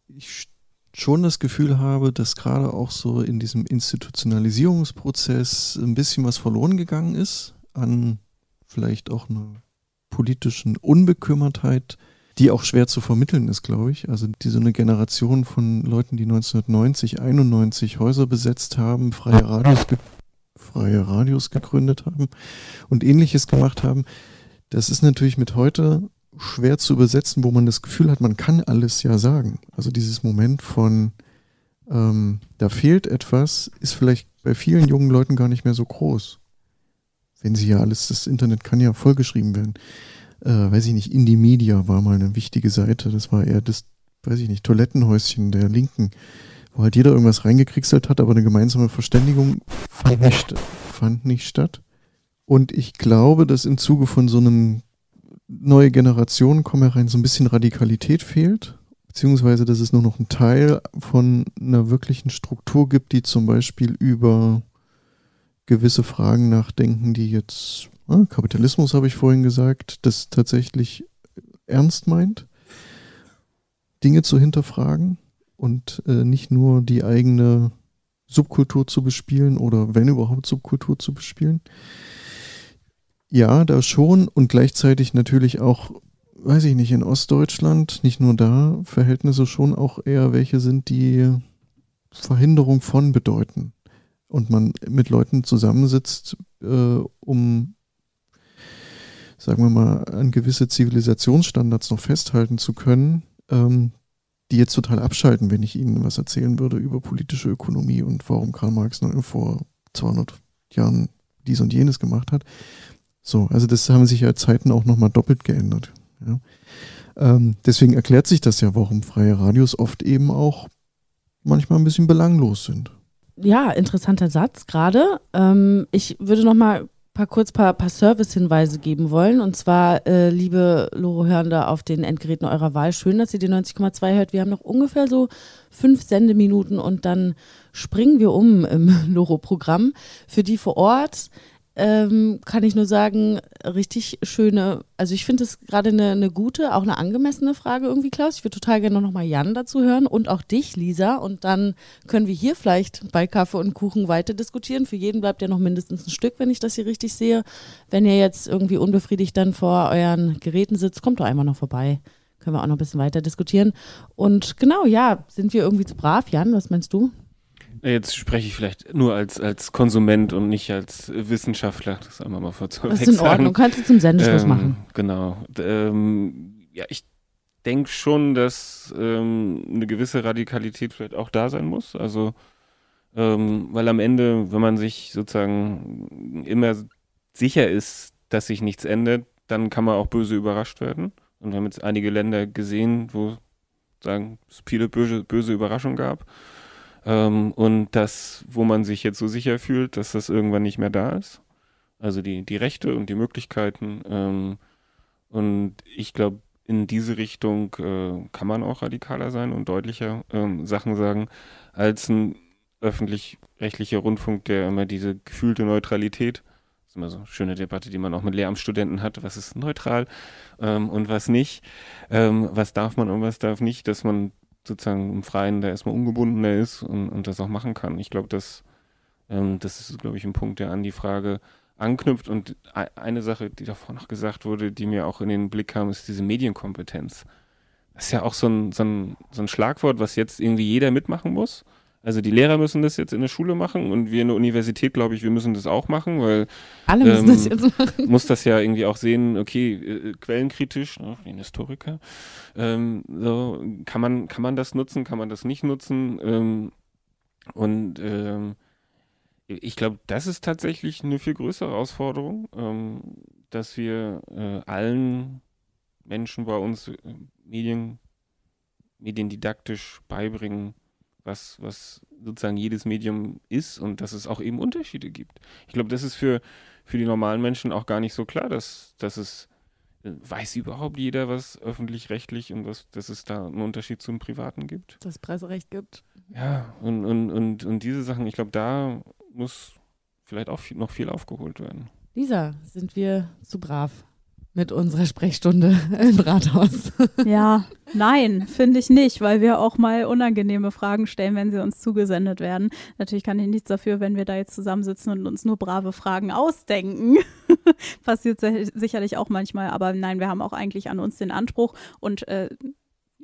S3: ich schon das Gefühl habe, dass gerade auch so in diesem Institutionalisierungsprozess ein bisschen was verloren gegangen ist an vielleicht auch einer politischen Unbekümmertheit, die auch schwer zu vermitteln ist, glaube ich. Also die so eine Generation von Leuten, die 1990, 91 Häuser besetzt haben, freie Radios, freie Radios gegründet haben und ähnliches gemacht haben, das ist natürlich mit heute schwer zu übersetzen, wo man das Gefühl hat, man kann alles ja sagen. Also dieses Moment von, ähm, da fehlt etwas, ist vielleicht bei vielen jungen Leuten gar nicht mehr so groß. Wenn sie ja alles, das Internet kann ja vollgeschrieben werden. Äh, weiß ich nicht, Indie Media war mal eine wichtige Seite. Das war eher das, weiß ich nicht, Toilettenhäuschen der Linken, wo halt jeder irgendwas reingekriegselt hat, aber eine gemeinsame Verständigung fand nicht, fand nicht statt. Und ich glaube, dass im Zuge von so einem neue Generationen kommen herein, so ein bisschen Radikalität fehlt, beziehungsweise dass es nur noch einen Teil von einer wirklichen Struktur gibt, die zum Beispiel über gewisse Fragen nachdenken, die jetzt, äh, Kapitalismus habe ich vorhin gesagt, das tatsächlich ernst meint, Dinge zu hinterfragen und äh, nicht nur die eigene Subkultur zu bespielen oder wenn überhaupt Subkultur zu bespielen. Ja, da schon und gleichzeitig natürlich auch, weiß ich nicht, in Ostdeutschland, nicht nur da, Verhältnisse schon auch eher welche sind, die Verhinderung von bedeuten. Und man mit Leuten zusammensitzt, äh, um, sagen wir mal, an gewisse Zivilisationsstandards noch festhalten zu können, ähm, die jetzt total abschalten, wenn ich ihnen was erzählen würde über politische Ökonomie und warum Karl Marx noch vor 200 Jahren dies und jenes gemacht hat. So, also das haben sich ja Zeiten auch nochmal doppelt geändert. Ja. Ähm, deswegen erklärt sich das ja, warum freie Radios oft eben auch manchmal ein bisschen belanglos sind.
S1: Ja, interessanter Satz gerade. Ähm, ich würde noch mal paar kurz paar, paar Service-Hinweise geben wollen. Und zwar, äh, liebe Loro-Hörende auf den Endgeräten eurer Wahl, schön, dass ihr die 90,2 hört. Wir haben noch ungefähr so fünf Sendeminuten und dann springen wir um im Loro-Programm. Für die vor Ort ähm, kann ich nur sagen, richtig schöne, also ich finde es gerade eine, eine gute, auch eine angemessene Frage irgendwie, Klaus. Ich würde total gerne noch mal Jan dazu hören und auch dich, Lisa. Und dann können wir hier vielleicht bei Kaffee und Kuchen weiter diskutieren. Für jeden bleibt ja noch mindestens ein Stück, wenn ich das hier richtig sehe. Wenn ihr jetzt irgendwie unbefriedigt dann vor euren Geräten sitzt, kommt doch einmal noch vorbei. Können wir auch noch ein bisschen weiter diskutieren. Und genau, ja, sind wir irgendwie zu brav? Jan, was meinst du?
S4: Jetzt spreche ich vielleicht nur als, als Konsument und nicht als Wissenschaftler. Das einmal mal vorzuweg
S1: Das ist in Ordnung. Kannst du zum Sendeschluss
S4: ähm,
S1: machen.
S4: Genau. Ähm, ja, ich denke schon, dass ähm, eine gewisse Radikalität vielleicht auch da sein muss. Also, ähm, weil am Ende, wenn man sich sozusagen immer sicher ist, dass sich nichts ändert, dann kann man auch böse überrascht werden. Und wir haben jetzt einige Länder gesehen, wo sagen, es viele böse, böse Überraschungen gab. Ähm, und das, wo man sich jetzt so sicher fühlt, dass das irgendwann nicht mehr da ist. Also die, die Rechte und die Möglichkeiten. Ähm, und ich glaube, in diese Richtung äh, kann man auch radikaler sein und deutlicher ähm, Sachen sagen, als ein öffentlich-rechtlicher Rundfunk, der immer diese gefühlte Neutralität, das ist immer so eine schöne Debatte, die man auch mit Lehramtsstudenten hat, was ist neutral ähm, und was nicht, ähm, was darf man und was darf nicht, dass man sozusagen im Freien da erstmal ungebundener ist und, und das auch machen kann. Ich glaube, das, ähm, das ist, glaube ich, ein Punkt, der an die Frage anknüpft. Und eine Sache, die davor noch gesagt wurde, die mir auch in den Blick kam, ist diese Medienkompetenz. Das ist ja auch so ein, so ein, so ein Schlagwort, was jetzt irgendwie jeder mitmachen muss. Also die Lehrer müssen das jetzt in der Schule machen und wir in der Universität, glaube ich, wir müssen das auch machen, weil
S1: alle müssen ähm, das jetzt machen.
S4: muss das ja irgendwie auch sehen, okay, äh, quellenkritisch, ne, wie ein Historiker, ähm, so, kann man, kann man das nutzen, kann man das nicht nutzen ähm, und ähm, ich glaube, das ist tatsächlich eine viel größere Herausforderung, ähm, dass wir äh, allen Menschen bei uns äh, Medien, mediendidaktisch beibringen, was, was sozusagen jedes Medium ist und dass es auch eben Unterschiede gibt. Ich glaube, das ist für, für die normalen Menschen auch gar nicht so klar, dass, dass es, äh, weiß überhaupt jeder, was öffentlich-rechtlich und was, dass es da einen Unterschied zum Privaten gibt.
S1: Dass es Presserecht gibt.
S4: Ja, und, und, und, und diese Sachen, ich glaube, da muss vielleicht auch viel, noch viel aufgeholt werden.
S1: Lisa, sind wir zu brav? Mit unserer Sprechstunde im Rathaus.
S2: Ja, nein, finde ich nicht, weil wir auch mal unangenehme Fragen stellen, wenn sie uns zugesendet werden. Natürlich kann ich nichts dafür, wenn wir da jetzt zusammensitzen und uns nur brave Fragen ausdenken. Passiert sicherlich auch manchmal, aber nein, wir haben auch eigentlich an uns den Anspruch und äh,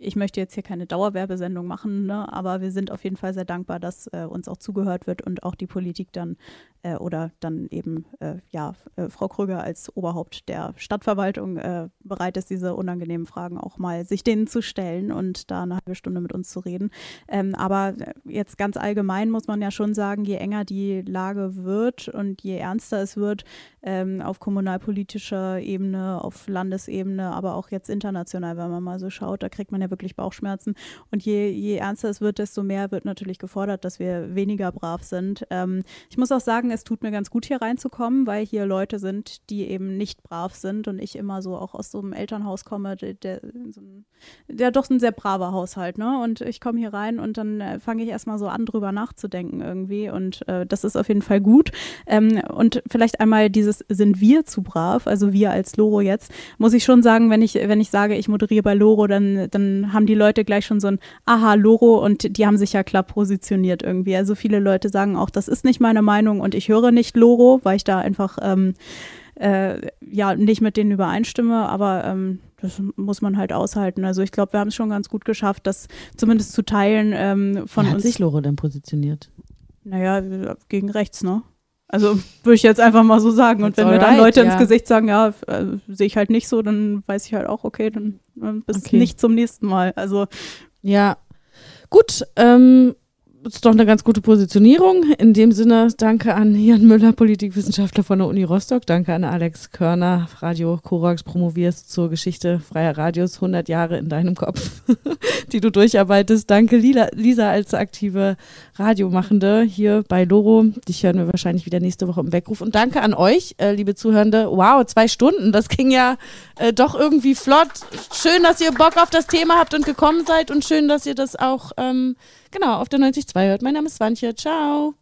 S2: ich möchte jetzt hier keine Dauerwerbesendung machen, ne, aber wir sind auf jeden Fall sehr dankbar, dass äh, uns auch zugehört wird und auch die Politik dann äh, oder dann eben äh, ja äh, Frau Krüger als Oberhaupt der Stadtverwaltung äh, bereit ist, diese unangenehmen Fragen auch mal sich denen zu stellen und da eine halbe Stunde mit uns zu reden. Ähm, aber äh, jetzt ganz allgemein muss man ja schon sagen, je enger die Lage wird und je ernster es wird ähm, auf kommunalpolitischer Ebene, auf Landesebene, aber auch jetzt international, wenn man mal so schaut, da kriegt man ja wirklich Bauchschmerzen. Und je, je ernster es wird, desto mehr wird natürlich gefordert, dass wir weniger brav sind. Ähm, ich muss auch sagen, es tut mir ganz gut, hier reinzukommen, weil hier Leute sind, die eben nicht brav sind und ich immer so auch aus so einem Elternhaus komme, der, der, so ein, der doch ein sehr braver Haushalt, ne? Und ich komme hier rein und dann äh, fange ich erstmal so an, drüber nachzudenken irgendwie und äh, das ist auf jeden Fall gut. Ähm, und vielleicht einmal dieses, sind wir zu brav, also wir als Loro jetzt, muss ich schon sagen, wenn ich, wenn ich sage, ich moderiere bei Loro, dann, dann haben die Leute gleich schon so ein Aha, Loro und die haben sich ja klar positioniert irgendwie. Also viele Leute sagen auch, das ist nicht meine Meinung und ich höre nicht Loro, weil ich da einfach ähm, äh, ja nicht mit denen übereinstimme, aber ähm, das muss man halt aushalten. Also ich glaube, wir haben es schon ganz gut geschafft, das zumindest zu teilen ähm, von
S1: Wie hat
S2: uns.
S1: sich Loro denn positioniert?
S2: Naja, gegen rechts, ne? Also würde ich jetzt einfach mal so sagen. Und wenn mir dann Leute
S1: ja.
S2: ins Gesicht sagen, ja, äh, sehe ich halt nicht so, dann weiß ich halt auch, okay, dann äh, bis
S1: Okay.
S2: nicht zum nächsten Mal. Also
S1: Ja, gut. Ähm, ist doch eine ganz gute Positionierung. In dem Sinne, danke an Jan Müller, Politikwissenschaftler von der Uni Rostock. Danke an Alex Körner, Radio Korax, promovierst zur Geschichte freier Radios, 100 Jahre in deinem Kopf, die du durcharbeitest. Danke Lila, Lisa als aktive Radiomachende hier bei Loro. Dich hören wir wahrscheinlich wieder nächste Woche im Weckruf. Und danke an euch, äh, liebe Zuhörende. Wow, zwei Stunden, das ging ja äh, doch irgendwie flott. Schön, dass ihr Bock auf das Thema habt und gekommen seid und schön, dass ihr das auch ähm, genau auf der 90.2 hört. Mein Name ist Swantje. Ciao.